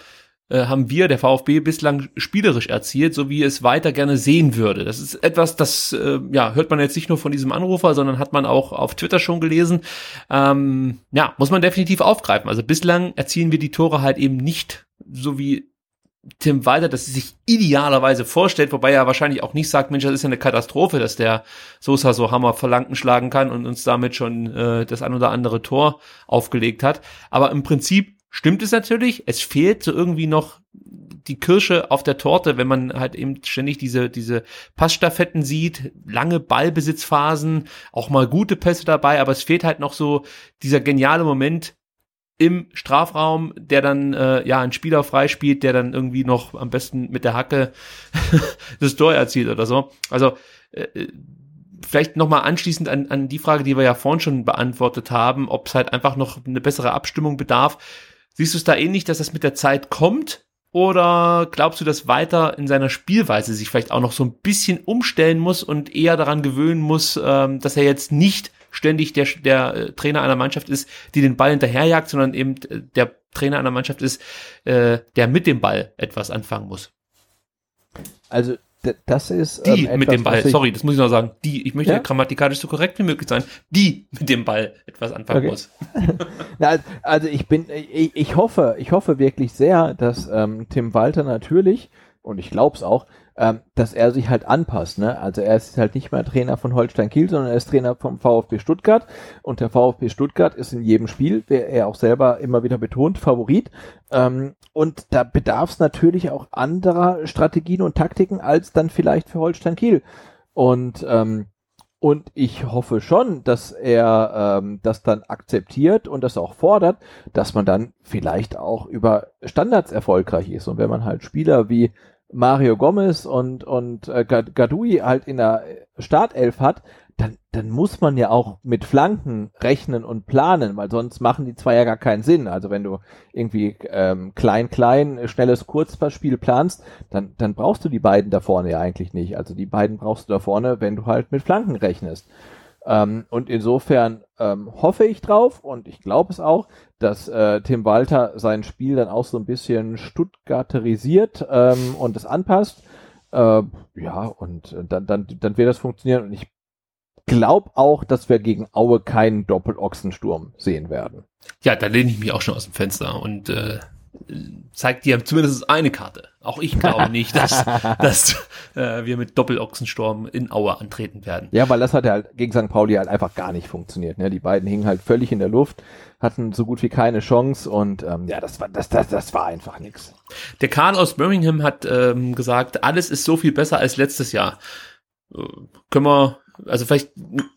äh, haben wir, der VfB, bislang spielerisch erzielt, so wie es weiter gerne sehen würde. Das ist etwas, das äh, ja, hört man jetzt nicht nur von diesem Anrufer, sondern hat man auch auf Twitter schon gelesen. Ähm, ja, muss man definitiv aufgreifen. Also bislang erzielen wir die Tore halt eben nicht so wie Tim Walter das sich idealerweise vorstellt, wobei er wahrscheinlich auch nicht sagt, Mensch, das ist ja eine Katastrophe, dass der Sosa so Hammer verlangen schlagen kann und uns damit schon äh, das ein oder andere Tor aufgelegt hat. Aber im Prinzip stimmt es natürlich. Es fehlt so irgendwie noch die Kirsche auf der Torte, wenn man halt eben ständig diese, diese Passstaffetten sieht, lange Ballbesitzphasen, auch mal gute Pässe dabei, aber es fehlt halt noch so dieser geniale Moment im Strafraum, der dann äh, ja ein Spieler freispielt, der dann irgendwie noch am besten mit der Hacke das Tor erzielt oder so. Also äh, vielleicht nochmal anschließend an, an die Frage, die wir ja vorhin schon beantwortet haben, ob es halt einfach noch eine bessere Abstimmung bedarf Siehst du es da ähnlich, dass das mit der Zeit kommt? Oder glaubst du, dass weiter in seiner Spielweise sich vielleicht auch noch so ein bisschen umstellen muss und eher daran gewöhnen muss, ähm, dass er jetzt nicht ständig der, der äh, Trainer einer Mannschaft ist, die den Ball hinterherjagt, sondern eben äh, der Trainer einer Mannschaft ist, äh, der mit dem Ball etwas anfangen muss? Also das ist die ähm, mit dem Ball. Sorry, das muss ich noch sagen. Die. Ich möchte ja? grammatikalisch so korrekt wie möglich sein. Die mit dem Ball etwas anfangen okay. muss. Na, also ich bin, ich, ich hoffe, ich hoffe wirklich sehr, dass ähm, Tim Walter natürlich und ich glaube es auch, ähm, dass er sich halt anpasst. Ne? Also er ist halt nicht mehr Trainer von Holstein Kiel, sondern er ist Trainer vom VfB Stuttgart und der VfB Stuttgart ist in jedem Spiel, der er auch selber immer wieder betont, Favorit. Ähm, und da bedarf es natürlich auch anderer Strategien und Taktiken als dann vielleicht für Holstein Kiel. Und ähm, und ich hoffe schon, dass er ähm, das dann akzeptiert und das auch fordert, dass man dann vielleicht auch über Standards erfolgreich ist. Und wenn man halt Spieler wie Mario Gomez und, und äh, Gadui halt in der Startelf hat, dann, dann muss man ja auch mit Flanken rechnen und planen, weil sonst machen die zwei ja gar keinen Sinn. Also wenn du irgendwie ähm, klein, klein, schnelles Kurzpassspiel planst, dann, dann brauchst du die beiden da vorne ja eigentlich nicht. Also die beiden brauchst du da vorne, wenn du halt mit Flanken rechnest. Ähm, und insofern ähm, hoffe ich drauf und ich glaube es auch, dass äh, Tim Walter sein Spiel dann auch so ein bisschen stuttgarterisiert ähm, und es anpasst. Äh, ja, und dann, dann, dann wird das funktionieren. Und ich glaube auch, dass wir gegen Aue keinen Doppelochsensturm sehen werden. Ja, da lehne ich mich auch schon aus dem Fenster und äh, zeigt dir zumindest eine Karte. Auch ich glaube nicht, dass, dass äh, wir mit Doppelochsensturm in Aue antreten werden. Ja, weil das hat ja halt gegen St. Pauli halt einfach gar nicht funktioniert. Ne? Die beiden hingen halt völlig in der Luft, hatten so gut wie keine Chance und ähm, ja, das war das, das, das war einfach nix. Der Karl aus Birmingham hat ähm, gesagt, alles ist so viel besser als letztes Jahr. Äh, können wir also vielleicht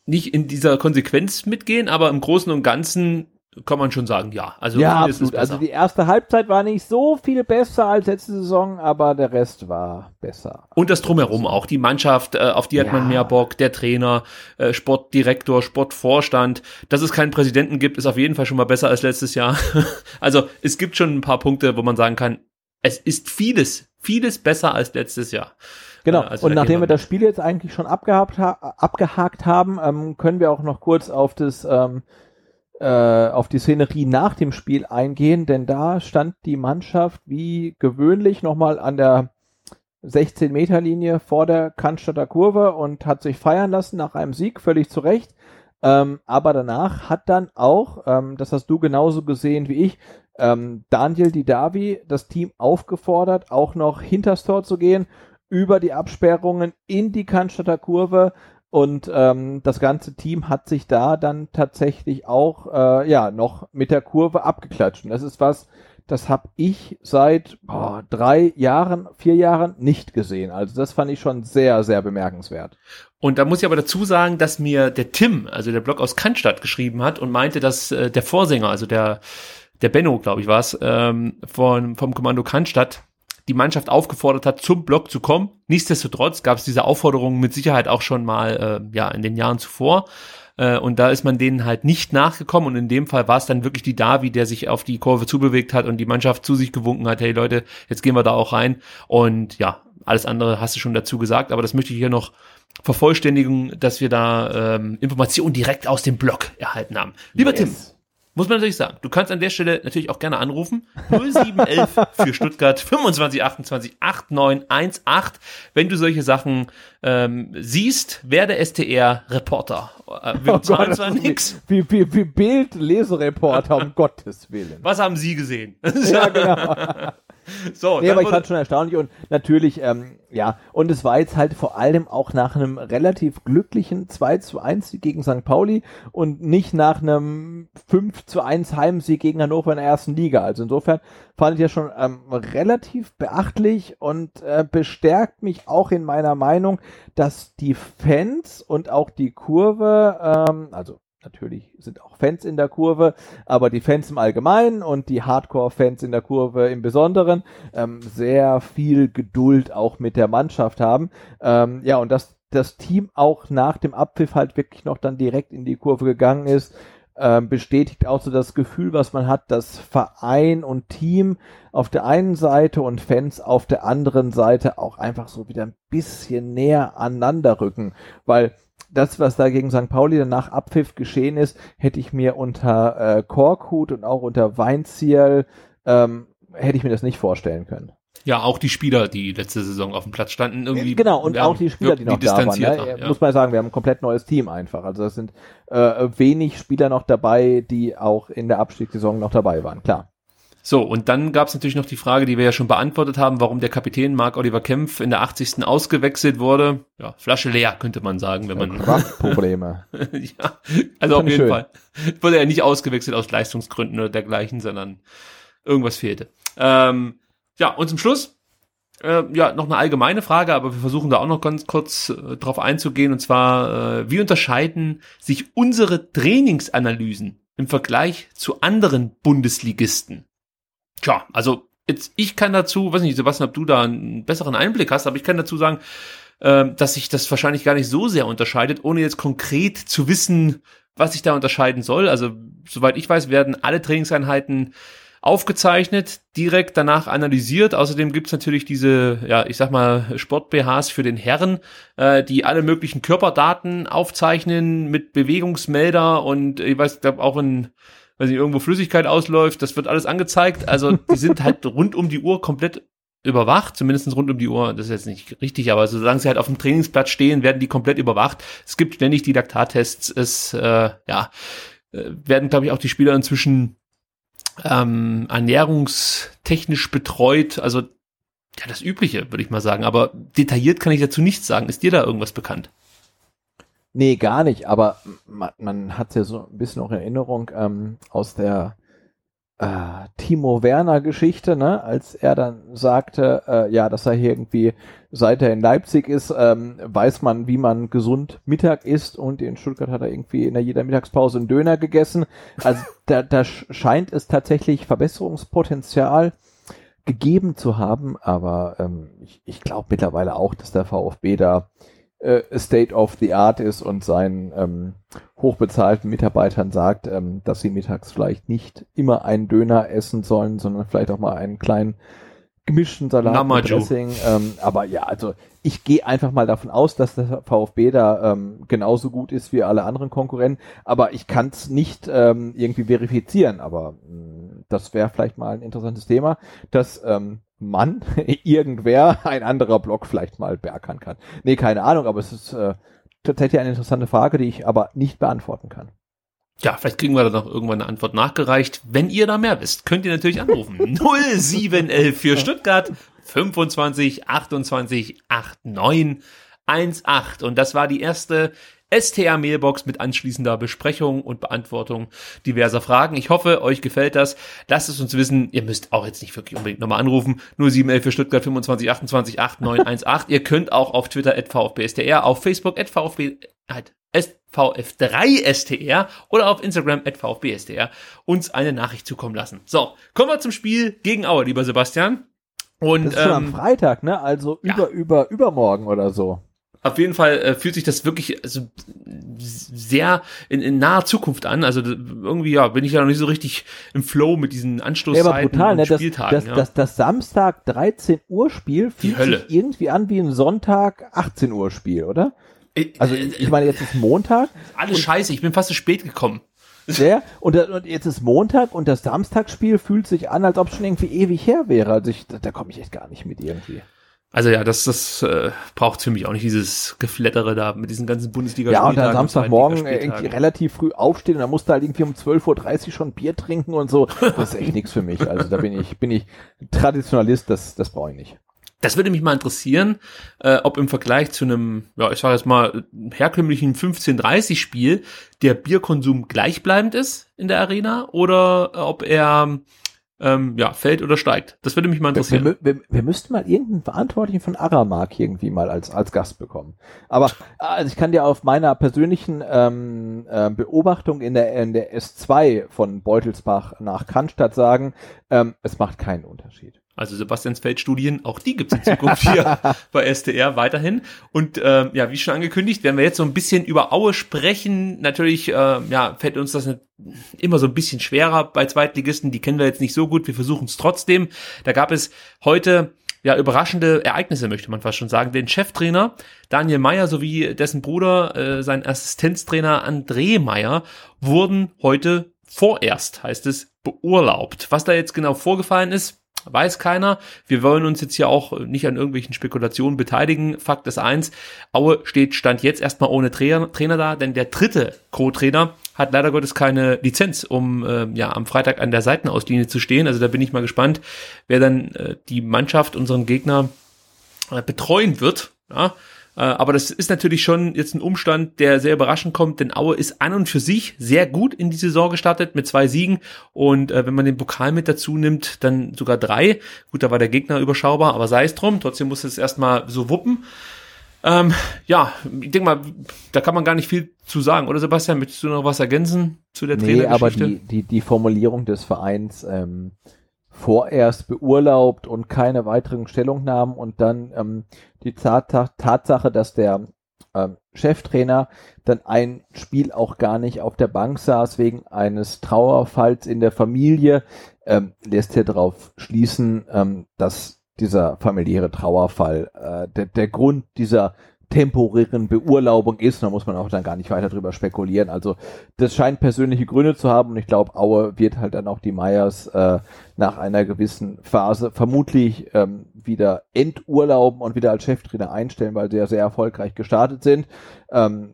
nicht in dieser Konsequenz mitgehen, aber im Großen und Ganzen kann man schon sagen, ja. Also ja, absolut. Also die erste Halbzeit war nicht so viel besser als letzte Saison, aber der Rest war besser. Und das drumherum auch. Die Mannschaft, äh, auf die hat ja. man mehr Bock, der Trainer, äh, Sportdirektor, Sportvorstand. Dass es keinen Präsidenten gibt, ist auf jeden Fall schon mal besser als letztes Jahr. also es gibt schon ein paar Punkte, wo man sagen kann, es ist vieles, vieles besser als letztes Jahr. Genau, äh, also und nachdem wir das Spiel jetzt eigentlich schon abgehakt, ha abgehakt haben, ähm, können wir auch noch kurz auf das ähm, äh, auf die Szenerie nach dem Spiel eingehen, denn da stand die Mannschaft wie gewöhnlich nochmal an der 16 Meter Linie vor der Cannstatter Kurve und hat sich feiern lassen nach einem Sieg, völlig zu Recht. Ähm, aber danach hat dann auch, ähm, das hast du genauso gesehen wie ich, ähm, Daniel Didavi das Team aufgefordert, auch noch hinters Tor zu gehen, über die Absperrungen in die Cannstatter Kurve und ähm, das ganze Team hat sich da dann tatsächlich auch äh, ja noch mit der Kurve abgeklatscht. Und das ist was, das habe ich seit boah, drei Jahren, vier Jahren nicht gesehen. Also das fand ich schon sehr, sehr bemerkenswert. Und da muss ich aber dazu sagen, dass mir der Tim, also der Blog aus Cannstatt, geschrieben hat und meinte, dass äh, der Vorsänger, also der der Benno, glaube ich, war es, ähm, von, vom Kommando Cannstatt, die Mannschaft aufgefordert hat, zum Block zu kommen. Nichtsdestotrotz gab es diese Aufforderung mit Sicherheit auch schon mal äh, ja in den Jahren zuvor. Äh, und da ist man denen halt nicht nachgekommen. Und in dem Fall war es dann wirklich die Davi, der sich auf die Kurve zubewegt hat und die Mannschaft zu sich gewunken hat, hey Leute, jetzt gehen wir da auch rein. Und ja, alles andere hast du schon dazu gesagt, aber das möchte ich hier noch vervollständigen, dass wir da ähm, Informationen direkt aus dem Blog erhalten haben. Lieber yes. Tim, muss man natürlich sagen. Du kannst an der Stelle natürlich auch gerne anrufen. 0711 für Stuttgart 2528 8918. Wenn du solche Sachen ähm, siehst, werde STR-Reporter. Äh, wir oh zahlen Gott, zwar nichts. Wie, wie, wie Bild-Lesereporter, um Gottes Willen. Was haben Sie gesehen? ja, genau. so, nee, aber ich fand schon erstaunlich und natürlich, ähm, ja, und es war jetzt halt vor allem auch nach einem relativ glücklichen 2 zu 1 gegen St. Pauli und nicht nach einem 5 zu 1 Heimsieg gegen Hannover in der ersten Liga. Also insofern fand ich ja schon ähm, relativ beachtlich und äh, bestärkt mich auch in meiner Meinung, dass die Fans und auch die Kurve, ähm, also natürlich sind auch Fans in der Kurve, aber die Fans im Allgemeinen und die Hardcore-Fans in der Kurve im Besonderen ähm, sehr viel Geduld auch mit der Mannschaft haben. Ähm, ja, und dass das Team auch nach dem Abpfiff halt wirklich noch dann direkt in die Kurve gegangen ist, ähm, bestätigt auch so das Gefühl, was man hat, dass Verein und Team auf der einen Seite und Fans auf der anderen Seite auch einfach so wieder ein bisschen näher aneinander rücken, weil das, was da gegen St. Pauli danach Abpfiff geschehen ist, hätte ich mir unter äh, Korkut und auch unter Weinziel ähm, hätte ich mir das nicht vorstellen können. Ja, auch die Spieler, die letzte Saison auf dem Platz standen, irgendwie. Genau, und auch die Spieler, die noch da waren. Ne? Ja. Muss man sagen, wir haben ein komplett neues Team einfach. Also es sind äh, wenig Spieler noch dabei, die auch in der Abstiegssaison noch dabei waren, klar. So, und dann gab es natürlich noch die Frage, die wir ja schon beantwortet haben, warum der Kapitän Marc Oliver Kempf in der 80. ausgewechselt wurde. Ja, Flasche leer, könnte man sagen, wenn man. Kraftprobleme. ja, also auf jeden schön. Fall. Wurde er nicht ausgewechselt aus Leistungsgründen oder dergleichen, sondern irgendwas fehlte. Ähm, ja, und zum Schluss, äh, ja, noch eine allgemeine Frage, aber wir versuchen da auch noch ganz kurz äh, drauf einzugehen, und zwar, äh, wie unterscheiden sich unsere Trainingsanalysen im Vergleich zu anderen Bundesligisten? Tja, also jetzt, ich kann dazu, weiß nicht, Sebastian, ob du da einen besseren Einblick hast, aber ich kann dazu sagen, äh, dass sich das wahrscheinlich gar nicht so sehr unterscheidet, ohne jetzt konkret zu wissen, was sich da unterscheiden soll. Also, soweit ich weiß, werden alle Trainingseinheiten aufgezeichnet, direkt danach analysiert. Außerdem gibt's natürlich diese, ja, ich sag mal, Sport-BHs für den Herren, äh, die alle möglichen Körperdaten aufzeichnen mit Bewegungsmelder und ich weiß, glaube auch wenn weil sie irgendwo Flüssigkeit ausläuft, das wird alles angezeigt. Also die sind halt rund um die Uhr komplett überwacht, zumindest rund um die Uhr, das ist jetzt nicht richtig, aber solange sie halt auf dem Trainingsplatz stehen, werden die komplett überwacht. Es gibt ständig die Laktattests, es äh, ja, äh, werden, glaube ich, auch die Spieler inzwischen ähm, ernährungstechnisch betreut, also ja, das Übliche, würde ich mal sagen. Aber detailliert kann ich dazu nichts sagen. Ist dir da irgendwas bekannt? Nee, gar nicht, aber man, man hat ja so ein bisschen noch Erinnerung ähm, aus der äh, Timo Werner Geschichte, ne, als er dann sagte, äh, ja, dass er hier irgendwie, seit er in Leipzig ist, ähm, weiß man, wie man gesund Mittag isst und in Stuttgart hat er irgendwie in jeder Mittagspause einen Döner gegessen. Also da, da scheint es tatsächlich Verbesserungspotenzial gegeben zu haben, aber ähm, ich, ich glaube mittlerweile auch, dass der VfB da State of the Art ist und seinen ähm, hochbezahlten Mitarbeitern sagt, ähm, dass sie mittags vielleicht nicht immer einen Döner essen sollen, sondern vielleicht auch mal einen kleinen gemischten Salat Namaju. Dressing. Ähm, aber ja, also ich gehe einfach mal davon aus, dass der VfB da ähm, genauso gut ist wie alle anderen Konkurrenten. Aber ich kann es nicht ähm, irgendwie verifizieren. Aber mh, mm, das wäre vielleicht mal ein interessantes Thema, dass ähm, man, irgendwer, ein anderer Blog vielleicht mal beackern kann. Nee, keine Ahnung, aber es ist äh, tatsächlich eine interessante Frage, die ich aber nicht beantworten kann. Ja, vielleicht kriegen wir da noch irgendwann eine Antwort nachgereicht. Wenn ihr da mehr wisst, könnt ihr natürlich anrufen. 0711 für Stuttgart 25 28 89 18. Und das war die erste STR-Mailbox mit anschließender Besprechung und Beantwortung diverser Fragen. Ich hoffe, euch gefällt das. Lasst es uns wissen. Ihr müsst auch jetzt nicht wirklich unbedingt nochmal anrufen. 0711 für Stuttgart 25 28 8918. ihr könnt auch auf Twitter at VfBSTR, auf Facebook at VfB, halt, VF3STR oder auf Instagram at VfBSTR uns eine Nachricht zukommen lassen. So, kommen wir zum Spiel gegen Aue, lieber Sebastian. Und, das ist schon ähm, am Freitag, ne? Also über, ja. über, übermorgen oder so. Auf jeden Fall äh, fühlt sich das wirklich also, sehr in, in naher Zukunft an. Also irgendwie ja, bin ich ja noch nicht so richtig im Flow mit diesen Anstoßzeiten ja, aber brutal, ne? Spieltagen. Das, das, ja. das, das Samstag 13 Uhr Spiel fühlt sich irgendwie an wie ein Sonntag 18 Uhr Spiel, oder? Also ich meine, jetzt ist Montag. Alles scheiße, ich bin fast zu spät gekommen. Ja, und, und jetzt ist Montag und das Samstagsspiel fühlt sich an, als ob es schon irgendwie ewig her wäre. Also ich, da, da komme ich echt gar nicht mit irgendwie. Also ja, das, das äh, braucht für mich auch nicht dieses Geflettere da mit diesen ganzen bundesliga Ja, und dann Samstagmorgen irgendwie relativ früh aufstehen und dann musst du halt irgendwie um 12.30 Uhr schon Bier trinken und so. Das ist echt nichts für mich. Also da bin ich, bin ich Traditionalist, das, das brauche ich nicht. Das würde mich mal interessieren, äh, ob im Vergleich zu einem, ja, ich sage jetzt mal, herkömmlichen 15:30 Spiel der Bierkonsum gleichbleibend ist in der Arena oder ob er ähm, ja, fällt oder steigt. Das würde mich mal interessieren. Wir, wir, wir müssten mal irgendeinen Verantwortlichen von Aramark irgendwie mal als, als Gast bekommen. Aber also ich kann dir auf meiner persönlichen ähm, äh, Beobachtung in der, in der S2 von Beutelsbach nach Cannstatt sagen, ähm, es macht keinen Unterschied. Also Sebastians Feldstudien, auch die gibt's in Zukunft hier bei STR weiterhin. Und ähm, ja, wie schon angekündigt, werden wir jetzt so ein bisschen über Aue sprechen. Natürlich äh, ja, fällt uns das immer so ein bisschen schwerer bei Zweitligisten. Die kennen wir jetzt nicht so gut. Wir versuchen es trotzdem. Da gab es heute ja überraschende Ereignisse, möchte man fast schon sagen. Den Cheftrainer Daniel Meyer sowie dessen Bruder, äh, sein Assistenztrainer André Meyer, wurden heute vorerst, heißt es, beurlaubt. Was da jetzt genau vorgefallen ist, Weiß keiner. Wir wollen uns jetzt hier auch nicht an irgendwelchen Spekulationen beteiligen. Fakt ist eins, Aue steht Stand jetzt erstmal ohne Trainer, Trainer da, denn der dritte Co-Trainer hat leider Gottes keine Lizenz, um äh, ja am Freitag an der Seitenauslinie zu stehen. Also da bin ich mal gespannt, wer dann äh, die Mannschaft, unseren Gegner äh, betreuen wird. Ja, aber das ist natürlich schon jetzt ein Umstand, der sehr überraschend kommt, denn Aue ist an und für sich sehr gut in die Saison gestartet mit zwei Siegen und äh, wenn man den Pokal mit dazu nimmt, dann sogar drei. Gut, da war der Gegner überschaubar, aber sei es drum, trotzdem muss es erstmal so wuppen. Ähm, ja, ich denke mal, da kann man gar nicht viel zu sagen, oder Sebastian? Möchtest du noch was ergänzen zu der nee, aber die, die, die Formulierung des Vereins ähm, vorerst beurlaubt und keine weiteren Stellungnahmen und dann ähm, die Tatsache, dass der ähm, Cheftrainer dann ein Spiel auch gar nicht auf der Bank saß wegen eines Trauerfalls in der Familie, ähm, lässt hier darauf schließen, ähm, dass dieser familiäre Trauerfall äh, der, der Grund dieser temporären Beurlaubung ist. Da muss man auch dann gar nicht weiter drüber spekulieren. Also das scheint persönliche Gründe zu haben und ich glaube, Aue wird halt dann auch die Meyers äh, nach einer gewissen Phase vermutlich ähm, wieder enturlauben und wieder als Cheftrainer einstellen, weil sie ja sehr erfolgreich gestartet sind. Ähm,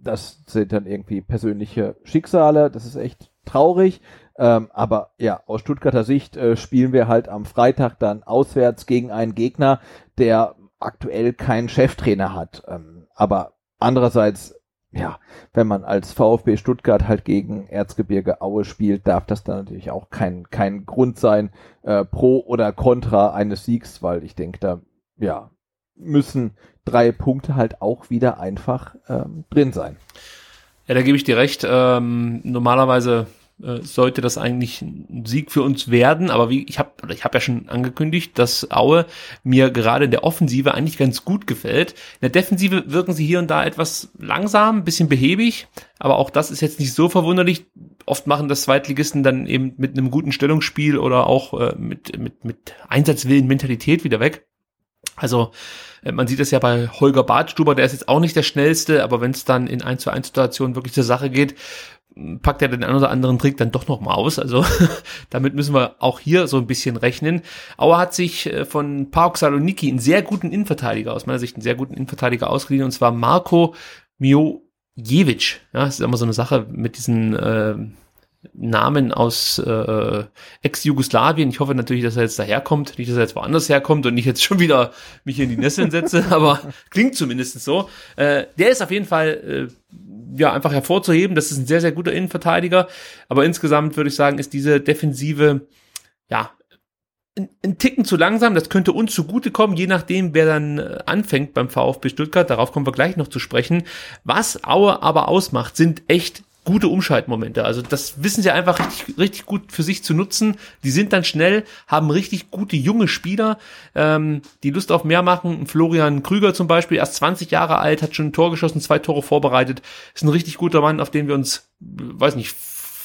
das sind dann irgendwie persönliche Schicksale. Das ist echt traurig. Ähm, aber ja, aus Stuttgarter Sicht äh, spielen wir halt am Freitag dann auswärts gegen einen Gegner, der aktuell keinen Cheftrainer hat. Ähm, aber andererseits, ja, wenn man als VfB Stuttgart halt gegen Erzgebirge Aue spielt, darf das dann natürlich auch kein, kein Grund sein, äh, pro oder contra eines Siegs, weil ich denke, da, ja, müssen drei Punkte halt auch wieder einfach ähm, drin sein. Ja, da gebe ich dir recht. Ähm, normalerweise äh, sollte das eigentlich ein Sieg für uns werden. Aber wie ich habe, ich habe ja schon angekündigt, dass Aue mir gerade in der Offensive eigentlich ganz gut gefällt. In der Defensive wirken sie hier und da etwas langsam, ein bisschen behäbig, aber auch das ist jetzt nicht so verwunderlich. Oft machen das Zweitligisten dann eben mit einem guten Stellungsspiel oder auch äh, mit, mit, mit Einsatzwillen, Mentalität wieder weg. Also äh, man sieht es ja bei Holger Badstuber, der ist jetzt auch nicht der schnellste, aber wenn es dann in 1 zu 1 Situationen wirklich zur Sache geht, packt er den einen oder anderen Trick dann doch noch mal aus. Also damit müssen wir auch hier so ein bisschen rechnen. Auer hat sich äh, von Park Saloniki einen sehr guten Innenverteidiger, aus meiner Sicht einen sehr guten Innenverteidiger ausgeliehen, und zwar Marco Miojevic. Ja, das ist immer so eine Sache mit diesen äh, Namen aus äh, Ex-Jugoslawien. Ich hoffe natürlich, dass er jetzt daherkommt, nicht, dass er jetzt woanders herkommt und nicht jetzt schon wieder mich in die Nesseln setze, aber klingt zumindest so. Äh, der ist auf jeden Fall äh, ja einfach hervorzuheben. Das ist ein sehr, sehr guter Innenverteidiger. Aber insgesamt würde ich sagen, ist diese Defensive ja ein, Ticken zu langsam. Das könnte uns zugutekommen, je nachdem, wer dann äh, anfängt beim VfB Stuttgart. Darauf kommen wir gleich noch zu sprechen. Was Aue aber ausmacht, sind echt gute Umschaltmomente. Also das wissen sie einfach richtig, richtig gut für sich zu nutzen. Die sind dann schnell, haben richtig gute junge Spieler, ähm, die Lust auf mehr machen. Florian Krüger zum Beispiel, erst 20 Jahre alt, hat schon ein Tor geschossen, zwei Tore vorbereitet. Ist ein richtig guter Mann, auf den wir uns, weiß nicht,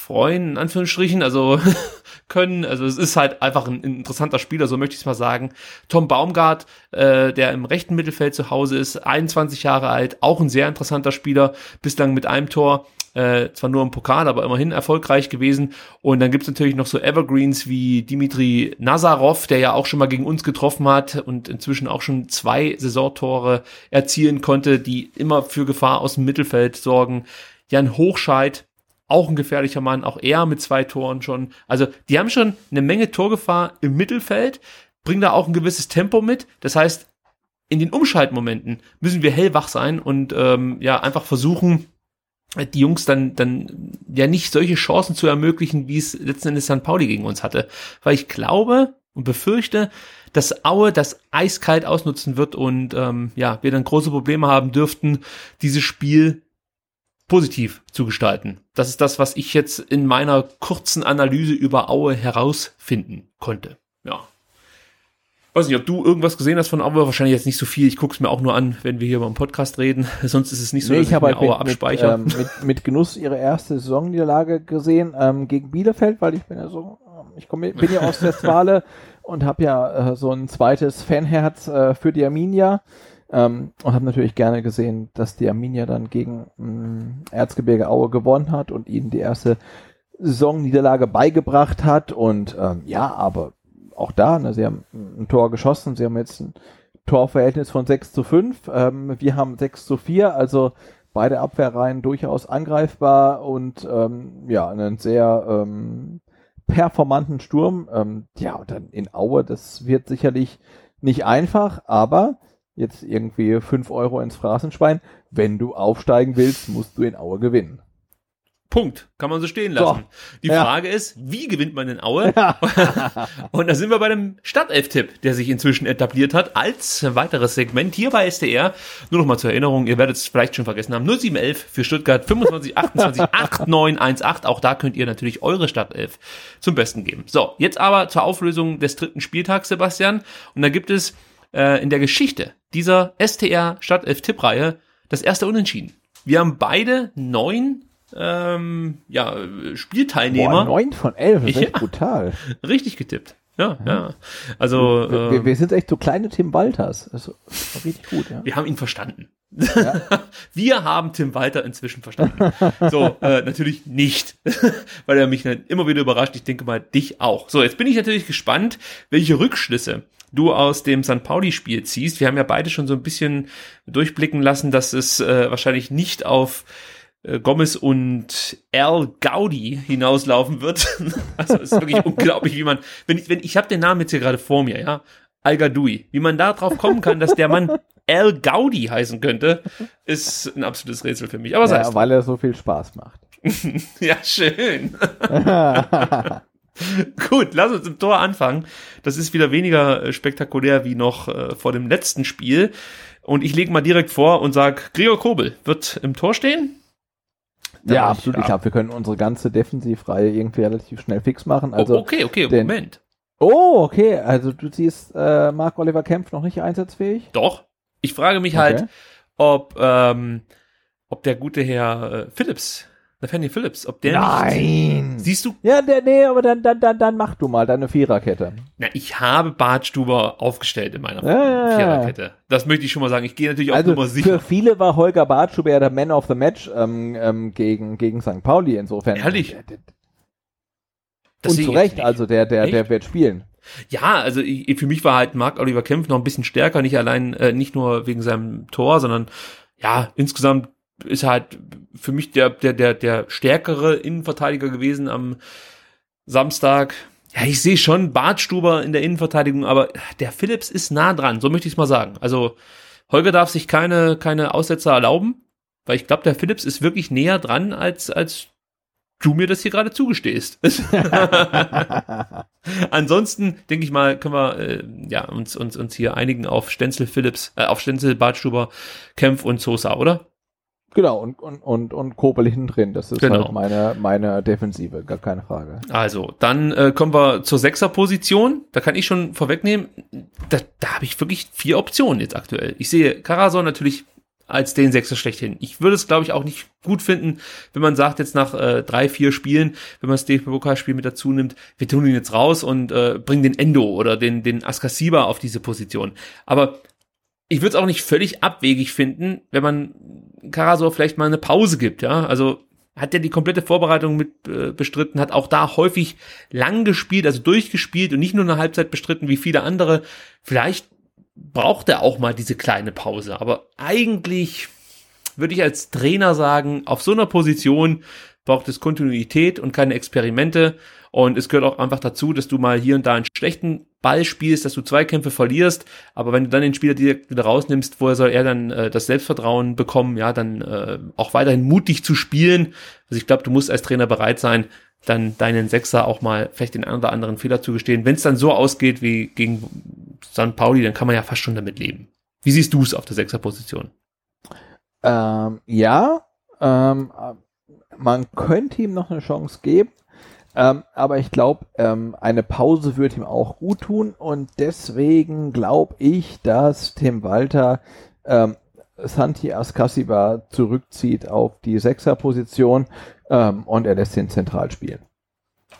freuen, in Anführungsstrichen, also können. Also es ist halt einfach ein, interessanter Spieler, so möchte ich es mal sagen. Tom Baumgart, äh, der im rechten Mittelfeld zu Hause ist, 21 Jahre alt, auch ein sehr interessanter Spieler, bislang mit einem Tor äh, zwar nur im Pokal, aber immerhin erfolgreich gewesen. Und dann gibt's natürlich noch so Evergreens wie Dimitri Nazarov, der ja auch schon mal gegen uns getroffen hat und inzwischen auch schon zwei Saisontore erzielen konnte, die immer für Gefahr aus dem Mittelfeld sorgen. Jan Hochscheid, auch ein gefährlicher Mann, auch er mit zwei Toren schon. Also die haben schon eine Menge Torgefahr im Mittelfeld, bringen da auch ein gewisses Tempo mit. Das heißt, in den Umschaltmomenten müssen wir hellwach sein und ähm, ja einfach versuchen, die Jungs dann, dann ja nicht solche Chancen zu ermöglichen, wie es letzten Endes St. Pauli gegen uns hatte. Weil ich glaube und befürchte, dass Aue das eiskalt ausnutzen wird und ähm, ja, wir dann große Probleme haben dürften, dieses Spiel positiv zu gestalten. Das ist das, was ich jetzt in meiner kurzen Analyse über Aue herausfinden konnte. Weiß nicht, ob du irgendwas gesehen hast von Aue, wahrscheinlich jetzt nicht so viel. Ich gucke es mir auch nur an, wenn wir hier beim Podcast reden. Sonst ist es nicht so, nee, dass ich, ich mir halt Aue mit, abspeichere. Mit, ähm, mit, mit, Genuss ihre erste Saisonniederlage gesehen ähm, gegen Bielefeld, weil ich bin ja so, ich komm, bin ja aus Westfale und habe ja äh, so ein zweites Fanherz äh, für die Arminia. Ähm, und habe natürlich gerne gesehen, dass die Arminia dann gegen mh, mm, Erzgebirge Aue gewonnen hat und ihnen die erste Saisonniederlage beigebracht hat. Und ähm, ja, aber auch da, ne, sie haben ein Tor geschossen, sie haben jetzt ein Torverhältnis von 6 zu 5, ähm, wir haben 6 zu 4, also beide Abwehrreihen durchaus angreifbar und ähm, ja, einen sehr ähm, performanten Sturm. Ähm, ja, und dann in Aue, das wird sicherlich nicht einfach, aber jetzt irgendwie 5 Euro ins Phrasenschwein, wenn du aufsteigen willst, musst du in Aue gewinnen. Punkt. Kann man so stehen lassen. So. Die ja. Frage ist, wie gewinnt man in Aue? Ja. und da sind wir bei dem Stadtelf-Tipp, der sich inzwischen etabliert hat, als weiteres Segment hier bei SDR. Nur noch mal zur Erinnerung, ihr werdet es vielleicht schon vergessen haben, 0711 für Stuttgart 25 28 8918. Auch da könnt ihr natürlich eure Stadtelf zum Besten geben. So, jetzt aber zur Auflösung des dritten Spieltags, Sebastian. Und da gibt es äh, in der Geschichte dieser STR Stadtelf-Tippreihe das erste Unentschieden. Wir haben beide neun ähm, ja, Spielteilnehmer. Boah, 9 von 11, das ist ja, brutal. Richtig getippt. Ja, mhm. ja. Also wir, wir, wir, sind echt so kleine Tim Walters. Ist richtig gut, ja. Wir haben ihn verstanden. Ja. wir haben Tim Walter inzwischen verstanden. So, äh, natürlich nicht, weil er mich dann immer wieder überrascht. Ich denke mal, dich auch. So, jetzt bin ich natürlich gespannt, welche Rückschlüsse du aus dem St. Pauli-Spiel ziehst. Wir haben ja beide schon so ein bisschen durchblicken lassen, dass es äh, wahrscheinlich nicht auf äh, Gomez und Al Gaudi hinauslaufen wird. also es ist wirklich unglaublich, wie man, wenn ich, wenn ich habe den Namen jetzt hier gerade vor mir, ja, Al Gadoui, wie man da drauf kommen kann, dass der Mann Al Gaudi heißen könnte, ist ein absolutes Rätsel für mich. Aber ja, weil er so viel Spaß macht. ja, schön. Gut, lass uns im Tor anfangen. Das ist wieder weniger äh, spektakulär wie noch äh, vor dem letzten Spiel. Und ich lege mal direkt vor und sag, Gregor Kobel wird im Tor stehen. Ja, absolut. Ich, ich glaube, wir können unsere ganze Defensivreihe irgendwie relativ schnell fix machen. Also oh, okay, okay, den, Moment. Oh, okay. Also du siehst äh, Mark Oliver Kempf noch nicht einsatzfähig? Doch. Ich frage mich halt, okay. halt, ob, ähm, ob der gute Herr äh, Phillips Nathaniel Phillips, ob der Nein. Nicht, siehst du? Ja, der, nee, aber dann, dann, dann, dann mach du mal deine Viererkette. Na, ich habe Bartstuber aufgestellt in meiner ja, Viererkette. Das möchte ich schon mal sagen. Ich gehe natürlich also auf Nummer sicher. Für viele war Holger Bartstuber ja der Man of the Match ähm, ähm, gegen, gegen St. Pauli insofern. Ehrlich? Das Und zu Recht, also der, der, Echt? der wird spielen. Ja, also ich, für mich war halt Marc Oliver Kempf noch ein bisschen stärker, nicht allein, äh, nicht nur wegen seinem Tor, sondern ja, insgesamt ist halt für mich der, der, der, der stärkere Innenverteidiger gewesen am Samstag. Ja, ich sehe schon Bartstuber in der Innenverteidigung, aber der Phillips ist nah dran, so möchte ich es mal sagen. Also Holger darf sich keine, keine Aussetzer erlauben, weil ich glaube, der Phillips ist wirklich näher dran, als, als du mir das hier gerade zugestehst. Ansonsten denke ich mal, können wir äh, ja uns uns uns hier einigen auf Stenzel Phillips, äh, auf Stenzel Bartstuber, Kempf und Sosa, oder? Genau, und, und, und, und Kobel hinten drin. Das ist genau. halt meine, meine Defensive, gar keine Frage. Also, dann äh, kommen wir zur Sechser-Position. Da kann ich schon vorwegnehmen, da, da habe ich wirklich vier Optionen jetzt aktuell. Ich sehe Karasor natürlich als den Sechser schlechthin. Ich würde es, glaube ich, auch nicht gut finden, wenn man sagt, jetzt nach äh, drei, vier Spielen, wenn man das DFB-Pokalspiel mit dazu nimmt, wir tun ihn jetzt raus und äh, bringen den Endo oder den, den Askasiba auf diese Position. Aber ich würde es auch nicht völlig abwegig finden, wenn man Karasor vielleicht mal eine Pause gibt, ja. Also hat er die komplette Vorbereitung mit äh, bestritten, hat auch da häufig lang gespielt, also durchgespielt und nicht nur eine Halbzeit bestritten wie viele andere. Vielleicht braucht er auch mal diese kleine Pause. Aber eigentlich würde ich als Trainer sagen, auf so einer Position braucht es Kontinuität und keine Experimente. Und es gehört auch einfach dazu, dass du mal hier und da einen schlechten Ball spielst, dass du Zweikämpfe verlierst, aber wenn du dann den Spieler direkt wieder rausnimmst, woher soll er dann äh, das Selbstvertrauen bekommen, ja, dann äh, auch weiterhin mutig zu spielen. Also ich glaube, du musst als Trainer bereit sein, dann deinen Sechser auch mal vielleicht den einen oder anderen Fehler zu gestehen. Wenn es dann so ausgeht wie gegen St. Pauli, dann kann man ja fast schon damit leben. Wie siehst du es auf der Sechserposition? Ähm, ja, ähm, man könnte ihm noch eine Chance geben. Ähm, aber ich glaube, ähm, eine Pause wird ihm auch gut tun und deswegen glaube ich, dass Tim Walter ähm, Santi Ascasiba zurückzieht auf die Sechserposition ähm, und er lässt ihn zentral spielen.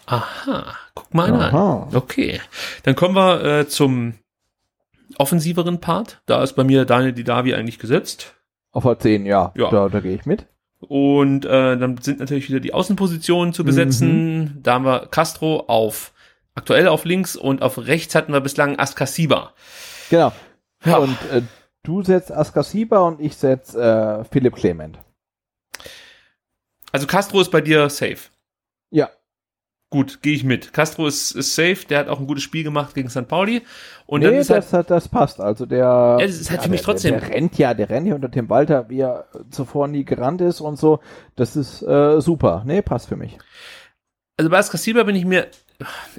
Aha, guck mal Aha. an. Okay, dann kommen wir äh, zum offensiveren Part. Da ist bei mir Daniel Didavi eigentlich gesetzt. Auf A10, ja. ja. Da, da gehe ich mit. Und äh, dann sind natürlich wieder die Außenpositionen zu besetzen. Mhm. Da haben wir Castro auf aktuell auf links und auf rechts hatten wir bislang Askasiba. Genau. Ja. Und äh, du setzt Askasiba und ich setz äh, Philipp Clement. Also Castro ist bei dir safe. Ja. Gut, gehe ich mit. Castro ist, ist safe, der hat auch ein gutes Spiel gemacht gegen St. Pauli. Und nee, dann ist das, halt, das passt. Also der, ja, das ist halt ja, für mich der, trotzdem. Der, der, rennt ja, der rennt ja unter Tim Walter, wie er zuvor nie gerannt ist und so. Das ist äh, super. Nee, passt für mich. Also bei Askasiba bin ich mir,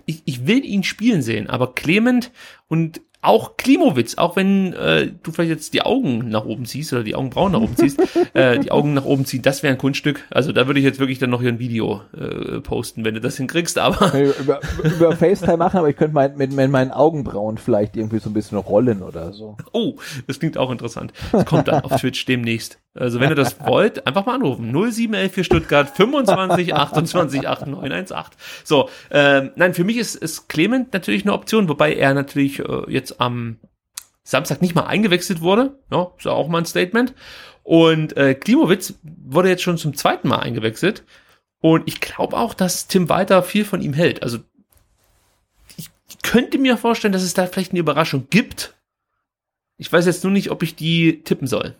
ich, ich will ihn spielen sehen, aber Clement und auch Klimowitz, auch wenn äh, du vielleicht jetzt die Augen nach oben ziehst oder die Augenbrauen nach oben ziehst, äh, die Augen nach oben ziehen, das wäre ein Kunststück. Also da würde ich jetzt wirklich dann noch hier ein Video äh, posten, wenn du das hinkriegst, aber. über, über FaceTime machen, aber ich könnte mein, mit, mit meinen Augenbrauen vielleicht irgendwie so ein bisschen rollen oder so. Oh, das klingt auch interessant. Das kommt dann auf Twitch demnächst. Also wenn ihr das wollt, einfach mal anrufen. 0711 für Stuttgart 25 28 8918. So, ähm, nein, für mich ist, ist Clement natürlich eine Option, wobei er natürlich äh, jetzt am Samstag nicht mal eingewechselt wurde. Ja, ist auch mal ein Statement. Und äh, Klimowitz wurde jetzt schon zum zweiten Mal eingewechselt. Und ich glaube auch, dass Tim Walter viel von ihm hält. Also ich könnte mir vorstellen, dass es da vielleicht eine Überraschung gibt. Ich weiß jetzt nur nicht, ob ich die tippen soll.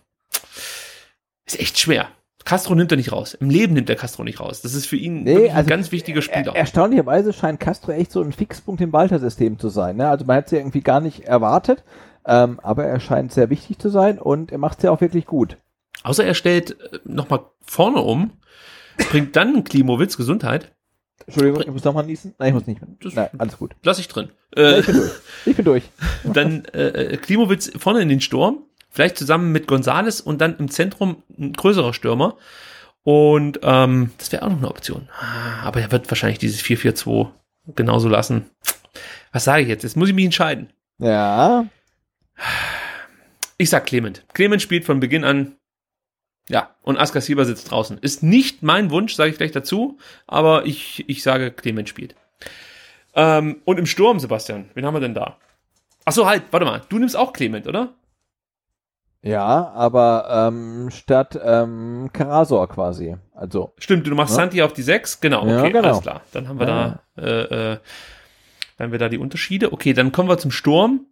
Ist echt schwer. Castro nimmt er nicht raus. Im Leben nimmt er Castro nicht raus. Das ist für ihn nee, also ein ganz wichtiger Spieler. Er, erstaunlicherweise scheint Castro echt so ein Fixpunkt im Walter-System zu sein. Ne? Also man hat es ja irgendwie gar nicht erwartet, ähm, aber er scheint sehr wichtig zu sein und er macht es ja auch wirklich gut. Außer er stellt äh, nochmal vorne um, bringt dann Klimowitz Gesundheit. Entschuldigung, ich muss nochmal niesen. Nein, ich muss nicht Nein, alles gut. Lass ich drin. Äh, ja, ich bin durch. Ich bin durch. dann äh, äh, Klimowitz vorne in den Sturm, Vielleicht zusammen mit Gonzales und dann im Zentrum ein größerer Stürmer. Und ähm, das wäre auch noch eine Option. Ah, aber er wird wahrscheinlich dieses 4-4-2 genauso lassen. Was sage ich jetzt? Jetzt muss ich mich entscheiden. Ja. Ich sag Clement. Clement spielt von Beginn an. Ja, und Askar Sieber sitzt draußen. Ist nicht mein Wunsch, sage ich gleich dazu, aber ich, ich sage, Clement spielt. Ähm, und im Sturm, Sebastian, wen haben wir denn da? Achso, halt, warte mal. Du nimmst auch Clement, oder? Ja, aber ähm, statt ähm, Karasor quasi. Also. Stimmt, du machst ja? Santi auf die 6, genau, okay, ja, genau. alles klar. Dann haben wir ja. da äh, äh, dann haben wir da die Unterschiede. Okay, dann kommen wir zum Sturm.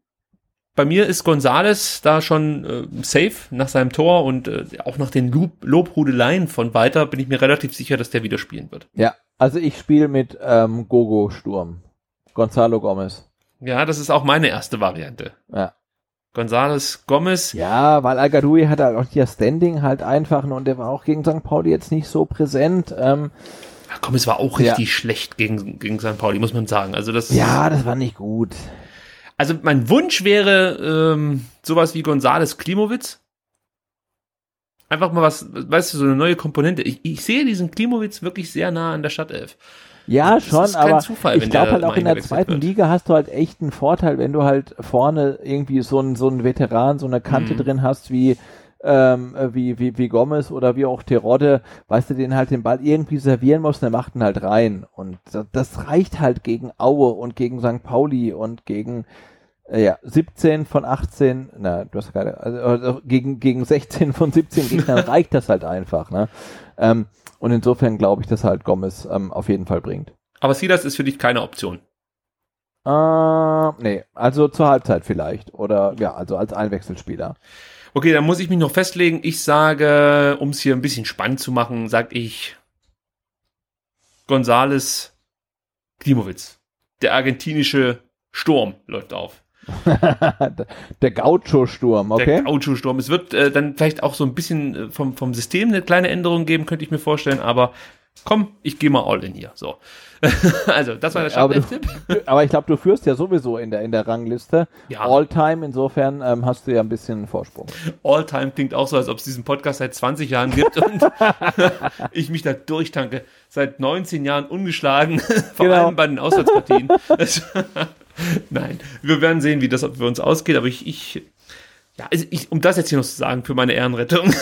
Bei mir ist Gonzales da schon äh, safe nach seinem Tor und äh, auch nach den Lob Lobhudeleien von weiter bin ich mir relativ sicher, dass der wieder spielen wird. Ja, also ich spiele mit ähm, Gogo Sturm. Gonzalo Gomez. Ja, das ist auch meine erste Variante. Ja. Gonzales Gomez. Ja, weil al hat halt auch hier Standing halt einfach und der war auch gegen St. Pauli jetzt nicht so präsent. Ähm, Ach komm, es war auch richtig ja. schlecht gegen, gegen St. Pauli, muss man sagen. Also das ja, das war nicht gut. Also mein Wunsch wäre ähm, sowas wie Gonzales Klimowitz. Einfach mal was, weißt du, so eine neue Komponente. Ich, ich sehe diesen Klimowitz wirklich sehr nah an der Stadtelf. Ja, das schon, aber Zufall, ich glaube halt auch in der zweiten wird. Liga hast du halt echt einen Vorteil, wenn du halt vorne irgendwie so einen, so einen Veteran, so eine Kante mhm. drin hast wie ähm, wie, wie, wie Gomez oder wie auch Terodde, weißt du, den halt den Ball irgendwie servieren muss, der macht ihn halt rein. Und das reicht halt gegen Aue und gegen St. Pauli und gegen äh, ja, 17 von 18, na, du hast keine, also, also gegen, gegen 16 von 17 Gegnern reicht das halt einfach, ne? Ähm, und insofern glaube ich, dass halt Gomez ähm, auf jeden Fall bringt. Aber Silas ist für dich keine Option. Äh, nee, also zur Halbzeit vielleicht. Oder ja, also als Einwechselspieler. Okay, dann muss ich mich noch festlegen. Ich sage, um es hier ein bisschen spannend zu machen, sage ich Gonzales Klimowitz. Der argentinische Sturm läuft auf. der Gaucho-Sturm, okay. Der Gaucho-Sturm. Es wird äh, dann vielleicht auch so ein bisschen äh, vom, vom System eine kleine Änderung geben, könnte ich mir vorstellen, aber komm, ich gehe mal all in hier. So. also, das war der Startelf-Tipp. Aber, aber, ich glaube, du führst ja sowieso in der, in der Rangliste. Ja. All-Time, insofern ähm, hast du ja ein bisschen Vorsprung. All-Time klingt auch so, als ob es diesen Podcast seit 20 Jahren gibt und ich mich da durchtanke. Seit 19 Jahren ungeschlagen, vor genau. allem bei den Auswärtspartien. Nein, wir werden sehen, wie das für uns ausgeht, aber ich, ich ja, also ich, um das jetzt hier noch zu sagen, für meine Ehrenrettung,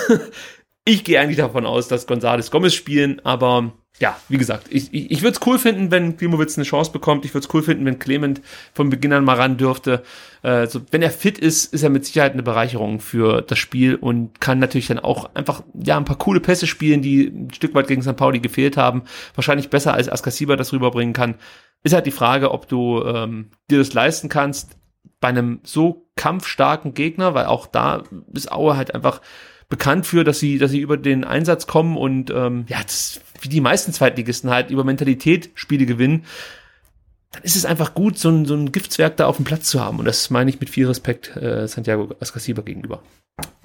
ich gehe eigentlich davon aus, dass González Gomez spielen, aber ja, wie gesagt, ich, ich, ich würde es cool finden, wenn Klimowitz eine Chance bekommt. Ich würde es cool finden, wenn Clement von Beginn an mal ran dürfte. Äh, so, wenn er fit ist, ist er mit Sicherheit eine Bereicherung für das Spiel und kann natürlich dann auch einfach ja ein paar coole Pässe spielen, die ein Stück weit gegen St. Pauli gefehlt haben. Wahrscheinlich besser als Askasiba das rüberbringen kann. Ist halt die Frage, ob du ähm, dir das leisten kannst bei einem so kampfstarken Gegner, weil auch da ist Aue halt einfach bekannt für, dass sie, dass sie über den Einsatz kommen und ähm, ja, das, wie die meisten Zweitligisten halt über Mentalität Spiele gewinnen, dann ist es einfach gut, so ein, so ein Giftzwerg da auf dem Platz zu haben. Und das meine ich mit viel Respekt äh, Santiago Ascasiba gegenüber.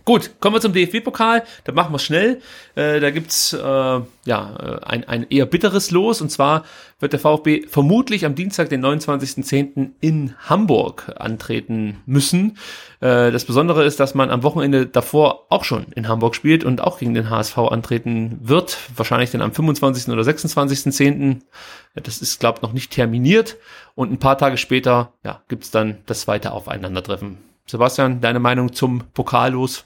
Gut, kommen wir zum DFB-Pokal. Da machen wir schnell. Äh, da gibt's äh, ja äh, ein, ein eher bitteres Los. Und zwar wird der VfB vermutlich am Dienstag, den 29.10. in Hamburg antreten müssen. Äh, das Besondere ist, dass man am Wochenende davor auch schon in Hamburg spielt und auch gegen den HSV antreten wird. Wahrscheinlich dann am 25. oder 26.10. Das ist, glaube ich, noch nicht terminiert. Und ein paar Tage später ja, gibt's dann das zweite Aufeinandertreffen. Sebastian, deine Meinung zum Pokallos?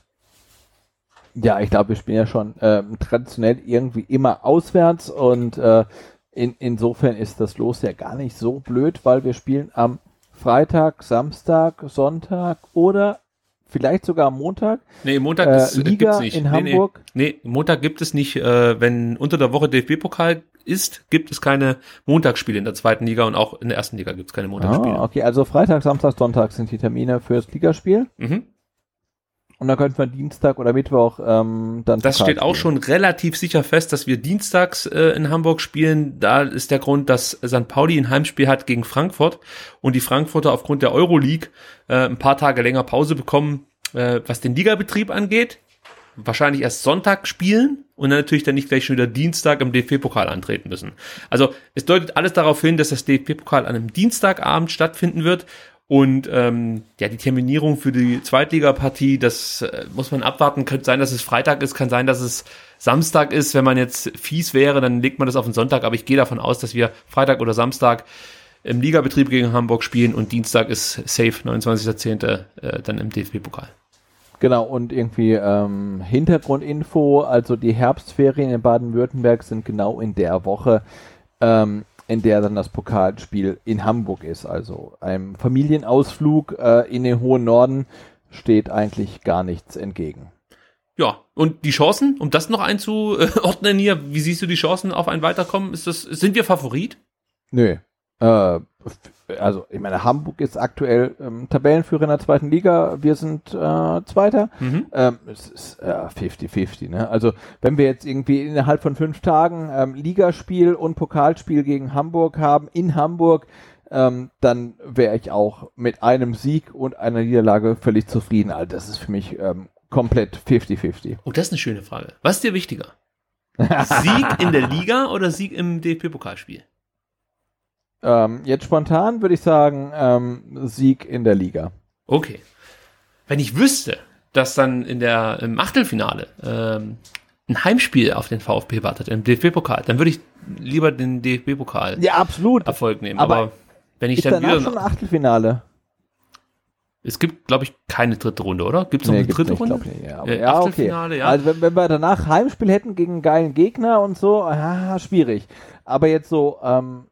Ja, ich glaube, wir spielen ja schon ähm, traditionell irgendwie immer auswärts und äh, in, insofern ist das Los ja gar nicht so blöd, weil wir spielen am Freitag, Samstag, Sonntag oder vielleicht sogar am Montag. Nee, Montag äh, ist, Liga gibt's nicht. in Hamburg. Nee, nee, Montag gibt es nicht. Äh, wenn unter der Woche DFB-Pokal ist, gibt es keine Montagsspiele in der zweiten Liga und auch in der ersten Liga gibt es keine Montagsspiele. Ah, okay, also Freitag, Samstag, Sonntag sind die Termine fürs Ligaspiel. Mhm. Und dann könnten wir Dienstag oder Mittwoch ähm, dann. Das steht auch schon relativ sicher fest, dass wir dienstags äh, in Hamburg spielen. Da ist der Grund, dass St. Pauli ein Heimspiel hat gegen Frankfurt und die Frankfurter aufgrund der Euroleague äh, ein paar Tage länger Pause bekommen, äh, was den Ligabetrieb angeht. Wahrscheinlich erst Sonntag spielen und dann natürlich dann nicht gleich schon wieder Dienstag im DFB-Pokal antreten müssen. Also es deutet alles darauf hin, dass das DFB-Pokal an einem Dienstagabend stattfinden wird Und ähm, ja, die Terminierung für die Zweitligapartie, das äh, muss man abwarten. Könnte sein, dass es Freitag ist, kann sein, dass es Samstag ist. Wenn man jetzt fies wäre, dann legt man das auf den Sonntag. Aber ich gehe davon aus, dass wir Freitag oder Samstag im Ligabetrieb gegen Hamburg spielen und Dienstag ist safe, 29.10. Äh, dann im DFB-Pokal. Genau, und irgendwie ähm, Hintergrundinfo, also die Herbstferien in Baden-Württemberg sind genau in der Woche. Ähm, in der dann das Pokalspiel in Hamburg ist. Also einem Familienausflug äh, in den hohen Norden steht eigentlich gar nichts entgegen. Ja, und die Chancen, um das noch einzuordnen hier, wie siehst du die Chancen auf ein Weiterkommen? Ist das, sind wir Favorit? Nö. Äh, also ich meine, Hamburg ist aktuell ähm, Tabellenführer in der zweiten Liga, wir sind äh, Zweiter. Mhm. Ähm, es ist 50-50. Äh, ne? Also wenn wir jetzt irgendwie innerhalb von fünf Tagen ähm, Ligaspiel und Pokalspiel gegen Hamburg haben in Hamburg, ähm, dann wäre ich auch mit einem Sieg und einer Niederlage völlig zufrieden. Also das ist für mich ähm, komplett 50-50. Oh, das ist eine schöne Frage. Was ist dir wichtiger? Sieg in der Liga oder Sieg im DFB-Pokalspiel? Ähm, jetzt spontan würde ich sagen, ähm, Sieg in der Liga. Okay. Wenn ich wüsste, dass dann in der im Achtelfinale ähm, ein Heimspiel auf den VfB wartet im DFB-Pokal, dann würde ich lieber den DFB-Pokal ja, absolut. Erfolg nehmen. Aber, Aber wenn ich ist dann wieder schon ein Achtelfinale. Es gibt, glaube ich, keine dritte Runde, oder? Gibt es noch nee, eine dritte nicht, Runde? Nicht, ja, äh, ja okay. Ja. Also wenn, wenn, wir danach Heimspiel hätten gegen einen geilen Gegner und so, ah, schwierig. Aber jetzt so ähm,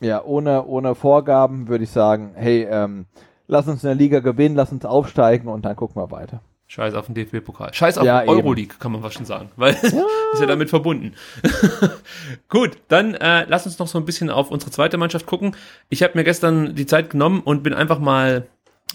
ja, ohne, ohne Vorgaben würde ich sagen, hey, ähm, lass uns in der Liga gewinnen, lass uns aufsteigen und dann gucken wir weiter. Scheiß auf den DFB-Pokal. Scheiß auf ja, Euroleague, kann man was schon sagen, weil ja. ist ja damit verbunden. Gut, dann äh, lass uns noch so ein bisschen auf unsere zweite Mannschaft gucken. Ich habe mir gestern die Zeit genommen und bin einfach mal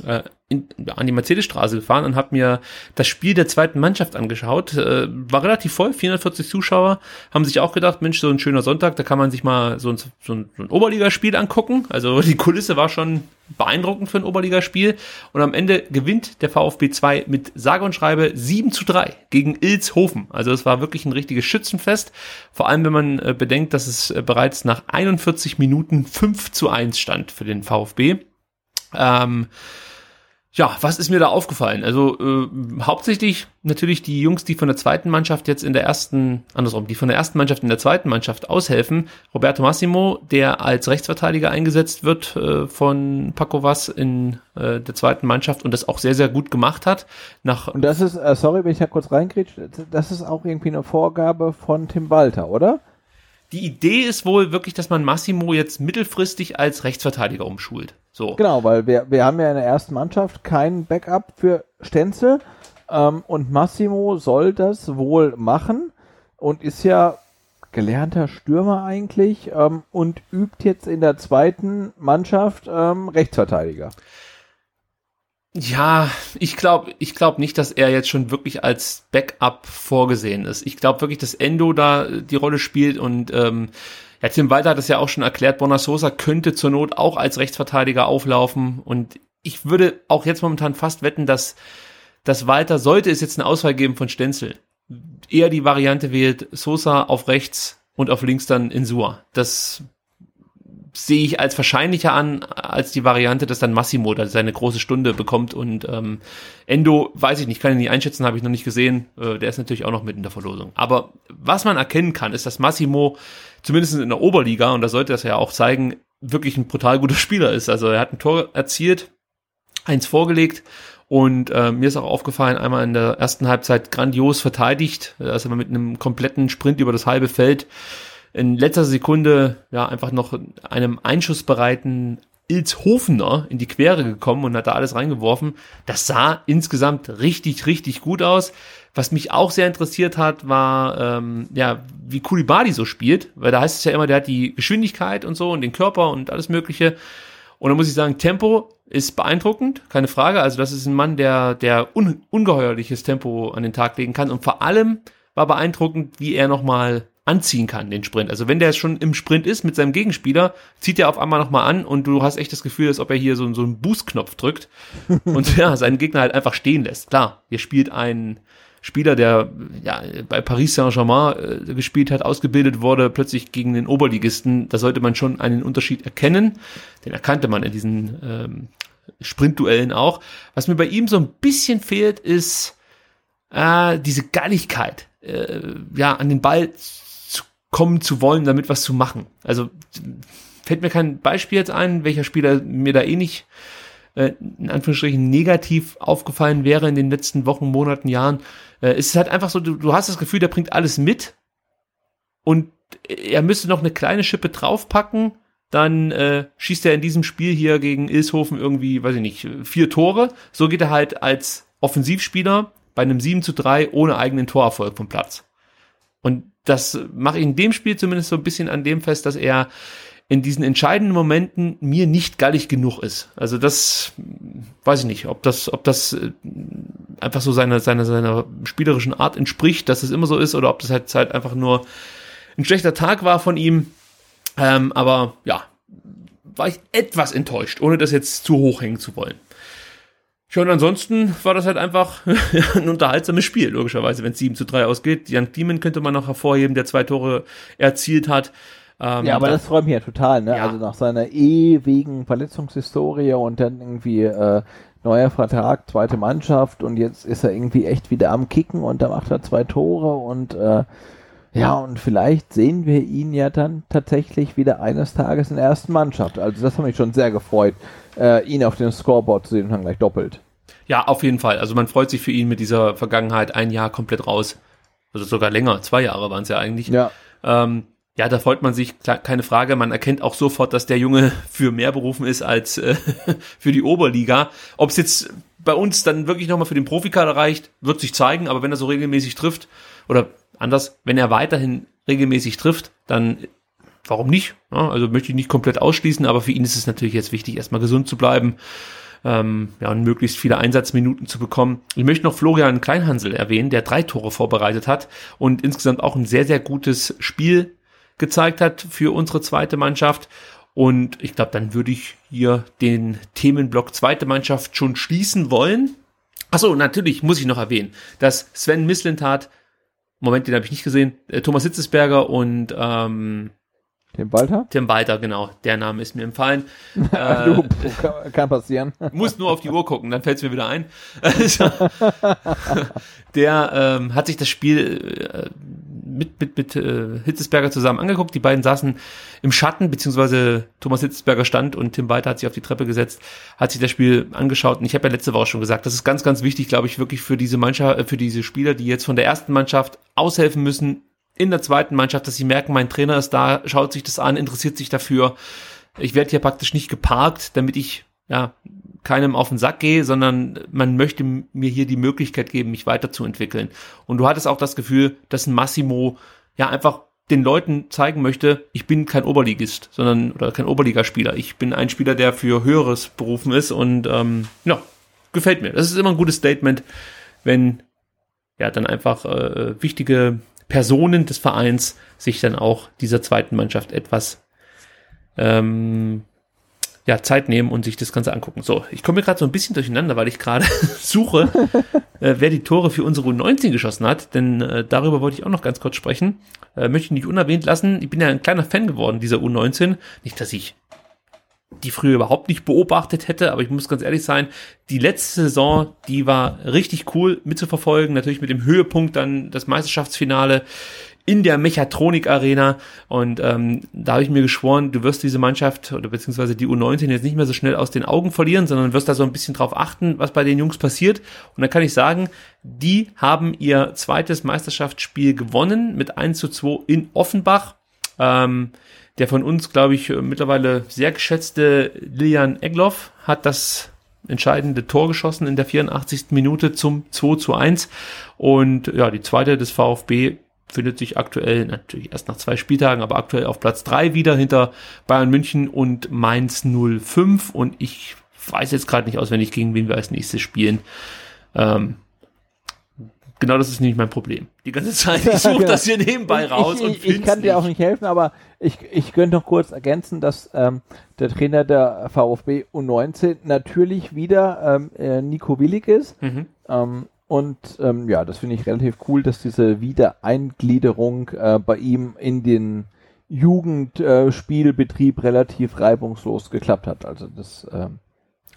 äh, in, an die Mercedesstraße gefahren und habe mir das Spiel der zweiten Mannschaft angeschaut. Äh, war relativ voll, 440 Zuschauer, haben sich auch gedacht, Mensch, so ein schöner Sonntag, da kann man sich mal so ein, so ein, so ein Oberligaspiel angucken. Also die Kulisse war schon beeindruckend für ein Oberligaspiel. Und am Ende gewinnt der VfB 2 mit sage und schreibe 7 zu 3 gegen Ilshofen. Also es war wirklich ein richtiges Schützenfest. Vor allem, wenn man äh, bedenkt, dass es äh, bereits nach 41 Minuten 5 zu 1 stand für den VfB. Ähm, ja, was ist mir da aufgefallen? Also äh, hauptsächlich natürlich die Jungs, die von der zweiten Mannschaft jetzt in der ersten, andersrum, die von der ersten Mannschaft in der zweiten Mannschaft aushelfen. Roberto Massimo, der als Rechtsverteidiger eingesetzt wird äh, von Paco Vass in äh, der zweiten Mannschaft und das auch sehr, sehr gut gemacht hat. Nach und das ist, äh, sorry, wenn ich da kurz reingrätsche, das ist auch irgendwie eine Vorgabe von Tim Walter, oder? Die Idee ist wohl wirklich, dass man Massimo jetzt mittelfristig als Rechtsverteidiger umschult. So. Genau, weil wir, wir haben ja in der ersten Mannschaft keinen Backup für Stenzel ähm, und Massimo soll das wohl machen und ist ja gelernter Stürmer eigentlich ähm, und übt jetzt in der zweiten Mannschaft ähm, Rechtsverteidiger. Ja, ich glaube ich glaub nicht, dass er jetzt schon wirklich als Backup vorgesehen ist. Ich glaube wirklich, dass Endo da die Rolle spielt und ähm, ja, Tim Walter hat es ja auch schon erklärt, Bonasosa könnte zur Not auch als Rechtsverteidiger auflaufen und ich würde auch jetzt momentan fast wetten, dass, dass Walter, sollte es jetzt eine Auswahl geben von Stenzel, eher die Variante wählt, Sosa auf rechts und auf links dann Insua. Das sehe ich als wahrscheinlicher an, als die Variante, dass dann Massimo da seine große Stunde bekommt und ähm, Endo, weiß ich nicht, kann ich nicht einschätzen, habe ich noch nicht gesehen. Äh, der ist natürlich auch noch mit in der Verlosung. Aber was man erkennen kann, ist, dass Massimo zumindest in der Oberliga, und da sollte das ja auch zeigen, wirklich ein brutal guter Spieler ist. Also er hat ein Tor erzielt, eins vorgelegt und äh, mir ist auch aufgefallen, einmal in der ersten Halbzeit grandios verteidigt, also mit einem kompletten Sprint über das halbe Feld in letzter Sekunde ja einfach noch einem einschussbereiten Ilzhofener in die Quere gekommen und hat da alles reingeworfen. Das sah insgesamt richtig, richtig gut aus. Was mich auch sehr interessiert hat, war, ähm, ja, wie Kulibadi so spielt, weil da heißt es ja immer, der hat die Geschwindigkeit und so und den Körper und alles Mögliche. Und da muss ich sagen, Tempo ist beeindruckend, keine Frage. Also das ist ein Mann, der, der un ungeheuerliches Tempo an den Tag legen kann. Und vor allem war beeindruckend, wie er nochmal anziehen kann, den Sprint. Also wenn der schon im Sprint ist mit seinem Gegenspieler, zieht er auf einmal nochmal an und du hast echt das Gefühl, als ob er hier so, so einen Boost-Knopf drückt und ja, seinen Gegner halt einfach stehen lässt. Klar, hier spielt ein Spieler, der ja bei Paris Saint-Germain äh, gespielt hat, ausgebildet wurde, plötzlich gegen den Oberligisten, da sollte man schon einen Unterschied erkennen. Den erkannte man in diesen ähm, Sprintduellen auch. Was mir bei ihm so ein bisschen fehlt, ist äh, diese Galligkeit, äh, ja, an den Ball zu kommen zu wollen, damit was zu machen. Also fällt mir kein Beispiel jetzt ein, welcher Spieler mir da eh nicht äh, in Anführungsstrichen negativ aufgefallen wäre in den letzten Wochen, Monaten, Jahren. Äh, es ist halt einfach so, du, du hast das Gefühl, der bringt alles mit und er müsste noch eine kleine Schippe draufpacken, dann äh, schießt er in diesem Spiel hier gegen Ilshofen irgendwie, weiß ich nicht, vier Tore. So geht er halt als Offensivspieler bei einem 7 zu 3 ohne eigenen Torerfolg vom Platz. Und das mache ich in dem Spiel zumindest so ein bisschen an dem fest, dass er in diesen entscheidenden Momenten mir nicht gallig genug ist. Also das weiß ich nicht, ob das, ob das äh, einfach so seiner, seiner, seiner spielerischen Art entspricht, dass es immer so ist, oder ob das halt, halt einfach nur ein schlechter Tag war von ihm. Ähm, aber ja, war ich etwas enttäuscht, ohne das jetzt zu hoch hängen zu wollen. Ja, und ansonsten war das halt einfach ein unterhaltsames Spiel, logischerweise, wenn es 7 zu 3 ausgeht. Jan Diemen könnte man noch hervorheben, der zwei Tore erzielt hat. Ähm, ja, aber das freut mich ja total, ne? Ja. Also nach seiner ewigen Verletzungshistorie und dann irgendwie äh, neuer Vertrag, zweite Mannschaft und jetzt ist er irgendwie echt wieder am Kicken und da macht er zwei Tore und äh, ja, und vielleicht sehen wir ihn ja dann tatsächlich wieder eines Tages in der ersten Mannschaft. Also das hat mich schon sehr gefreut, äh, ihn auf dem Scoreboard zu sehen und dann gleich doppelt. Ja, auf jeden Fall. Also man freut sich für ihn mit dieser Vergangenheit ein Jahr komplett raus. Also sogar länger, zwei Jahre waren es ja eigentlich. Ja. Ähm, ja, da freut man sich, keine Frage. Man erkennt auch sofort, dass der Junge für mehr berufen ist als äh, für die Oberliga. Ob es jetzt bei uns dann wirklich nochmal für den Profikader reicht, wird sich zeigen. Aber wenn er so regelmäßig trifft, oder anders, wenn er weiterhin regelmäßig trifft, dann warum nicht? Ja, also möchte ich nicht komplett ausschließen, aber für ihn ist es natürlich jetzt wichtig, erstmal gesund zu bleiben ähm, ja, und möglichst viele Einsatzminuten zu bekommen. Ich möchte noch Florian Kleinhansel erwähnen, der drei Tore vorbereitet hat und insgesamt auch ein sehr, sehr gutes Spiel gezeigt hat für unsere zweite Mannschaft. Und ich glaube, dann würde ich hier den Themenblock zweite Mannschaft schon schließen wollen. Achso, natürlich muss ich noch erwähnen, dass Sven Mislintat Moment, den habe ich nicht gesehen. Äh, Thomas Hitzesberger und ähm, Tim Walter? Tim Walter, genau. Der Name ist mir empfallen. äh, kann, kann, passieren. Muss nur auf die Uhr gucken, dann fällt es mir wieder ein. der ähm, hat sich das Spiel äh, mit, mit, mit äh, Hitzesberger zusammen angeguckt. Die beiden saßen im Schatten, beziehungsweise Thomas Hitzesberger stand und Tim Walter hat sich auf die Treppe gesetzt, hat sich das Spiel angeschaut. Und ich habe ja letzte Woche schon gesagt, das ist ganz, ganz wichtig, glaube ich, wirklich für diese Mannschaft, äh, für diese Spieler, die jetzt von der ersten Mannschaft aushelfen müssen in der zweiten Mannschaft, dass sie merken, mein Trainer ist da, schaut sich das an, interessiert sich dafür. Ich werde hier praktisch nicht geparkt, damit ich ja keinem auf den Sack gehe, sondern man möchte mir hier die Möglichkeit geben, mich weiterzuentwickeln. Und du hattest auch das Gefühl, dass ein Massimo ja einfach den Leuten zeigen möchte, ich bin kein Oberligist, sondern oder kein Oberligaspieler. Ich bin ein Spieler, der für höheres berufen ist und ähm, ja, gefällt mir. Das ist immer ein gutes Statement, wenn ja dann einfach äh, wichtige Personen des Vereins sich dann auch dieser zweiten Mannschaft etwas ähm, ja, Zeit nehmen und sich das Ganze angucken. So, ich komme mir gerade so ein bisschen durcheinander, weil ich gerade suche, äh, wer die Tore für unsere U19 geschossen hat, denn äh, darüber wollte ich auch noch ganz kurz sprechen. Äh, möchte ich nicht unerwähnt lassen. Ich bin ja ein kleiner Fan geworden dieser U19. Nicht, dass ich die früher überhaupt nicht beobachtet hätte, aber ich muss ganz ehrlich sein, die letzte Saison, die war richtig cool mitzuverfolgen, natürlich mit dem Höhepunkt dann das Meisterschaftsfinale in der Mechatronik Arena und ähm, da habe ich mir geschworen, du wirst diese Mannschaft oder beziehungsweise die U19 jetzt nicht mehr so schnell aus den Augen verlieren, sondern wirst da so ein bisschen drauf achten, was bei den Jungs passiert und dann kann ich sagen, die haben ihr zweites Meisterschaftsspiel gewonnen mit 1 zu 2 in Offenbach. Ähm, der von uns, glaube ich, mittlerweile sehr geschätzte Lilian Egloff hat das entscheidende Tor geschossen in der 84. Minute zum 2 zu 1. Und ja, die zweite des VfB findet sich aktuell, natürlich erst nach zwei Spieltagen, aber aktuell auf Platz 3 wieder hinter Bayern München und Mainz 05. Und ich weiß jetzt gerade nicht auswendig, gegen wen wir als nächstes spielen. Ähm, genau das ist nicht mein Problem. Die ganze Zeit, ich suche das hier nebenbei raus ich, und Ich, ich kann dir auch nicht helfen, aber ich, ich könnte noch kurz ergänzen, dass ähm, der Trainer der VfB U19 natürlich wieder ähm, äh, Nico Willig ist. Mhm. Ähm, und ähm, ja, das finde ich relativ cool, dass diese Wiedereingliederung äh, bei ihm in den Jugendspielbetrieb äh, relativ reibungslos geklappt hat. Also das ähm,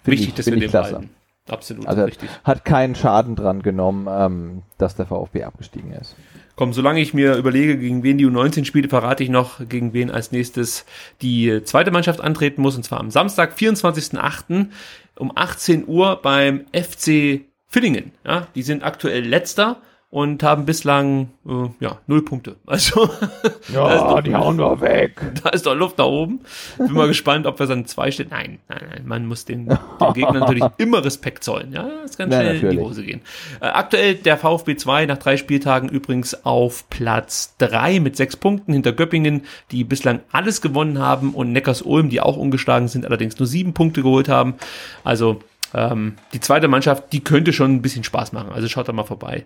wichtig, ich, dass wir ich den klasse. behalten. Absolut Also richtig. hat keinen Schaden dran genommen, ähm, dass der VfB abgestiegen ist. Komm, solange ich mir überlege, gegen wen die U19 spielt, verrate ich noch, gegen wen als nächstes die zweite Mannschaft antreten muss, und zwar am Samstag, 24.08. um 18 Uhr beim FC Villingen. Ja, die sind aktuell letzter und haben bislang äh, ja null Punkte. Also Ja, da doch- die hauen wir weg. Da ist doch Luft nach oben. Bin mal gespannt, ob wir dann zwei stehen. Nein, nein, nein, man muss den, den Gegner natürlich immer Respekt zollen. Ja, das kann schnell in die. Hose gehen. Äh, aktuell der VfB 2 nach drei Spieltagen übrigens auf Platz drei mit sechs Punkten hinter Göppingen, die bislang alles gewonnen haben und Neckars-Ulm, die auch ungeschlagen sind, allerdings nur sieben Punkte geholt haben. Also ähm, die zweite Mannschaft, die könnte schon ein bisschen Spaß machen. Also schaut da mal vorbei.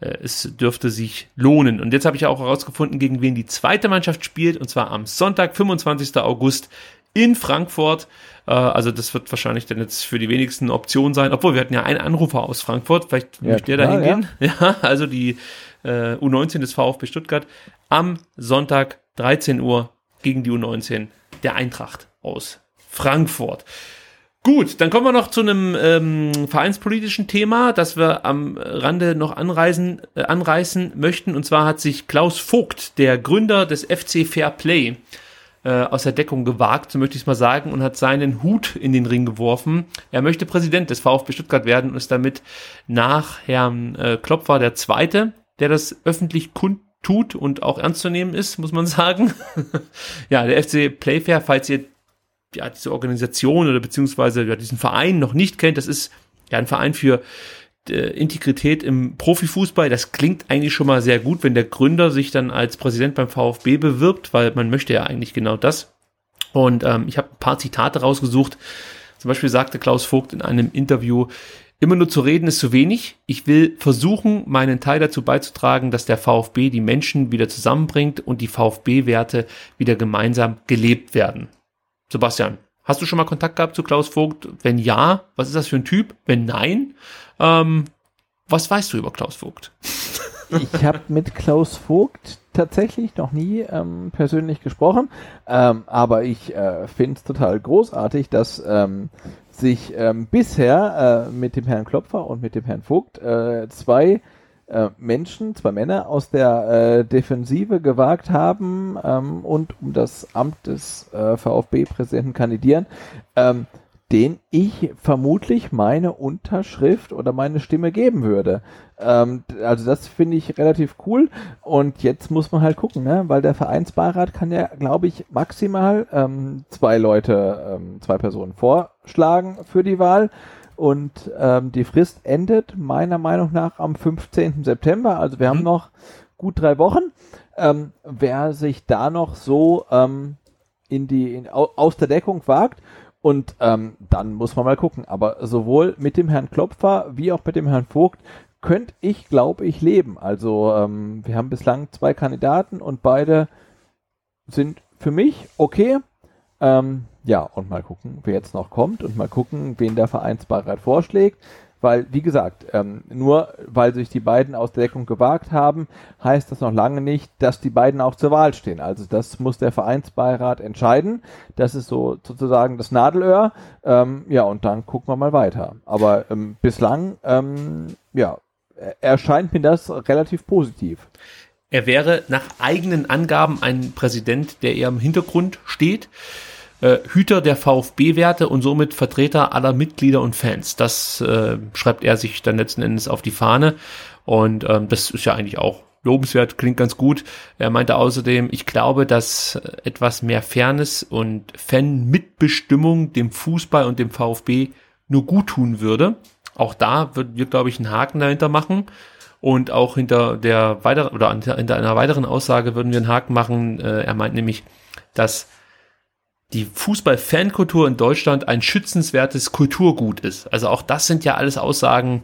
Äh, es dürfte sich lohnen. Und jetzt habe ich auch herausgefunden, gegen wen die zweite Mannschaft spielt. Und zwar am Sonntag, 25. August in Frankfurt. Äh, also das wird wahrscheinlich dann jetzt für die wenigsten eine Option sein. Obwohl, wir hatten ja einen Anrufer aus Frankfurt. Vielleicht Ja, möchte der da hingehen. Ja. also die äh, U19 des VfB Stuttgart am Sonntag 13 Uhr gegen die U19 der Eintracht aus Frankfurt. Gut, dann kommen wir noch zu einem ähm, vereinspolitischen Thema, das wir am Rande noch anreisen, äh, anreißen möchten. Und zwar hat sich Klaus Vogt, der Gründer des FC Fair Play, äh, aus der Deckung gewagt, so möchte ich es mal sagen, und hat seinen Hut in den Ring geworfen. Er möchte Präsident des VfB Stuttgart werden und ist damit nach Herrn äh, Klopfer der Zweite, der das öffentlich kundtut und auch ernst zu nehmen ist, muss man sagen. ja, der FC Playfair, falls ihr ja, diese Organisation oder beziehungsweise ja, diesen Verein noch nicht kennt, das ist ja ein Verein für äh, Integrität im Profifußball. Das klingt eigentlich schon mal sehr gut, wenn der Gründer sich dann als Präsident beim VfB bewirbt, weil man möchte ja eigentlich genau das. Und ähm, ich habe ein paar Zitate rausgesucht. Zum Beispiel sagte Klaus Vogt in einem Interview, immer nur zu reden ist zu wenig. Ich will versuchen, meinen Teil dazu beizutragen, dass der VfB die Menschen wieder zusammenbringt und die VfB-Werte wieder gemeinsam gelebt werden. Sebastian, hast du schon mal Kontakt gehabt zu Klaus Vogt? Wenn ja, was ist das für ein Typ? Wenn nein, ähm, was weißt du über Klaus Vogt? Ich habe mit Klaus Vogt tatsächlich noch nie ähm, persönlich gesprochen, ähm, aber ich äh, finde es total großartig, dass ähm, sich ähm, bisher äh, mit dem Herrn Klopfer und mit dem Herrn Vogt äh, zwei äh, Menschen, zwei Männer aus der äh, Defensive gewagt haben ähm, und um das Amt des äh, VfB-Präsidenten kandidieren, ähm, den ich vermutlich meine Unterschrift oder meine Stimme geben würde. Ähm, also das finde ich relativ cool. Und jetzt muss man halt gucken, ne? weil der Vereinsbeirat kann ja, glaube ich, maximal ähm, zwei Leute, ähm, zwei Personen vorschlagen für die Wahl. Und ähm, die Frist endet meiner Meinung nach am 15. September. Also wir haben noch gut drei Wochen. Ähm, wer sich da noch so ähm, in die in, au, aus der Deckung wagt und ähm, dann muss man mal gucken. Aber sowohl mit dem Herrn Klopfer wie auch mit dem Herrn Vogt könnte ich, glaube ich, leben. Also ähm, wir haben bislang zwei Kandidaten und beide sind für mich okay. Ähm, ja, und mal gucken, wer jetzt noch kommt und mal gucken, wen der Vereinsbeirat vorschlägt. Weil, wie gesagt, ähm, nur weil sich die beiden aus der Deckung gewagt haben, heißt das noch lange nicht, dass die beiden auch zur Wahl stehen. Also das muss der Vereinsbeirat entscheiden. Das ist so sozusagen das Nadelöhr. Ähm, ja, und dann gucken wir mal weiter. Aber ähm, bislang, ähm, ja, erscheint mir das relativ positiv. Er wäre nach eigenen Angaben ein Präsident, der eher im Hintergrund steht. Äh, Hüter der VfB-Werte und somit Vertreter aller Mitglieder und Fans. Das äh, schreibt er sich dann letzten Endes auf die Fahne. Und ähm, das ist ja eigentlich auch lobenswert, klingt ganz gut. Er meinte außerdem, ich glaube, dass etwas mehr Fairness und Fan-Mitbestimmung dem Fußball und dem VfB nur gut tun würde. Auch da würden wir, glaube ich, einen Haken dahinter machen. Und auch hinter der weiteren oder hinter einer weiteren Aussage würden wir einen Haken machen. Äh, er meint nämlich, dass die Fußball-Fankultur in Deutschland ein schützenswertes Kulturgut ist. Also auch das sind ja alles Aussagen,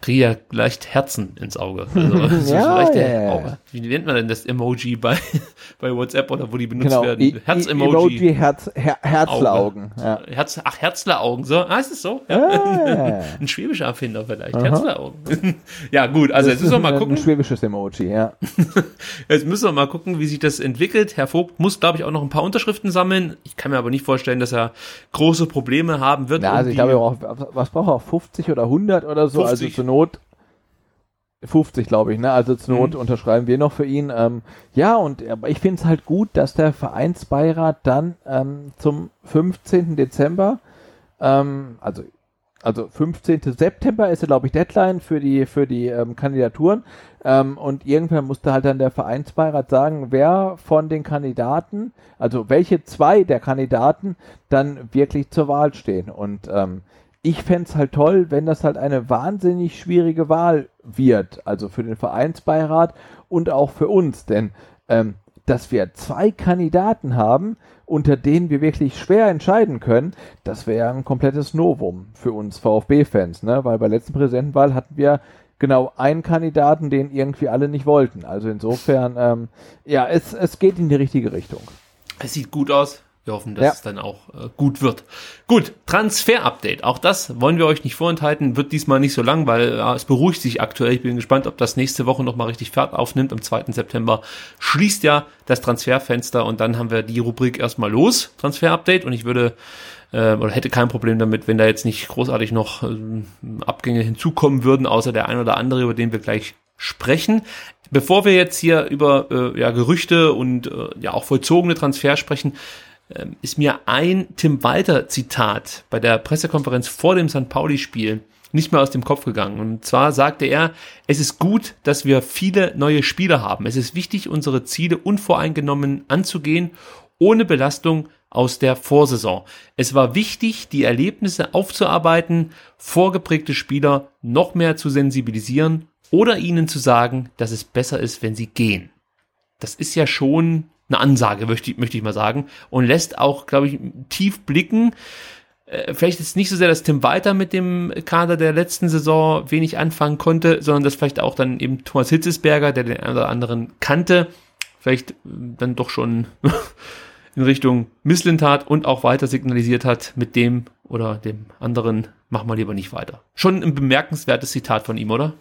kriege ja leicht Herzen ins Auge. Also, ja, so ja, ja, Wie nennt man denn das Emoji bei, bei WhatsApp oder wo die benutzt genau, werden? Herz-Emoji. Emoji, Herz, Her Herzleraugen. Ja. Herz, ach, Herzleraugen, so. Ah, ist es so? Ja. Ein schwäbischer Erfinder vielleicht. Aha. Herzleraugen. ja, gut, also jetzt müssen wir mal gucken. Ein schwäbisches Emoji, ja. jetzt müssen wir mal gucken, wie sich das entwickelt. Herr Vogt muss, glaube ich, auch noch ein paar Unterschriften sammeln. Ich kann mir aber nicht vorstellen, dass er große Probleme haben wird. Ja, also ich glaube, was braucht er? 50 oder 100 oder so? 50. Also zur Not 50, glaube ich, ne? Also zur Not mhm. unterschreiben wir noch für ihn. Ähm, ja, und aber ich finde es halt gut, dass der Vereinsbeirat dann ähm, zum 15. Dezember, ähm, also also 15. September ist ja, glaube ich, Deadline für die für die ähm, Kandidaturen. Ähm, und irgendwann musste halt dann der Vereinsbeirat sagen, wer von den Kandidaten, also welche zwei der Kandidaten dann wirklich zur Wahl stehen. Und ähm, ich fände es halt toll, wenn das halt eine wahnsinnig schwierige Wahl wird, also für den Vereinsbeirat und auch für uns, denn ähm, dass wir zwei Kandidaten haben, unter denen wir wirklich schwer entscheiden können, das wäre ein komplettes Novum für uns VfB-Fans, ne? Weil bei der letzten Präsidentenwahl hatten wir genau einen Kandidaten, den irgendwie alle nicht wollten. Also insofern, ähm, ja, es, es geht in die richtige Richtung. Es sieht gut aus. Wir hoffen, dass ja. es dann auch äh, gut wird. Gut, Transfer-Update. Auch das wollen wir euch nicht vorenthalten. Wird diesmal nicht so lang, weil äh, es beruhigt sich aktuell. Ich bin gespannt, ob das nächste Woche nochmal richtig Fahrt aufnimmt. Am 2. September schließt ja das Transferfenster und dann haben wir die Rubrik erstmal los. Transfer-Update. Und ich würde äh, oder hätte kein Problem damit, wenn da jetzt nicht großartig noch äh, Abgänge hinzukommen würden, außer der ein oder andere, über den wir gleich sprechen. Bevor wir jetzt hier über äh, ja, Gerüchte und äh, ja auch vollzogene Transfer sprechen, ähm, ist mir ein Tim Walter Zitat bei der Pressekonferenz vor dem St. Pauli-Spiel nicht mehr aus dem Kopf gegangen. Und zwar sagte er, es ist gut, dass wir viele neue Spieler haben. Es ist wichtig, unsere Ziele unvoreingenommen anzugehen, ohne Belastung aus der Vorsaison. Es war wichtig, die Erlebnisse aufzuarbeiten, vorgeprägte Spieler noch mehr zu sensibilisieren oder ihnen zu sagen, dass es besser ist, wenn sie gehen. Das ist ja schon eine Ansage, möchte ich, möchte ich mal sagen. Und lässt auch, glaube ich, tief blicken. Äh, vielleicht ist nicht so sehr, dass Tim Walter mit dem Kader der letzten Saison wenig anfangen konnte, sondern dass vielleicht auch dann eben Thomas Hitzesberger, der den einen oder anderen kannte, vielleicht äh, dann doch schon in Richtung Misslintat und auch weiter signalisiert hat, mit dem oder dem anderen machen wir lieber nicht weiter. Schon ein bemerkenswertes Zitat von ihm, oder?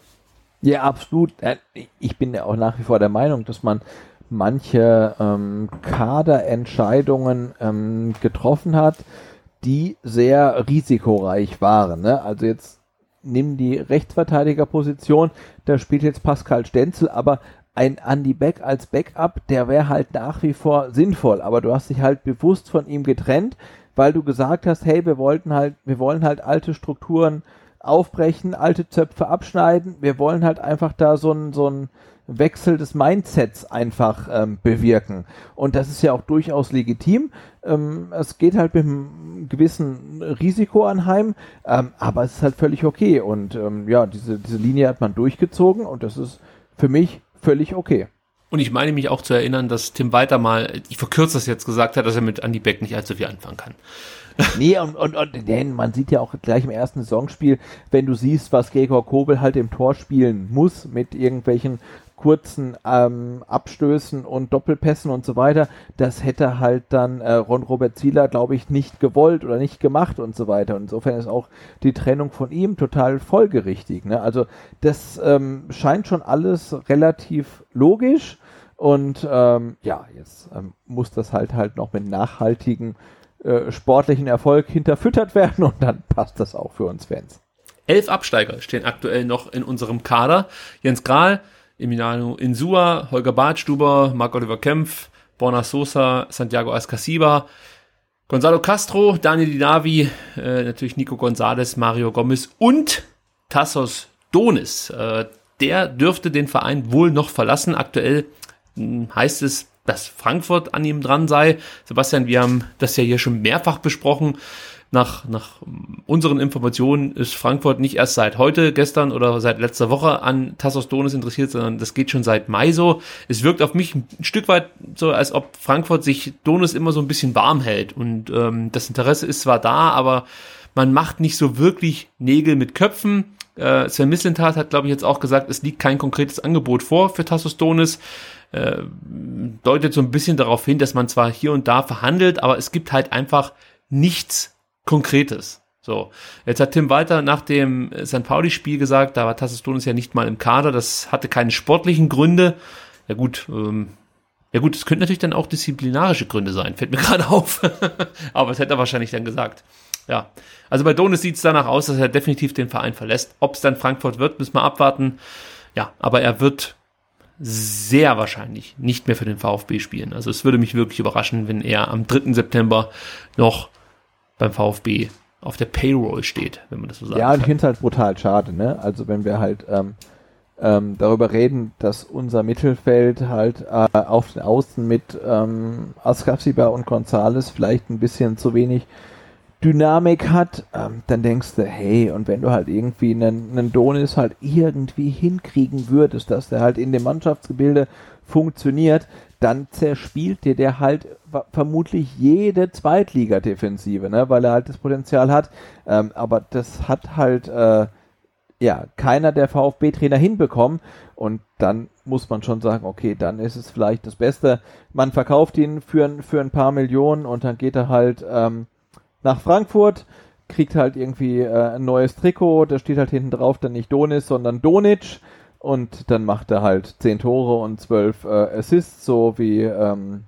Ja, absolut. Äh, ich bin ja auch nach wie vor der Meinung, dass man manche ähm, Kaderentscheidungen ähm, getroffen hat, die sehr risikoreich waren. Ne? Also jetzt nimm die Rechtsverteidigerposition, da spielt jetzt Pascal Stenzel, aber ein Andy Beck als Backup, der wäre halt nach wie vor sinnvoll, aber du hast dich halt bewusst von ihm getrennt, weil du gesagt hast, hey, wir wollten halt, wir wollen halt alte Strukturen aufbrechen, alte Zöpfe abschneiden, wir wollen halt einfach da so ein, so ein, Wechsel des Mindsets einfach ähm, bewirken. Und das ist ja auch durchaus legitim. Ähm, es geht halt mit einem gewissen Risiko anheim, ähm, aber es ist halt völlig okay. Und ähm, ja, diese, diese Linie hat man durchgezogen und das ist für mich völlig okay. Und ich meine mich auch zu erinnern, dass Tim Weiter mal, ich verkürze das jetzt gesagt hat, dass er mit Andy Beck nicht allzu viel anfangen kann. nee, und, und, und denn man sieht ja auch gleich im ersten Saisonspiel, wenn du siehst, was Gregor Kobel halt im Tor spielen muss mit irgendwelchen kurzen ähm, Abstößen und Doppelpässen und so weiter, das hätte halt dann äh, Ron Robert Zieler, glaube ich, nicht gewollt oder nicht gemacht und so weiter. Und insofern ist auch die Trennung von ihm total folgerichtig. Ne? Also das ähm, scheint schon alles relativ logisch und ähm, ja, jetzt ähm, muss das halt halt noch mit nachhaltigen äh, sportlichen Erfolg hinterfüttert werden und dann passt das auch für uns Fans. Elf Absteiger stehen aktuell noch in unserem Kader. Jens Grahl Emiliano Insua, Holger Bartstuber, Marc-Oliver Kempf, Borna Sosa, Santiago Ascasiba, Gonzalo Castro, Daniel Dinavi, äh, natürlich Nico Gonzalez, Mario Gomez und Tassos Donis. Äh, der dürfte den Verein wohl noch verlassen. Aktuell mh, hm, heißt es, dass Frankfurt an ihm dran sei. Sebastian, wir haben das ja hier schon mehrfach besprochen nach, nach unseren Informationen ist Frankfurt nicht erst seit heute, gestern oder seit letzter Woche an Tassos Donis interessiert, sondern das geht schon seit Mai so. Es wirkt auf mich ein Stück weit so, als ob Frankfurt sich Donis immer so ein bisschen warm hält. Und ähm, das Interesse ist zwar da, aber man macht nicht so wirklich Nägel mit Köpfen. Äh, Sven Mislintat hat, glaube ich, jetzt auch gesagt, es liegt kein konkretes Angebot vor für Tassos Donis. Äh, deutet so ein bisschen darauf hin, dass man zwar hier und da verhandelt, aber es gibt halt einfach nichts Konkretes. So, jetzt hat Tim Walter nach dem St. Pauli-Spiel gesagt, da war Tassos Donis ja nicht mal im Kader, das hatte keine sportlichen Gründe. Ja gut, ähm, ja gut, es könnte natürlich dann auch disziplinarische Gründe sein, fällt mir gerade auf. Aber das hätte er wahrscheinlich dann gesagt. Ja, also bei Donis sieht es danach aus, dass er definitiv den Verein verlässt. Ob es dann Frankfurt wird, müssen wir abwarten. Ja, aber er wird sehr wahrscheinlich nicht mehr für den VfB spielen. Also es würde mich wirklich überraschen, wenn er am 3. September noch beim VfB auf der Payroll steht, wenn man das so sagt. Ja, und ich finde es halt brutal schade, ne? Also wenn wir halt ähm, ähm, darüber reden, dass unser Mittelfeld halt äh, auf den Außen mit ähm, Askapsiba und Gonzales vielleicht ein bisschen zu wenig Dynamik hat, ähm, dann denkst du, hey, und wenn du halt irgendwie einen, einen Donis halt irgendwie hinkriegen würdest, dass der halt in dem Mannschaftsgebilde funktioniert, dann zerspielt dir der halt vermutlich jede Zweitliga-Defensive, ne, weil er halt das Potenzial hat. Ähm, aber das hat halt äh, ja, keiner der VfB-Trainer hinbekommen. Und dann muss man schon sagen, okay, dann ist es vielleicht das Beste. Man verkauft ihn für, für ein paar Millionen und dann geht er halt ähm, nach Frankfurt, kriegt halt irgendwie äh, ein neues Trikot, da steht halt hinten drauf dann nicht Donis, sondern Donic. Und dann macht er halt zehn Tore und zwölf äh, Assists, so wie ähm,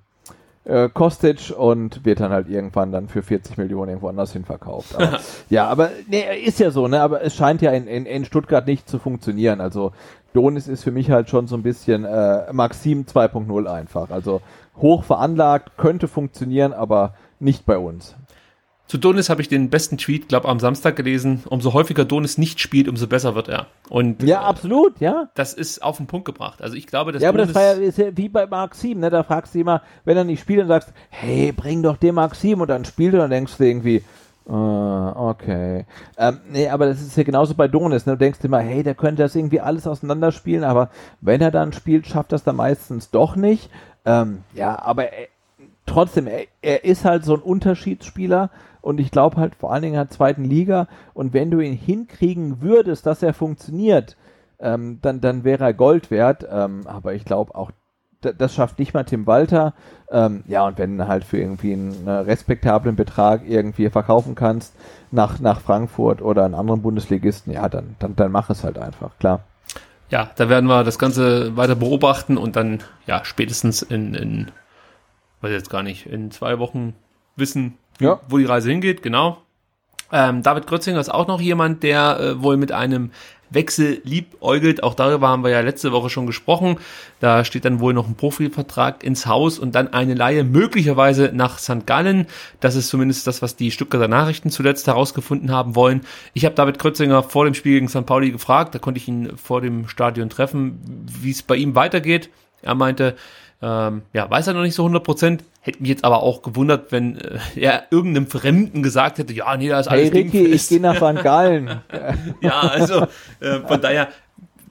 äh, Kostic und wird dann halt irgendwann dann für 40 Millionen irgendwo anders hin verkauft. Aber, ja, aber nee, ist ja so, ne? Aber es scheint ja in, in, in Stuttgart nicht zu funktionieren. Also Donis ist für mich halt schon so ein bisschen äh, Maxim 2.0 einfach. Also hoch veranlagt, könnte funktionieren, aber nicht bei uns. Zu Donis habe ich den besten Tweet, glaube am Samstag gelesen. Umso häufiger Donis nicht spielt, umso besser wird er. Und ja, absolut, ja. Das ist auf den Punkt gebracht. Also ich glaube, dass ja, aber Donis das war ja, ist ja wie bei Maxim, ne? Da fragst du immer, wenn er nicht spielt, dann sagst, hey, bring doch den Maxim und dann spielt er, dann denkst du irgendwie, Uh, okay. Ähm, nee, aber das ist ja genauso bei Donis. Ne? Du denkst immer, hey, der könnte das irgendwie alles auseinanderspielen, aber wenn er dann spielt, schafft das dann meistens doch nicht. Ähm, ja, aber er, trotzdem, er, er, ist halt so ein Unterschiedsspieler und ich glaube halt vor allen Dingen in der zweiten Liga. Und wenn du ihn hinkriegen würdest, dass er funktioniert, ähm, dann, dann wäre er Gold wert. Ähm, aber ich glaube auch, das schafft nicht mal Tim Walter. Ähm, ja, und wenn du halt für irgendwie einen respektablen Betrag irgendwie verkaufen kannst nach, nach Frankfurt oder einen anderen Bundesligisten, ja, dann, dann, dann mach es halt einfach, klar. Ja, da werden wir das Ganze weiter beobachten und dann, ja, spätestens in, in weiß jetzt gar nicht, in zwei Wochen wissen, ja. wo die Reise hingeht, genau. Ähm, David Grötzinger ist auch noch jemand, der äh, wohl mit einem Wechsel liebäugelt. Auch darüber haben wir ja letzte Woche schon gesprochen. Da steht dann wohl noch ein Profivertrag ins Haus und dann eine Laie möglicherweise nach St. Gallen. Das ist zumindest das, was die Stuttgarter Nachrichten zuletzt herausgefunden haben wollen. Ich habe David Krötzinger vor dem Spiel gegen St. Pauli gefragt, da konnte ich ihn vor dem Stadion treffen, wie es bei ihm weitergeht. Er meinte, ähm, ja, weiß er noch nicht so 100 Prozent. Hätte mich jetzt aber auch gewundert, wenn äh, er irgendeinem Fremden gesagt hätte, ja, nee, da ist alles hey, Ricky, ich gehe nach St. Gallen. ja, also äh, von daher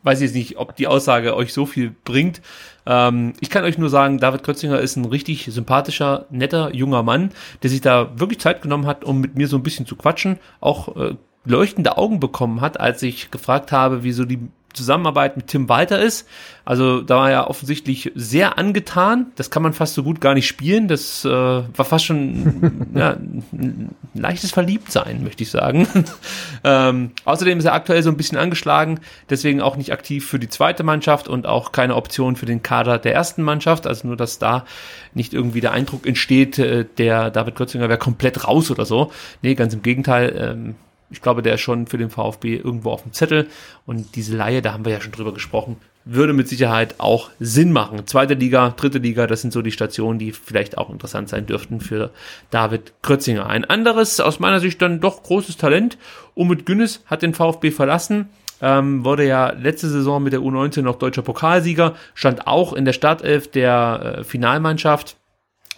weiß ich jetzt nicht, ob die Aussage euch so viel bringt. Ähm, ich kann euch nur sagen, David Kötzinger ist ein richtig sympathischer, netter, junger Mann, der sich da wirklich Zeit genommen hat, um mit mir so ein bisschen zu quatschen. Auch äh, leuchtende Augen bekommen hat, als ich gefragt habe, wie so die Zusammenarbeit mit Tim Walter ist. Also da war er offensichtlich sehr angetan. Das kann man fast so gut gar nicht spielen. Das äh, war fast schon ja, ein leichtes Verliebtsein, möchte ich sagen. ähm, außerdem ist er aktuell so ein bisschen angeschlagen, deswegen auch nicht aktiv für die zweite Mannschaft und auch keine Option für den Kader der ersten Mannschaft. Also nur, dass da nicht irgendwie der Eindruck entsteht, äh, der David Götzinger wäre komplett raus oder so. Nee, ganz im Gegenteil. Ähm, ich glaube, der ist schon für den VfB irgendwo auf dem Zettel. Und diese Laie, da haben wir ja schon drüber gesprochen, würde mit Sicherheit auch Sinn machen. Zweite Liga, dritte Liga, das sind so die Stationen, die vielleicht auch interessant sein dürften für David Krötzinger. Ein anderes, aus meiner Sicht dann doch großes Talent. Umut Günnes hat den VfB verlassen. Ähm, wurde ja letzte Saison mit der U19 noch deutscher Pokalsieger, stand auch in der Startelf der äh, Finalmannschaft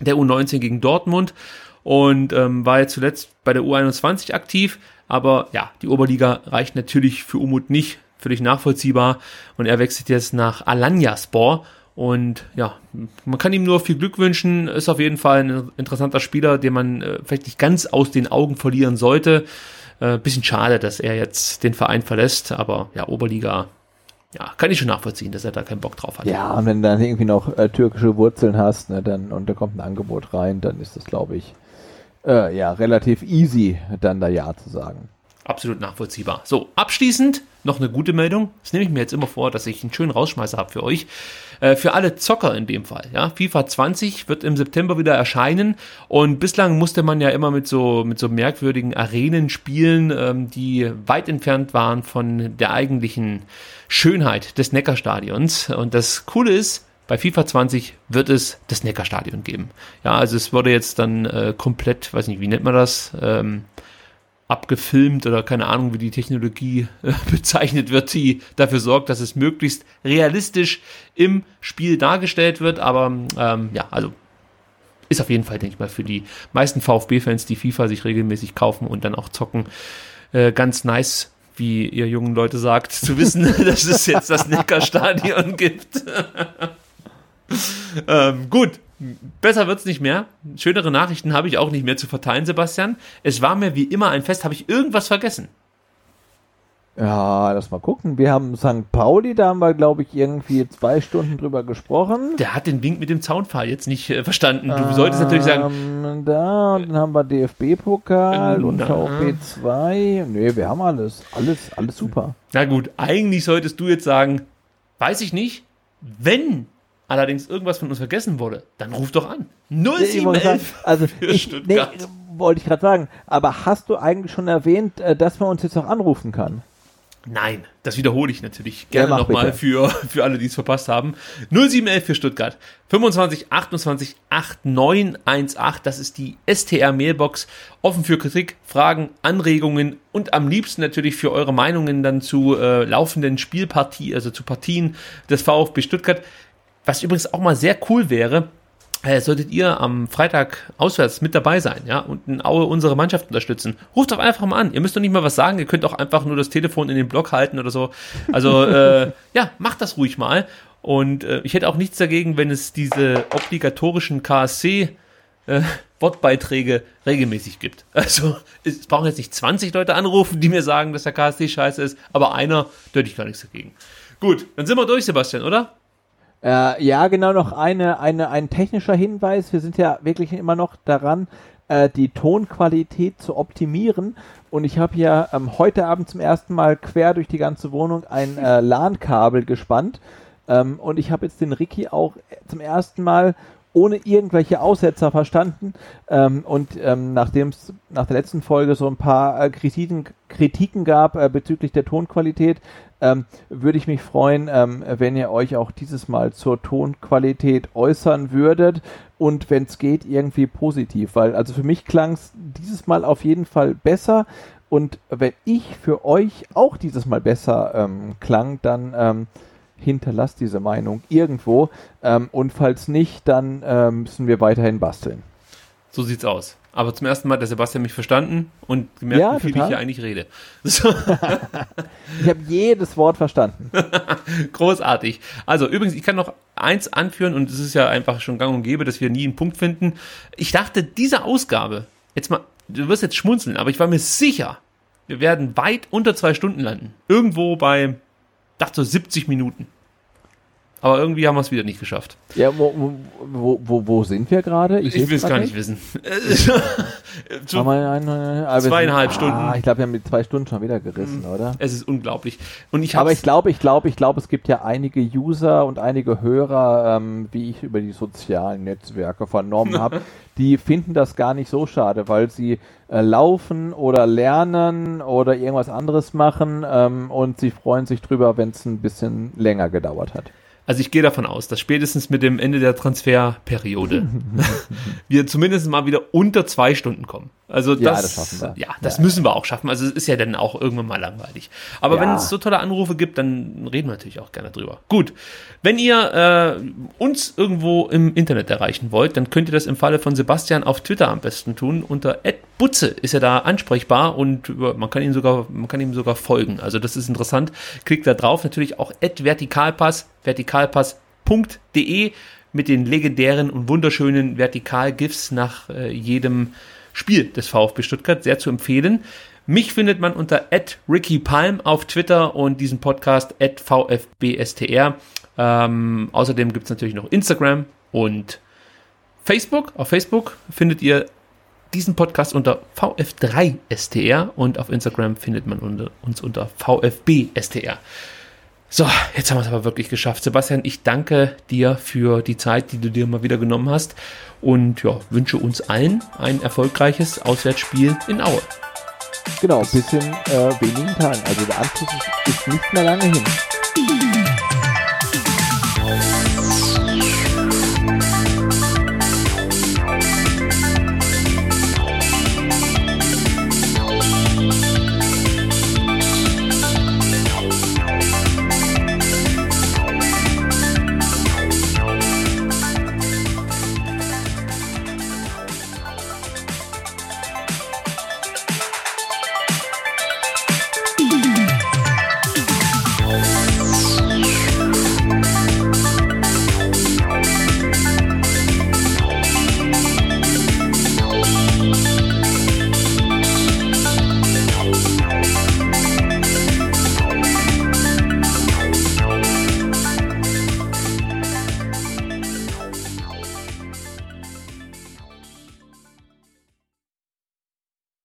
der U19 gegen Dortmund und ähm, war jetzt zuletzt bei der U21 aktiv, aber ja, die Oberliga reicht natürlich für Umut nicht, völlig nachvollziehbar. Und er wechselt jetzt nach Alanyaspor. Und ja, man kann ihm nur viel Glück wünschen. Ist auf jeden Fall ein interessanter Spieler, den man äh, vielleicht nicht ganz aus den Augen verlieren sollte. Äh, bisschen schade, dass er jetzt den Verein verlässt, aber ja, Oberliga, ja, kann ich schon nachvollziehen, dass er da keinen Bock drauf hat. Ja, und wenn du dann irgendwie noch äh, türkische Wurzeln hast, ne, dann und da kommt ein Angebot rein, dann ist das, glaube ich, äh, ja, relativ easy, dann da Ja zu sagen. Absolut nachvollziehbar. So, abschließend noch eine gute Meldung. Das nehme ich mir jetzt immer vor, dass ich einen schönen Rausschmeißer habe für euch. Äh, für alle Zocker in dem Fall. Ja, FIFA 20 wird im September wieder erscheinen und bislang musste man ja immer mit so mit so merkwürdigen Arenen spielen, ähm, die weit entfernt waren von der eigentlichen Schönheit des Neckarstadions. Und das Coole ist, bei FIFA 20 wird es das Neckarstadion geben. Ja, also es wurde jetzt dann äh, komplett, weiß nicht, wie nennt man das? Ähm, abgefilmt oder keine Ahnung, wie die Technologie äh, bezeichnet wird, die dafür sorgt, dass es möglichst realistisch im Spiel dargestellt wird. Aber ähm, ja, also ist auf jeden Fall, denke ich mal, für die meisten VfB-Fans, die FIFA sich regelmäßig kaufen und dann auch zocken, äh, ganz nice, wie ihr jungen Leute sagt, zu wissen, dass es jetzt das Neckarstadion gibt. Ähm, gut, besser wird's nicht mehr. Schönere Nachrichten habe ich auch nicht mehr zu verteilen, Sebastian. Es war mir wie immer ein Fest. Habe ich irgendwas vergessen? Ja, lass mal gucken. Wir haben St. Pauli, da haben wir, glaube ich, irgendwie zwei Stunden drüber gesprochen. Der hat den Wink mit dem Zaunpfahl jetzt nicht äh, verstanden. Du ähm, solltest natürlich sagen. Ähm, da, und dann haben wir DFB-Pokal äh, und VfB 2. Nee, wir haben alles. Alles, alles super. Na gut, eigentlich solltest du jetzt sagen, weiß ich nicht. Wenn allerdings irgendwas von uns vergessen wurde, dann ruf doch an. 0711 also ich, nee, wollte ich gerade sagen. Aber hast du eigentlich schon erwähnt, äh, dass man uns jetzt auch anrufen kann? Nein, das wiederhole ich natürlich gerne ja, nochmal für, für alle, die es verpasst haben. 0711 für Stuttgart. 25 28 8918. Das ist die STR-Mailbox. Offen für Kritik, Fragen, Anregungen und am liebsten natürlich für eure Meinungen dann zu äh, laufenden Spielpartien, also zu Partien des VfB Stuttgart. Was übrigens auch mal sehr cool wäre, äh, solltet ihr am Freitag auswärts mit dabei sein, ja, und in Aue unsere Mannschaft unterstützen. Ruft doch einfach mal an. Ihr müsst doch nicht mal was sagen. Ihr könnt auch einfach nur das Telefon in den Block halten oder so. Also, äh, ja, macht das ruhig mal. Und äh, ich hätte auch nichts dagegen, wenn es diese obligatorischen KSC äh, Wortbeiträge regelmäßig gibt. Also es brauchen jetzt nicht 20 Leute anrufen, die mir sagen, dass der KSC scheiße ist, aber einer, da hätte ich gar nichts dagegen. Gut, dann sind wir durch, Sebastian, oder? Äh, ja, genau noch eine, eine, ein technischer Hinweis. Wir sind ja wirklich immer noch daran, äh, die Tonqualität zu optimieren. Und ich habe ja ähm, heute Abend zum ersten Mal quer durch die ganze Wohnung ein äh, LAN-Kabel gespannt. Ähm, und ich habe jetzt den Ricky auch zum ersten Mal ohne irgendwelche Aussetzer verstanden. Ähm, und ähm, nachdem es nach der letzten Folge so ein paar äh, Kritiken, Kritiken gab äh, bezüglich der Tonqualität, ähm, würde ich mich freuen, ähm, wenn ihr euch auch dieses Mal zur Tonqualität äußern würdet und wenn es geht, irgendwie positiv. Weil also für mich klang es dieses Mal auf jeden Fall besser. Und wenn ich für euch auch dieses Mal besser ähm, klang, dann ähm, hinterlasst diese Meinung irgendwo. Ähm, und falls nicht, dann ähm, müssen wir weiterhin basteln. So sieht's aus. Aber zum ersten Mal hat der Sebastian mich verstanden und gemerkt, ja, wie viel total. ich hier eigentlich rede. So. ich habe jedes Wort verstanden. Großartig. Also übrigens, ich kann noch eins anführen und es ist ja einfach schon gang und gäbe, dass wir nie einen Punkt finden. Ich dachte, diese Ausgabe, jetzt mal, du wirst jetzt schmunzeln, aber ich war mir sicher, wir werden weit unter zwei Stunden landen. Irgendwo bei dachte so 70 Minuten. Aber irgendwie haben wir es wieder nicht geschafft. Ja, wo, wo, wo, wo sind wir gerade? Ich, ich will es gar nicht wissen. Zweieinhalb Stunden. Ah, ich glaube, wir haben die zwei Stunden schon wieder gerissen, mhm. oder? Es ist unglaublich. Und ich Aber ich glaube, ich glaube, ich glaube, es gibt ja einige User und einige Hörer, ähm, wie ich über die sozialen Netzwerke vernommen habe, die finden das gar nicht so schade, weil sie äh, laufen oder lernen oder irgendwas anderes machen ähm, und sie freuen sich drüber, wenn es ein bisschen länger gedauert hat. Also ich gehe davon aus, dass spätestens mit dem Ende der Transferperiode wir zumindest mal wieder unter zwei Stunden kommen. Also das, ja, das schaffen wir. Ja, das ja, müssen wir auch schaffen. Also es ist ja dann auch irgendwann mal langweilig. Aber ja. wenn es so tolle Anrufe gibt, dann reden wir natürlich auch gerne drüber. Gut, wenn ihr äh, uns irgendwo im Internet erreichen wollt, dann könnt ihr das im Falle von Sebastian auf Twitter am besten tun. Unter @butze ist er da ansprechbar und man kann ihm sogar, man kann ihm sogar folgen. Also das ist interessant. Klickt da drauf. Natürlich auch @vertikalpass, vertikalpass.de mit den legendären und wunderschönen Vertikal-GIFs nach äh, jedem Spiel des VfB Stuttgart sehr zu empfehlen. Mich findet man unter @rickypalm auf Twitter und diesen Podcast @vfbstr. Ähm, außerdem gibt es natürlich noch Instagram und Facebook. Auf Facebook findet ihr diesen Podcast unter VF3STR und auf Instagram findet man uns unter VFBSTR. So, jetzt haben wir es aber wirklich geschafft. Sebastian, ich danke dir für die Zeit, die du dir mal wieder genommen hast und ja, wünsche uns allen ein erfolgreiches Auswärtsspiel in Aue. Genau, bis in äh, wenigen Tagen. Also der Anschluss ist, ist nicht mehr lange hin.